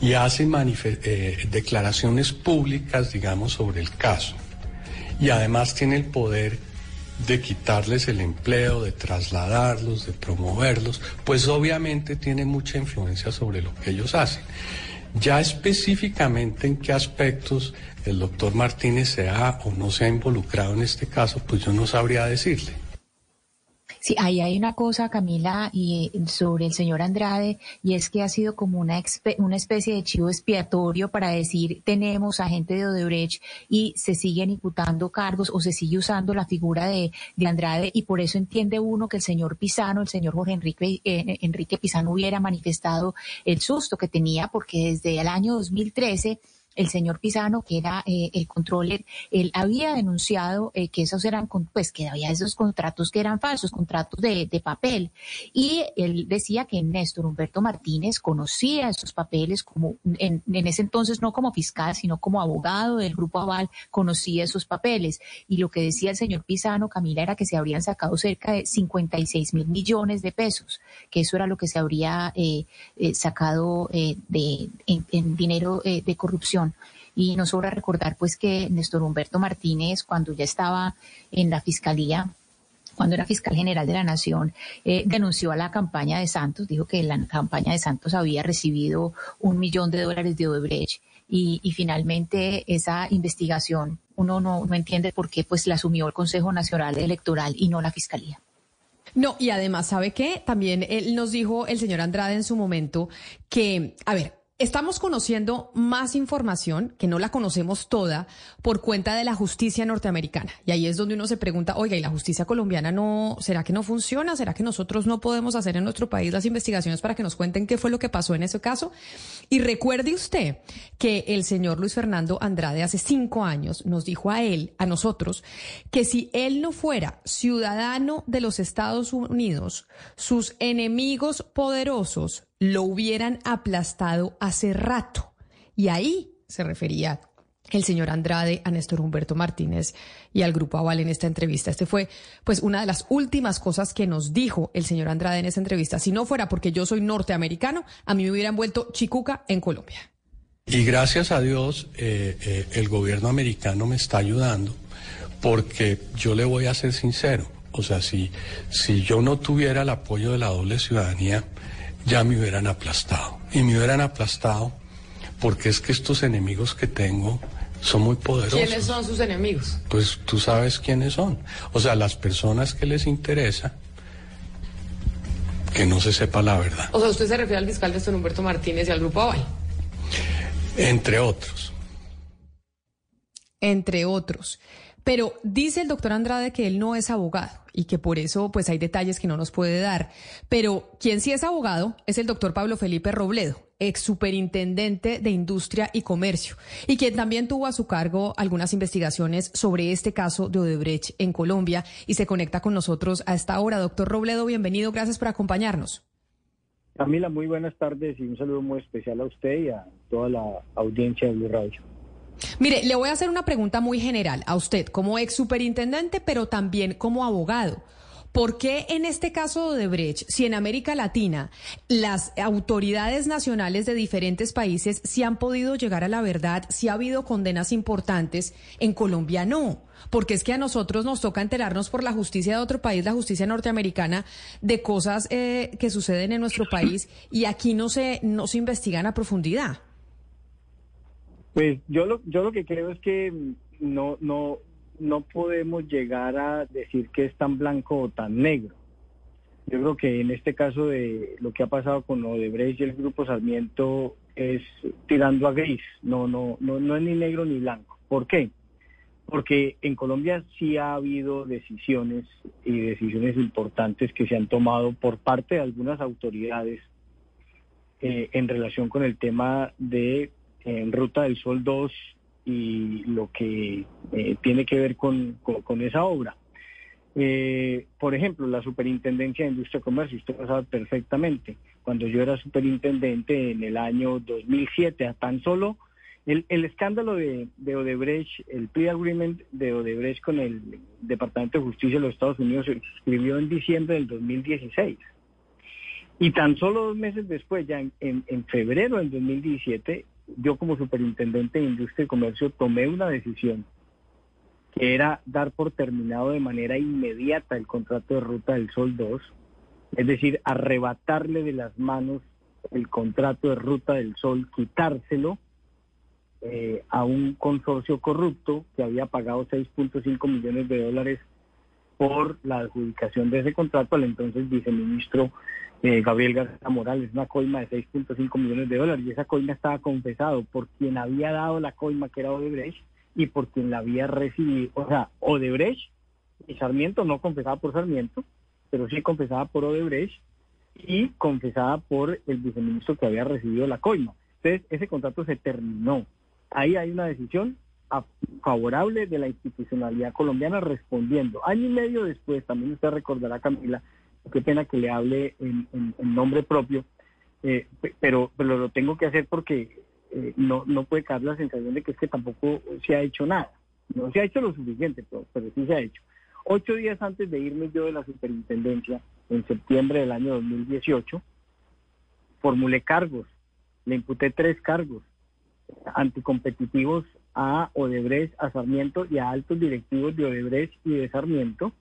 y hace eh, declaraciones públicas, digamos, sobre el caso, y además tiene el poder de quitarles el empleo, de trasladarlos, de promoverlos, pues obviamente tiene mucha influencia sobre lo que ellos hacen. Ya específicamente en qué aspectos el doctor Martínez se ha o no se ha involucrado en este caso, pues yo no sabría decirle. Sí, ahí hay una cosa, Camila, y sobre el señor Andrade, y es que ha sido como una, una especie de chivo expiatorio para decir tenemos a gente de Odebrecht y se siguen imputando cargos o se sigue usando la figura de, de Andrade y por eso entiende uno que el señor Pisano, el señor Jorge Enrique, eh, Enrique Pisano hubiera manifestado el susto que tenía porque desde el año 2013 el señor Pisano, que era eh, el controller, él había denunciado eh, que esos eran, pues que había esos contratos que eran falsos, contratos de, de, papel. Y él decía que Néstor Humberto Martínez conocía esos papeles como, en, en, ese entonces no como fiscal, sino como abogado del Grupo Aval, conocía esos papeles. Y lo que decía el señor Pisano, Camila, era que se habrían sacado cerca de 56 mil millones de pesos, que eso era lo que se habría eh, sacado de, en, en dinero de corrupción. Y nos sobra recordar pues que Néstor Humberto Martínez, cuando ya estaba en la fiscalía, cuando era fiscal general de la Nación, eh, denunció a la campaña de Santos, dijo que la campaña de Santos había recibido un millón de dólares de Odebrecht y, finalmente esa investigación uno no, no entiende por qué pues la asumió el Consejo Nacional Electoral y no la Fiscalía. No, y además, ¿sabe qué? También él nos dijo el señor Andrade en su momento que, a ver, Estamos conociendo más información, que no la conocemos toda, por cuenta de la justicia norteamericana. Y ahí es donde uno se pregunta, oiga, ¿y la justicia colombiana no, será que no funciona? ¿Será que nosotros no podemos hacer en nuestro país las investigaciones para que nos cuenten qué fue lo que pasó en ese caso? Y recuerde usted que el señor Luis Fernando Andrade hace cinco años nos dijo a él, a nosotros, que si él no fuera ciudadano de los Estados Unidos, sus enemigos poderosos lo hubieran aplastado hace rato. Y ahí se refería el señor Andrade a Néstor Humberto Martínez y al Grupo Aval en esta entrevista. Este fue, pues, una de las últimas cosas que nos dijo el señor Andrade en esa entrevista. Si no fuera porque yo soy norteamericano, a mí me hubieran vuelto chicuca en Colombia. Y gracias a Dios, eh, eh, el gobierno americano me está ayudando, porque yo le voy a ser sincero. O sea, si, si yo no tuviera el apoyo de la doble ciudadanía, ya me hubieran aplastado. Y me hubieran aplastado porque es que estos enemigos que tengo son muy poderosos. ¿Quiénes son sus enemigos? Pues tú sabes quiénes son. O sea, las personas que les interesa que no se sepa la verdad. O sea, usted se refiere al fiscal Néstor Humberto Martínez y al Grupo Aval. Entre otros. Entre otros. Pero dice el doctor Andrade que él no es abogado y que por eso pues hay detalles que no nos puede dar. Pero quien sí es abogado es el doctor Pablo Felipe Robledo. ex superintendente de Industria y Comercio, y quien también tuvo a su cargo algunas investigaciones sobre este caso de Odebrecht en Colombia y se conecta con nosotros a esta hora. Doctor Robledo, bienvenido, gracias por acompañarnos. Camila, muy buenas tardes y un saludo muy especial a usted y a toda la audiencia de Blue Radio. Mire, le voy a hacer una pregunta muy general a usted como ex superintendente, pero también como abogado. ¿Por qué en este caso de Odebrecht, si en América Latina las autoridades nacionales de diferentes países sí han podido llegar a la verdad, si ha habido condenas importantes, en Colombia no? Porque es que a nosotros nos toca enterarnos por la justicia de otro país, la justicia norteamericana, de cosas eh, que suceden en nuestro país y aquí no se, no se investigan a profundidad. Pues yo lo, yo lo que creo es que no, no, no podemos llegar a decir que es tan blanco o tan negro. Yo creo que en este caso de lo que ha pasado con Odebrecht y el Grupo Sarmiento es tirando a gris, no, no, no, no es ni negro ni blanco. ¿Por qué? Porque en Colombia sí ha habido decisiones y decisiones importantes que se han tomado por parte de algunas autoridades eh, en relación con el tema de en Ruta del Sol 2 y lo que eh, tiene que ver con, con, esa obra. Eh, por ejemplo, la Superintendencia de Industria y Comercio, usted lo sabe perfectamente, cuando yo era superintendente en el año 2007, a tan solo el, el escándalo de, de, Odebrecht, el plea agreement de Odebrecht con el Departamento de Justicia de los Estados Unidos se suscribió en diciembre del 2016. Y tan solo dos meses después, ya en, en, en febrero del 2017, yo como superintendente de Industria y Comercio tomé una decisión que era dar por terminado de manera inmediata el contrato de Ruta del Sol 2, es decir, arrebatarle de las manos el contrato de Ruta del Sol, quitárselo eh, a un consorcio corrupto que había pagado 6.5 millones de dólares por la adjudicación de ese contrato al entonces viceministro eh, Gabriel García Morales, una coima de 6.5 millones de dólares, y esa coima estaba confesado por quien había dado la coima, que era Odebrecht, y por quien la había recibido, o sea, Odebrecht y Sarmiento, no confesada por Sarmiento, pero sí confesada por Odebrecht y confesada por el viceministro que había recibido la coima. Entonces, ese contrato se terminó. Ahí hay una decisión favorable de la institucionalidad colombiana respondiendo. Año y medio después, también usted recordará, Camila, qué pena que le hable en, nombre propio, eh, pero, pero lo tengo que hacer porque eh, no, no puede caer la sensación de que es que tampoco se ha hecho nada. No se ha hecho lo suficiente, pero, pero sí se ha hecho. Ocho días antes de irme yo de la superintendencia, en septiembre del año 2018, formulé cargos, le imputé tres cargos anticompetitivos a Odebrecht, a Sarmiento y a altos directivos de Odebrecht y de Sarmiento,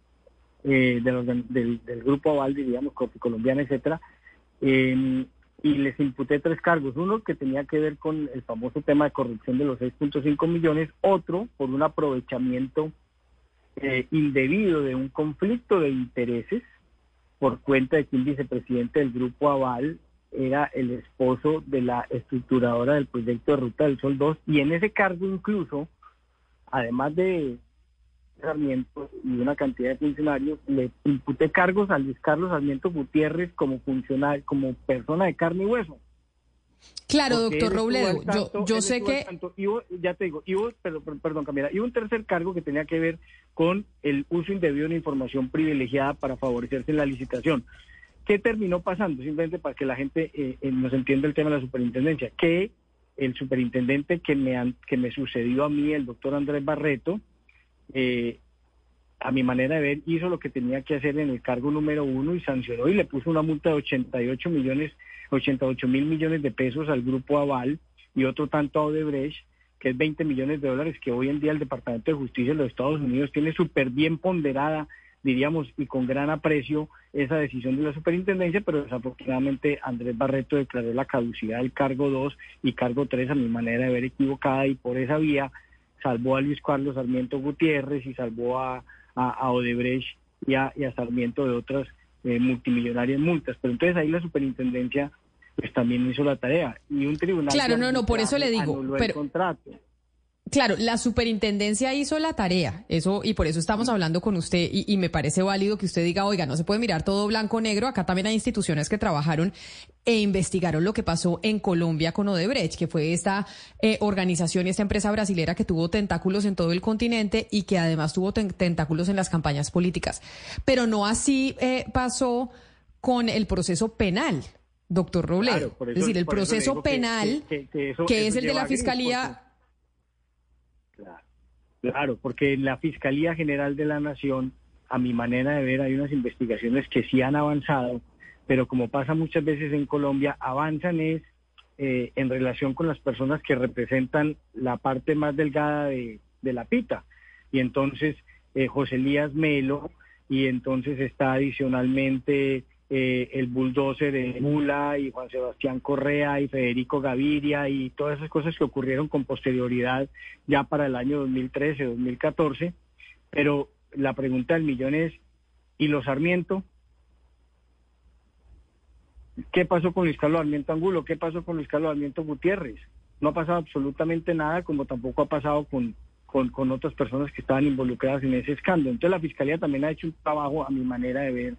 eh, del, grupo Aval, diríamos, Colombiana, etcétera, em, y les imputé tres cargos. Uno que tenía que ver con el famoso tema de corrupción de los 6.5 millones, otro por un aprovechamiento eh, indebido de un conflicto de intereses por cuenta de que un vicepresidente del grupo Aval era el esposo de la estructuradora del proyecto de Ruta del Sol 2 y en ese cargo incluso, además de Sarmiento y una cantidad de funcionarios, le imputé cargos a Luis Carlos Sarmiento Gutiérrez como funcionario, como persona de carne y hueso. Claro, doctor Robledo, yo, yo sé que... ya te digo, y hubo, perdón, perdón, Camila, y un tercer cargo que tenía que ver con el uso indebido de información privilegiada para favorecerse en la licitación. ¿Qué terminó pasando? Simplemente para que la gente eh, eh, nos entienda el tema de la superintendencia, que el superintendente que me, que me sucedió a mí, el doctor Andrés Barreto, eh, a mi manera de ver, hizo lo que tenía que hacer en el cargo número uno y sancionó y le puso una multa de 88 millones, 88 mil millones de pesos al grupo Aval y otro tanto a Odebrecht, que es 20 millones de dólares que hoy en día el Departamento de Justicia de los Estados Unidos tiene súper bien ponderada, diríamos, y con gran aprecio esa decisión de la superintendencia, pero desafortunadamente Andrés Barreto declaró la caducidad del cargo 2 y cargo 3 a mi manera de ver equivocada y por esa vía salvó a Luis Carlos Sarmiento Gutiérrez y salvó a, a, Odebrecht y a, Sarmiento de otras eh, multimillonarias multas. Pero entonces ahí la superintendencia pues también hizo la tarea y un tribunal... Claro, no, no, por eso le digo... pero... El contrato. Claro, la superintendencia hizo la tarea, eso y por eso estamos hablando con usted y, y, me parece válido que usted diga, oiga, no se puede mirar todo blanco negro. Acá también hay instituciones que trabajaron e investigaron lo que pasó en Colombia con Odebrecht, que fue esta eh, organización y esta empresa brasilera que tuvo tentáculos en todo el continente y que además tuvo ten tentáculos en las campañas políticas. Pero no así eh, pasó con el proceso penal. Doctor Robledo. Claro, es decir, el proceso penal, que, que, que, eso, que es el de la Fiscalía, Claro, porque en la Fiscalía General de la Nación, a mi manera de ver, hay unas investigaciones que sí han avanzado, pero como pasa muchas veces en Colombia, avanzan es eh, en relación con las personas que representan la parte más delgada de, la pita. Y entonces eh, José Elías Melo, y entonces está adicionalmente eh, el bulldozer de Mula y Juan Sebastián Correa y Federico Gaviria y todas esas cosas que ocurrieron con posterioridad ya para el año 2013, 2014. Pero la pregunta del millón es, ¿y los Sarmiento? ¿Qué pasó con Luis Carlos Sarmiento Angulo? ¿Qué pasó con Luis Carlos Sarmiento Gutiérrez? No ha pasado absolutamente nada, como tampoco ha pasado con, con, con otras personas que estaban involucradas en ese escándalo. Entonces la Fiscalía también ha hecho un trabajo, a mi manera de ver,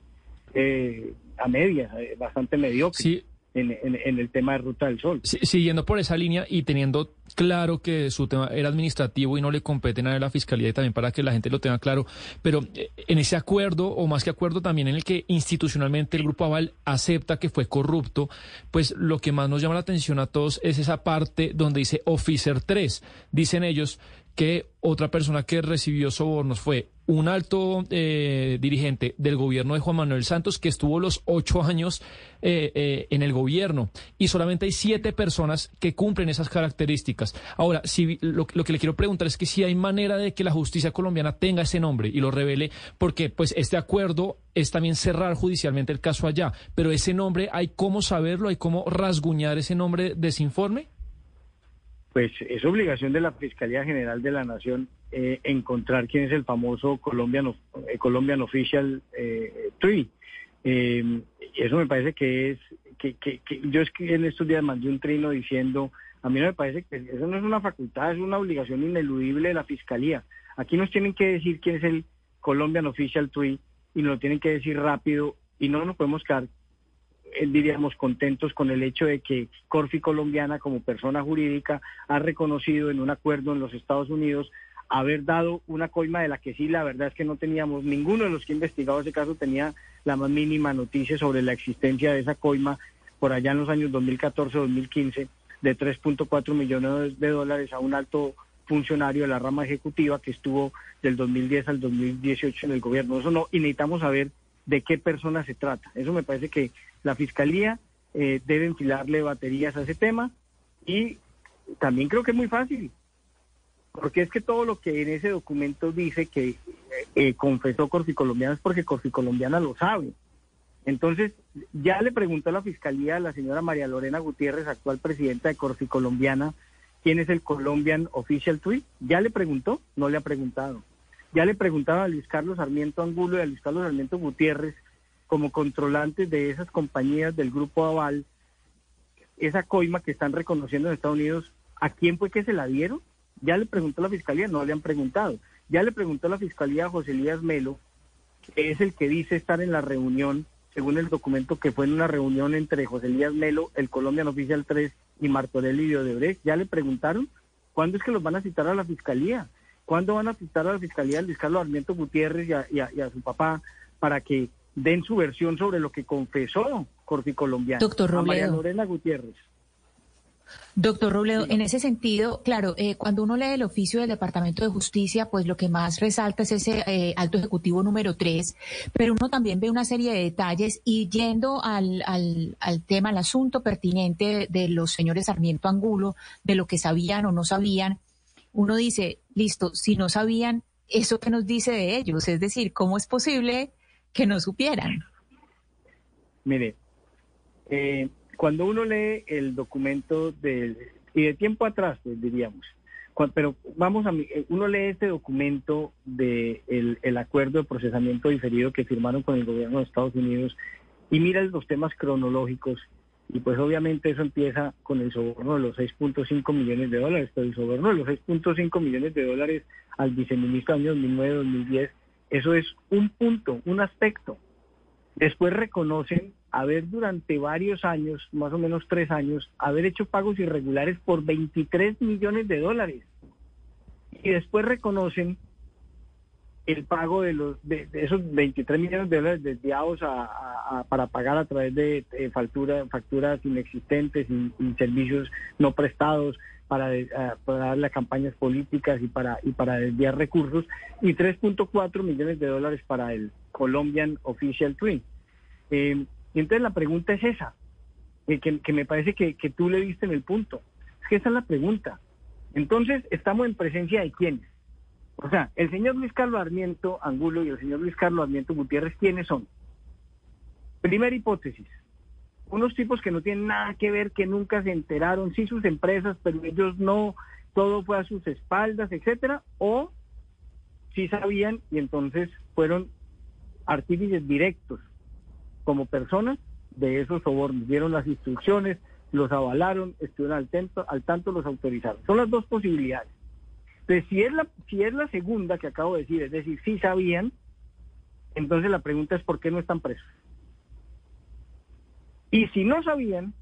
eh, a medias, eh, bastante mediocre. En, el tema de Ruta del Sol. siguiendo por esa línea y teniendo claro que su tema era administrativo y no le compete nada a la Fiscalía y también para que la gente lo tenga claro, pero eh, en ese acuerdo, o más que acuerdo, también en el que institucionalmente el Grupo Aval acepta que fue corrupto, pues lo que más nos llama la atención a todos es esa parte donde dice Officer 3. Dicen ellos que otra persona que recibió sobornos fue un alto eh, dirigente del gobierno de Juan Manuel Santos que estuvo los ocho años eh, eh, en el gobierno. Y solamente hay siete personas que cumplen esas características. Ahora, si, lo, que le quiero preguntar es que si hay manera de que la justicia colombiana tenga ese nombre y lo revele, porque pues este acuerdo es también cerrar judicialmente el caso allá, pero ese nombre hay cómo saberlo, hay cómo rasguñar ese nombre de ese informe pues es obligación de la Fiscalía General de la Nación eh, encontrar quién es el famoso Colombian, eh, Colombian Official eh, Tree. Eh, eso me parece que es, que, que, que, yo escribí en estos días mandé un trino diciendo, a mí no me parece que eso no es una facultad, es una obligación ineludible de la Fiscalía. Aquí nos tienen que decir quién es el Colombian Official Tree y nos lo tienen que decir rápido y no nos podemos quedar diríamos, contentos con el hecho de que Corfi Colombiana, como persona jurídica, ha reconocido en un acuerdo en los Estados Unidos haber dado una coima de la que sí, la verdad es que no teníamos, ninguno de los que investigado ese caso tenía la más mínima noticia sobre la existencia de esa coima por allá en los años 2014-2015 de 3.4 millones de dólares a un alto funcionario de la rama ejecutiva que estuvo del 2010 al 2018 en el gobierno. Eso no, y necesitamos saber de qué persona se trata. Eso me parece que la Fiscalía eh, debe enfilarle baterías a ese tema y también creo que es muy fácil, porque es que todo lo que en ese documento dice que eh, eh, confesó Corficolombiana es porque Corficolombiana lo sabe. Entonces, ya le preguntó a la Fiscalía a la señora María Lorena Gutiérrez, actual presidenta de Corficolombiana, quién es el Colombian Official Tweet. ¿Ya le preguntó? No le ha preguntado. Ya le preguntaba a Luis Carlos Sarmiento Angulo y a Luis Carlos Sarmiento Gutiérrez como controlantes de esas compañías del grupo Aval, esa coima que están reconociendo en Estados Unidos, ¿a quién fue que se la dieron? Ya le preguntó la fiscalía, no le han preguntado. Ya le preguntó la fiscalía a José Elías Melo, que es el que dice estar en la reunión, según el documento que fue en una reunión entre José Elías Melo, el Colombian Oficial 3 y Martorelli y Odebrecht. Ya le preguntaron, ¿cuándo es que los van a citar a la fiscalía? ¿Cuándo van a citar a la fiscalía a Luis Carlos Armiento Gutiérrez y a su papá para que den su versión sobre lo que confesó Corfi Colombiano. Doctor Robledo. María Lorena Gutiérrez. Doctor Robledo, en ese sentido, claro, eh, cuando uno lee el oficio del Departamento de Justicia, pues lo que más resalta es ese eh, alto ejecutivo número tres, pero uno también ve una serie de detalles y yendo al, al, al tema, al asunto pertinente de los señores Sarmiento Angulo, de lo que sabían o no sabían, uno dice, listo, si no sabían, ¿eso que nos dice de ellos? Es decir, ¿cómo es posible que no supieran. Mire, eh, cuando uno lee el documento del, y de tiempo atrás, pues, diríamos, pero vamos a, eh, uno lee este documento de el, acuerdo de procesamiento diferido que firmaron con el gobierno de Estados Unidos y mira los temas cronológicos Y pues obviamente eso empieza con el soborno de los 6.5 millones de dólares, pero el soborno de los 6.5 millones de dólares al viceministro año 2009-2010, eso es un punto, un aspecto. Después reconocen haber durante varios años, más o menos tres años, haber hecho pagos irregulares por 23 millones de dólares. Y después reconocen el pago de los de, esos 23 millones de dólares desviados a, para pagar a través de factura, facturas inexistentes y, servicios no prestados para, para darle a campañas políticas y para y para desviar recursos y 3.4 millones de dólares para el Colombian Official Twin. Eh, y entonces la pregunta es esa, eh, que, que, me parece que, que tú le diste en el punto. Es que esa es la pregunta. Entonces, estamos en presencia de quiénes? O sea, el señor Luis Carlos Armiento Angulo y el señor Luis Carlos Armiento Gutiérrez, ¿quiénes son? Primera hipótesis, unos tipos que no tienen nada que ver, que nunca se enteraron, sí sus empresas, pero ellos no, todo fue a sus espaldas, etcétera, o sí sabían y entonces fueron artífices directos como personas de esos sobornos, dieron las instrucciones, los avalaron, estuvieron al tanto, al tanto los autorizaron. Son las dos posibilidades. Entonces, si es, la, si es la segunda que acabo de decir, es decir, si sabían, entonces la pregunta es ¿por qué no están presos? Y si no sabían,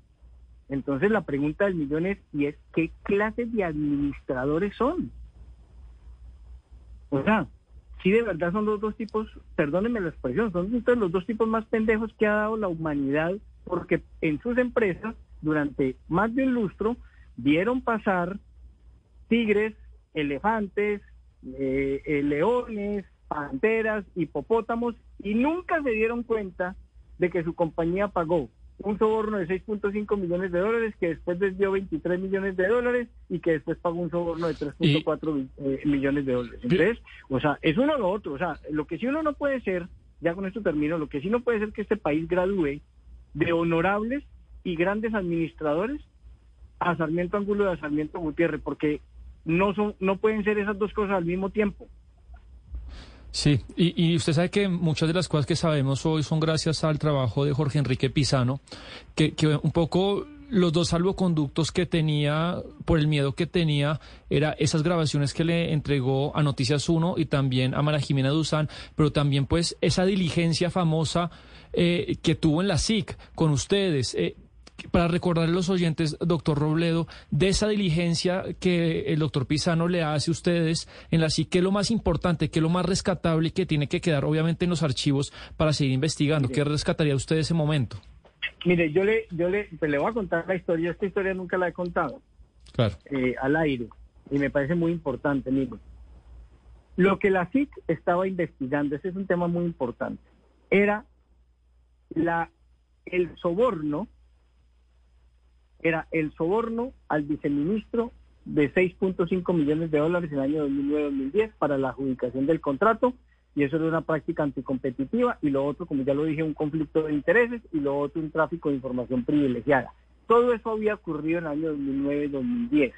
entonces la pregunta del millón es, ¿y es qué clase de administradores son? O sea, si de verdad son los dos tipos, perdónenme la expresión, son los dos tipos más pendejos que ha dado la humanidad, porque en sus empresas, durante más de un lustro, vieron pasar tigres, elefantes, eh, eh, leones, panteras, hipopótamos, y nunca se dieron cuenta de que su compañía pagó un soborno de 6.5 millones de dólares, que después desvió 23 millones de dólares y que después pagó un soborno de 3.4 eh, millones de dólares. Entonces, o sea, es uno o lo otro. O sea, lo que sí uno no puede ser, ya con esto termino, lo que sí no puede ser que este país gradúe de honorables y grandes administradores a Sarmiento Angulo y a Sarmiento Gutiérrez, porque no son, no pueden ser esas dos cosas al mismo tiempo. Sí, y, usted sabe que muchas de las cosas que sabemos hoy son gracias al trabajo de Jorge Enrique Pizano, que, que un poco los dos salvoconductos que tenía, por el miedo que tenía, era esas grabaciones que le entregó a Noticias 1 y también a Mara Jimena Duzán, pero también pues esa diligencia famosa eh, que tuvo en la SIC con ustedes. Eh, para recordar a los oyentes, doctor Robledo, de esa diligencia que el doctor Pisano le hace a ustedes en la SIC, ¿qué es lo más importante, qué es lo más rescatable que tiene que quedar obviamente en los archivos para seguir investigando? ¿Qué rescataría usted ese momento? Mire, yo le, yo le, pues le voy a contar la historia, esta historia nunca la he contado claro. Eh, al aire y me parece muy importante, amigo. Lo que la SIC estaba investigando, ese es un tema muy importante, era la, el soborno era el soborno al viceministro de 6.5 millones de dólares en el año 2009-2010 para la adjudicación del contrato y eso era una práctica anticompetitiva y lo otro, como ya lo dije, un conflicto de intereses y lo otro un tráfico de información privilegiada. Todo eso había ocurrido en el año 2009-2010.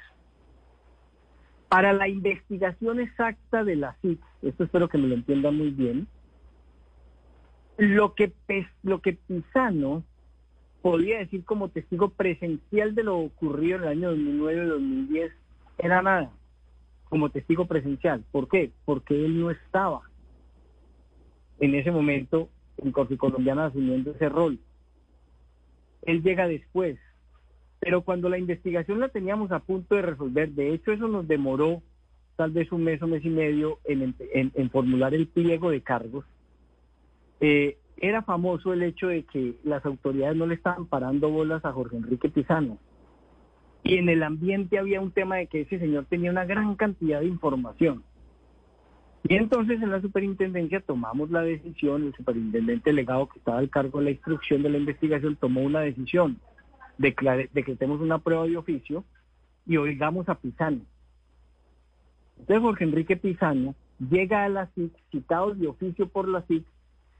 Para la investigación exacta de la CIC, esto espero que me lo entiendan muy bien, lo que, lo que Pisano podía decir como testigo presencial de lo ocurrido en el año 2009-2010 era nada, como testigo presencial. ¿Por qué? Porque él no estaba en ese momento en Corte Colombiana asumiendo ese rol. Él llega después. Pero cuando la investigación la teníamos a punto de resolver, de hecho eso nos demoró tal vez un mes o mes y medio en, formular el pliego de cargos, eh, era famoso el hecho de que las autoridades no le estaban parando bolas a Jorge Enrique Pizano. Y en el ambiente había un tema de que ese señor tenía una gran cantidad de información. Y entonces en la superintendencia tomamos la decisión, el superintendente delegado que estaba al cargo de la instrucción de la investigación tomó una decisión, declare, decretemos una prueba de oficio y oigamos a Pizano. Entonces Jorge Enrique Pizano llega a la CIC, citado de oficio por la CIC,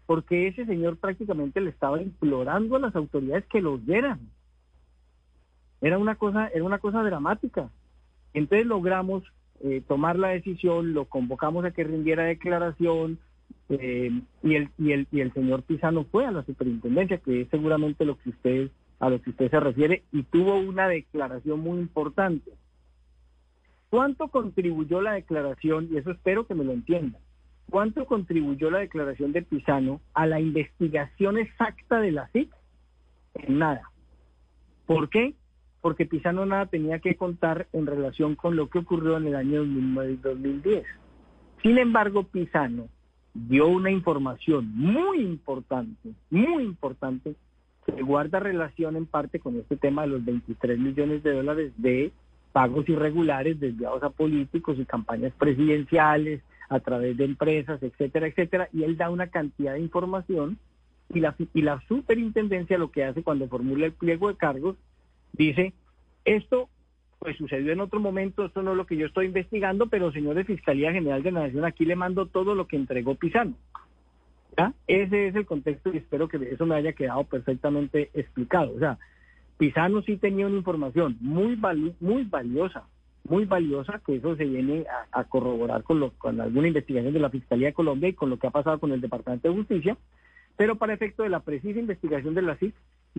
porque ese señor prácticamente le estaba implorando a las autoridades que los dieran. Era una cosa, era una cosa dramática. Entonces logramos eh, tomar la decisión, lo convocamos a que rindiera declaración eh, y, el, y, el, y el señor Pisano fue a la superintendencia, que es seguramente lo que ustedes a lo que usted se refiere y tuvo una declaración muy importante. ¿Cuánto contribuyó la declaración, y eso espero que me lo entiendan, cuánto contribuyó la declaración de Pisano a la investigación exacta de la CIC? En nada. ¿Por qué? Porque Pisano nada tenía que contar en relación con lo que ocurrió en el año 2010. Sin embargo, Pisano dio una información muy importante, muy importante, que guarda relación en parte con este tema de los 23 millones de dólares de pagos irregulares desviados a políticos y campañas presidenciales a través de empresas, etcétera, etcétera, y él da una cantidad de información y la, y la superintendencia lo que hace cuando formula el pliego de cargos, dice, esto pues sucedió en otro momento, esto no es lo que yo estoy investigando, pero señor de Fiscalía General de la Nación, aquí le mando todo lo que entregó Pisano. Ese es el contexto y espero que eso me haya quedado perfectamente explicado. O sea, Pisano sí tenía una información muy, muy valiosa, muy valiosa, que eso se viene a, corroborar con, lo, con alguna investigación de la Fiscalía de Colombia y con lo que ha pasado con el Departamento de Justicia, pero para efecto de la precisa investigación de la CIC,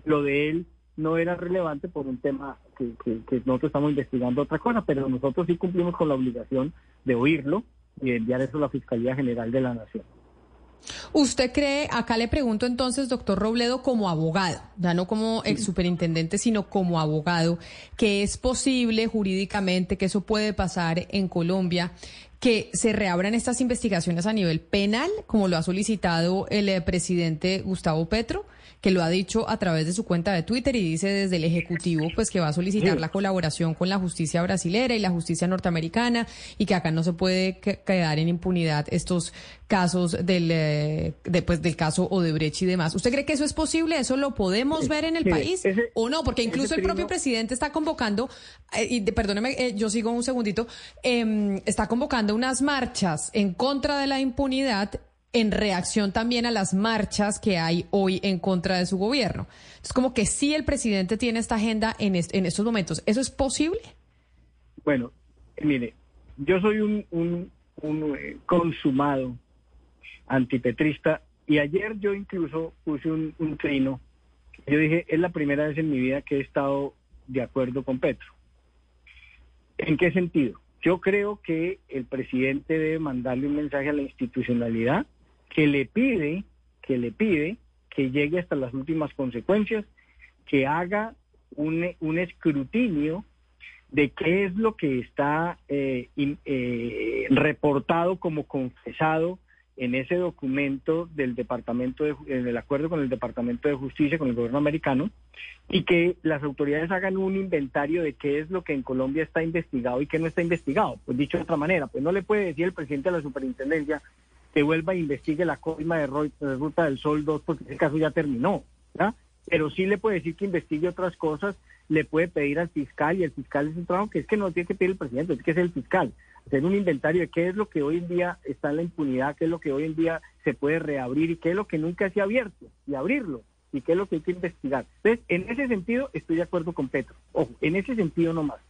lo de él no era relevante por un tema que, nosotros estamos investigando otra cosa, pero nosotros sí cumplimos con la obligación de oírlo y enviar eso a la Fiscalía General de la Nación. ¿Usted cree, acá le pregunto entonces, doctor Robledo, como abogado, ya no como ex superintendente, sino como abogado, que es posible jurídicamente que eso puede pasar en Colombia, que se reabran estas investigaciones a nivel penal, como lo ha solicitado el eh, presidente Gustavo Petro? que lo ha dicho a través de su cuenta de Twitter y dice desde el Ejecutivo pues que va a solicitar la colaboración con la justicia brasilera y la justicia norteamericana y que acá no se puede quedar en impunidad estos casos del, eh, del caso Odebrecht y demás. ¿Usted cree que eso es posible? ¿Eso lo podemos ver en el país o no? Porque incluso el propio presidente está convocando, eh, y perdóneme, eh, yo sigo un segundito, em, está convocando unas marchas en contra de la impunidad en reacción también a las marchas que hay hoy en contra de su gobierno. Es como que sí el presidente tiene esta agenda en, estos momentos. ¿Eso es posible? Bueno, mire, yo soy un, un, eh, consumado antipetrista y ayer yo incluso puse un, un trino. Yo dije, es la primera vez en mi vida que he estado de acuerdo con Petro. ¿En qué sentido? Yo creo que el presidente debe mandarle un mensaje a la institucionalidad que le pide, que le pide que llegue hasta las últimas consecuencias, que haga un, un escrutinio de qué es lo que está eh, eh, reportado como confesado en ese documento del departamento de, en el acuerdo con el departamento de justicia con el gobierno americano y que las autoridades hagan un inventario de qué es lo que en Colombia está investigado y qué no está investigado pues dicho de otra manera pues no le puede decir el presidente de la superintendencia que vuelva e investigue la coima de, Ruta del Sol 2 porque ese caso ya terminó, Pero sí le puede decir que investigue otras cosas, le puede pedir al fiscal y el fiscal es un trabajo que es que no tiene que pedir el presidente, es que es el fiscal. Hacer un inventario de qué es lo que hoy en día está en la impunidad, qué es lo que hoy en día se puede reabrir y qué es lo que nunca se ha abierto y abrirlo y qué es lo que hay que investigar. Entonces, en ese sentido estoy de acuerdo con Petro. Ojo, en ese sentido nomás.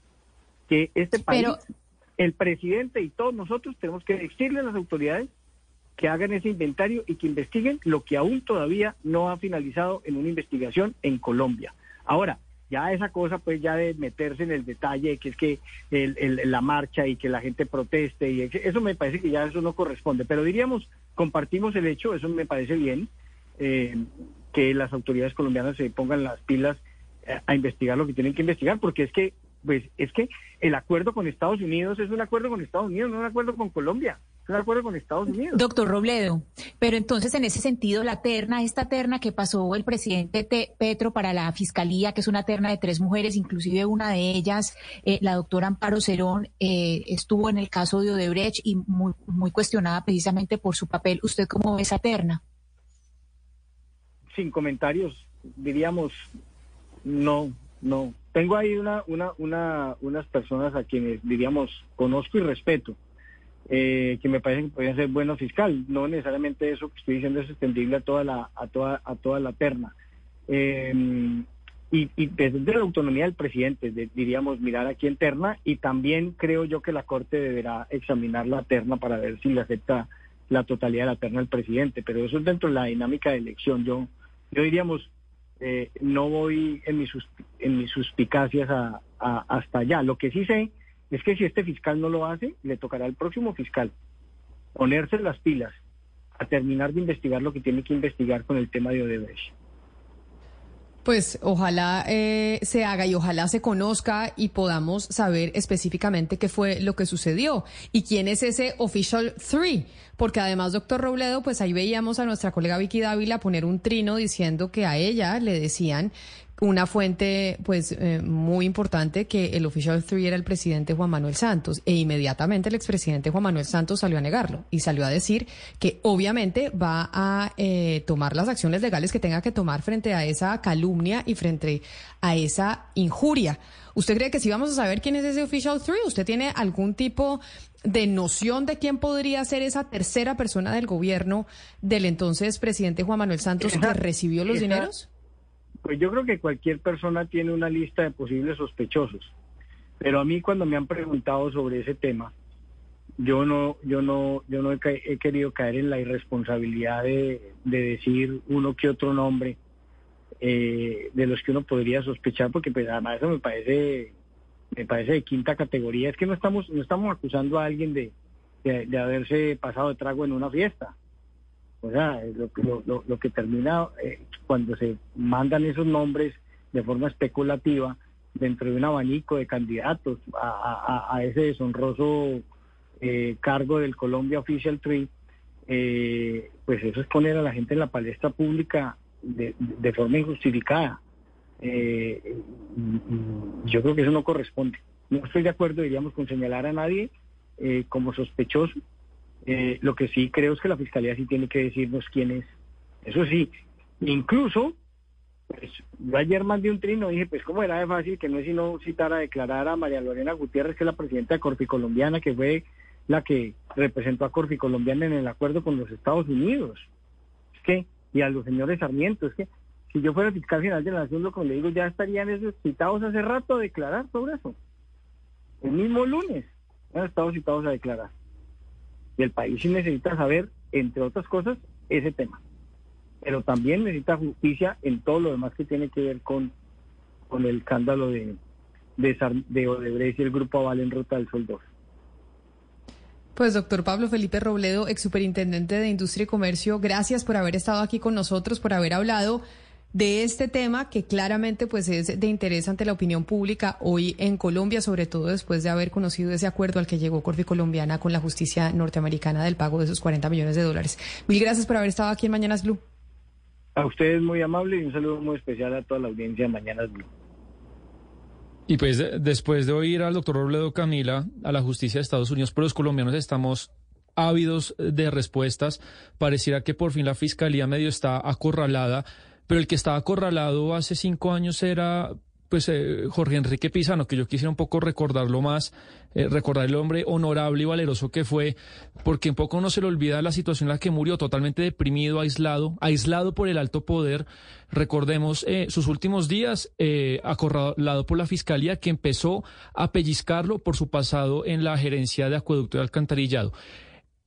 Que este país, el presidente y todos nosotros tenemos que decirle a las autoridades que hagan ese inventario y que investiguen lo que aún todavía no ha finalizado en una investigación en Colombia. Ahora, ya esa cosa pues ya de meterse en el detalle que es que la marcha y que la gente proteste y eso me parece que ya eso no corresponde. Pero diríamos compartimos el hecho eso me parece bien eh, que las autoridades colombianas se pongan las pilas eh, a investigar lo que tienen que investigar porque es que pues es que el acuerdo con Estados Unidos es un acuerdo con Estados Unidos, no un acuerdo con Colombia, un acuerdo con Estados Unidos. Doctor Robledo, pero entonces en ese sentido la terna, esta terna que pasó el presidente Petro para la fiscalía, que es una terna de tres mujeres, inclusive una de ellas, eh, la doctora Amparo Cerón, eh, estuvo en el caso de Odebrecht y muy, muy cuestionada precisamente por su papel. ¿Usted cómo ve esa terna? Sin comentarios, diríamos, no, no, tengo ahí una, una, una, unas personas a quienes, diríamos, conozco y respeto, eh, que me parecen que podrían ser buenos fiscal. No necesariamente eso que estoy diciendo es extendible a toda la, a toda, a toda la terna. Em, y, y, desde la autonomía del presidente, diríamos, mirar aquí en terna, y también creo yo que la Corte deberá examinar la terna para ver si le acepta la totalidad de la terna al presidente, pero eso es dentro de la dinámica de elección. Yo, yo diríamos, eh, no voy en mis, en mis suspicacias a- hasta allá. Lo que sí sé es que si este fiscal no lo hace, le tocará al próximo fiscal ponerse las pilas a terminar de investigar lo que tiene que investigar con el tema de Odebrecht. Pues ojalá eh, se haga y ojalá se conozca y podamos saber específicamente qué fue lo que sucedió y quién es ese official three. Porque además, doctor Robledo, pues ahí veíamos a nuestra colega Vicky Dávila poner un trino diciendo que a ella le decían una fuente pues eh, muy importante que el official three era el presidente Juan Manuel Santos e inmediatamente el expresidente Juan Manuel Santos salió a negarlo y salió a decir que obviamente va a eh, tomar las acciones legales que tenga que tomar frente a esa calumnia y frente a esa injuria. ¿Usted cree que si vamos a saber quién es ese official three? ¿Usted tiene algún tipo de noción de quién podría ser esa tercera persona del gobierno del entonces presidente Juan Manuel Santos que recibió los dineros? Pues yo creo que cualquier persona tiene una lista de posibles sospechosos. Pero a mí cuando me han preguntado sobre ese tema, yo no, yo no, yo no he, he querido caer en la irresponsabilidad de, de decir uno que otro nombre eh, de los que uno podría sospechar, porque pues además eso me parece, me parece de quinta categoría. Es que no estamos, no estamos acusando a alguien de, de, de haberse pasado de trago en una fiesta. O sea, lo, lo, lo- lo que termina eh, cuando se mandan esos nombres de forma especulativa dentro de un abanico de candidatos a, ese deshonroso eh, cargo del Colombia Official Tree, eh, pues eso es poner a la gente en la palestra pública de, de forma injustificada. Eh, yo creo que eso no corresponde. No estoy de acuerdo, diríamos, con señalar a nadie como sospechoso. Eh, lo que sí creo es que la fiscalía sí tiene que decirnos quién es. Eso sí, incluso, pues, yo ayer mandé un trino, dije, pues cómo era de fácil que no es sino citar a declarar a María Lorena Gutiérrez, que es la presidenta de Corfi Colombiana, que fue la que representó a Corfi Colombiana en el acuerdo con los Estados Unidos. Es que, y a los señores Sarmiento, es que si yo fuera fiscal general de la Nación, lo que le digo, ya estarían esos citados hace rato a declarar sobre eso. El mismo lunes han estado citados a declarar. Y el país sí necesita saber, entre otras cosas, ese tema. Pero también necesita justicia en todo lo demás que tiene que ver con, con el escándalo de, de, de Odebrecht y el Grupo Aval en Ruta del Sol 2. Pues doctor Pablo Felipe Robledo, ex superintendente de Industria y Comercio, gracias por haber estado aquí con nosotros, por haber hablado de este tema que claramente pues es de interés ante la opinión pública hoy en Colombia, sobre todo después de haber conocido ese acuerdo al que llegó Corfi Colombiana con la justicia norteamericana del pago de esos 40 millones de dólares. Mil gracias por haber estado aquí en Mañanas Blue. A ustedes muy amable y un saludo muy especial a toda la audiencia de Mañanas Blue. Y pues de- después de oír al doctor Robledo Camila, a la justicia de Estados Unidos, pero los colombianos estamos ávidos de respuestas. Pareciera que por fin la fiscalía medio está acorralada, pero el que estaba acorralado hace cinco años era pues eh, Jorge Enrique Pizano, que yo quisiera un poco recordarlo más, eh, recordar el hombre honorable y valeroso que fue, porque un poco no se le olvida la situación en la que murió, totalmente deprimido, aislado, aislado por el alto poder. Recordemos eh, sus últimos días, acorralado por la fiscalía que empezó a pellizcarlo por su pasado en la gerencia de acueducto y alcantarillado.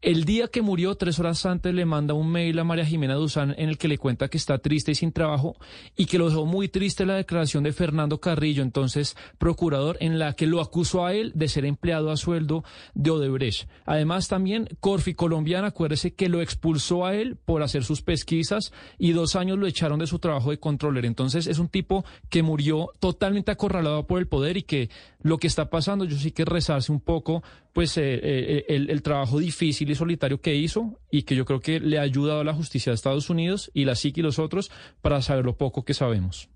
El día que murió, tres horas antes, le manda un mail a María Jimena Duzán en el que le cuenta que está triste y sin trabajo y que lo dejó muy triste la declaración de Fernando Carrillo, entonces procurador, en la que lo acusó a él de ser empleado a sueldo de Odebrecht. Además, también Corfi Colombiana, acuérdese que lo expulsó a él por hacer sus pesquisas y dos años lo echaron de su trabajo de controller. Entonces, es un tipo que murió totalmente acorralado por el poder y que lo que está pasando, yo sí que rezarse un poco, pues eh, eh, el, el trabajo difícil y solitario que hizo y que yo creo que le ha ayudado a la justicia de Estados Unidos y la SIC y los otros para saber lo poco que sabemos.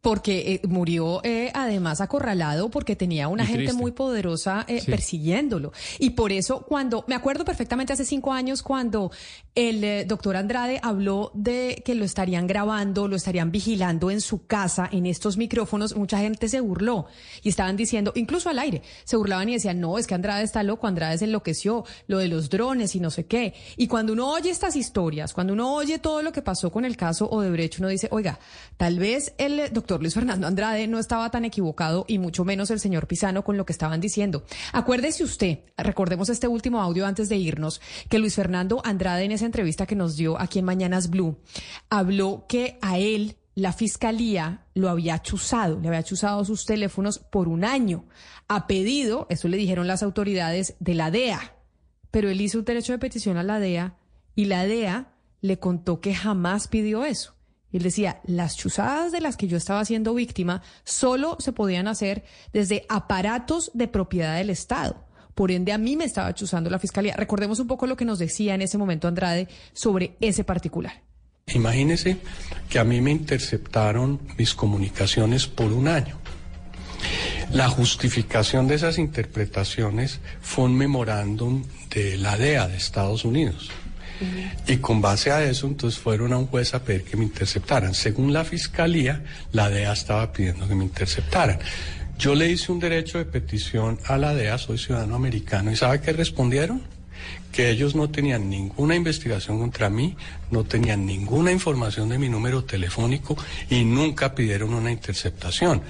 Porque eh, murió eh, además acorralado porque tenía una gente muy poderosa eh, Sí. persiguiéndolo. Y por eso cuando, me acuerdo perfectamente hace cinco años cuando el eh, doctor Andrade habló de que lo estarían grabando, lo estarían vigilando en su casa, en estos micrófonos, mucha gente se burló y estaban diciendo, incluso al aire, se burlaban y decían, no, es que Andrade está loco, Andrade se enloqueció, lo de los drones y no sé qué. Y cuando uno oye estas historias, cuando uno oye todo lo que pasó con el caso Odebrecht, uno dice, oiga, tal vez el eh, Luis Fernando Andrade no estaba tan equivocado y mucho menos el señor Pisano con lo que estaban diciendo. Acuérdese usted, recordemos este último audio antes de irnos, que Luis Fernando Andrade en esa entrevista que nos dio aquí en Mañanas Blue, habló que a él la fiscalía lo había chuzado, le había chuzado sus teléfonos por un año, a pedido, eso le dijeron las autoridades de la DEA. Pero él hizo un derecho de petición a la DEA y la DEA le contó que jamás pidió eso. Y él decía, las chuzadas de las que yo estaba siendo víctima solo se podían hacer desde aparatos de propiedad del Estado. Por ende, a mí me estaba chuzando la fiscalía. Recordemos un poco lo que nos decía en ese momento Andrade sobre ese particular. Imagínese que a mí me interceptaron mis comunicaciones por un año. La justificación de esas interpretaciones fue un memorándum de la DEA de Estados Unidos. Y con base a eso, entonces fueron a un juez a pedir que me interceptaran. Según la fiscalía, la DEA estaba pidiendo que me interceptaran. Yo le hice un derecho de petición a la DEA, soy ciudadano americano, ¿y sabe qué respondieron? Que ellos no tenían ninguna investigación contra mí, no tenían ninguna información de mi número telefónico y nunca pidieron una interceptación.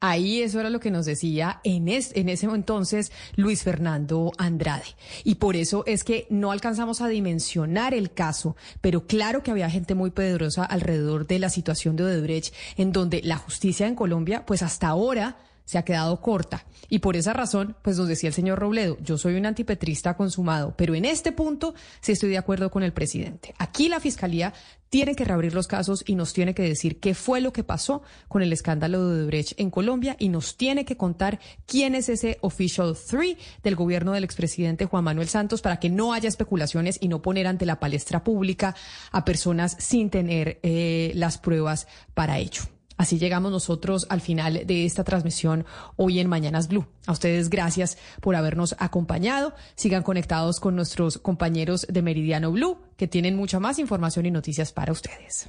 Ahí eso era lo que nos decía en, en ese entonces Luis Fernando Andrade. Y por eso es que no alcanzamos a dimensionar el caso, pero claro que había gente muy poderosa alrededor de la situación de Odebrecht, en donde la justicia en Colombia, pues hasta ahora se ha quedado corta. Y por esa razón, pues nos decía el señor Robledo, yo soy un antipetrista consumado, pero en este punto sí estoy de acuerdo con el presidente. Aquí la Fiscalía tiene que reabrir los casos y nos tiene que decir qué fue lo que pasó con el escándalo de Odebrecht en Colombia y nos tiene que contar quién es ese official three del gobierno del expresidente Juan Manuel Santos para que no haya especulaciones y no poner ante la palestra pública a personas sin tener eh, las pruebas para ello. Así llegamos nosotros al final de esta transmisión hoy en Mañanas Blue. A ustedes gracias por habernos acompañado. Sigan conectados con nuestros compañeros de Meridiano Blue, que tienen mucha más información y noticias para ustedes.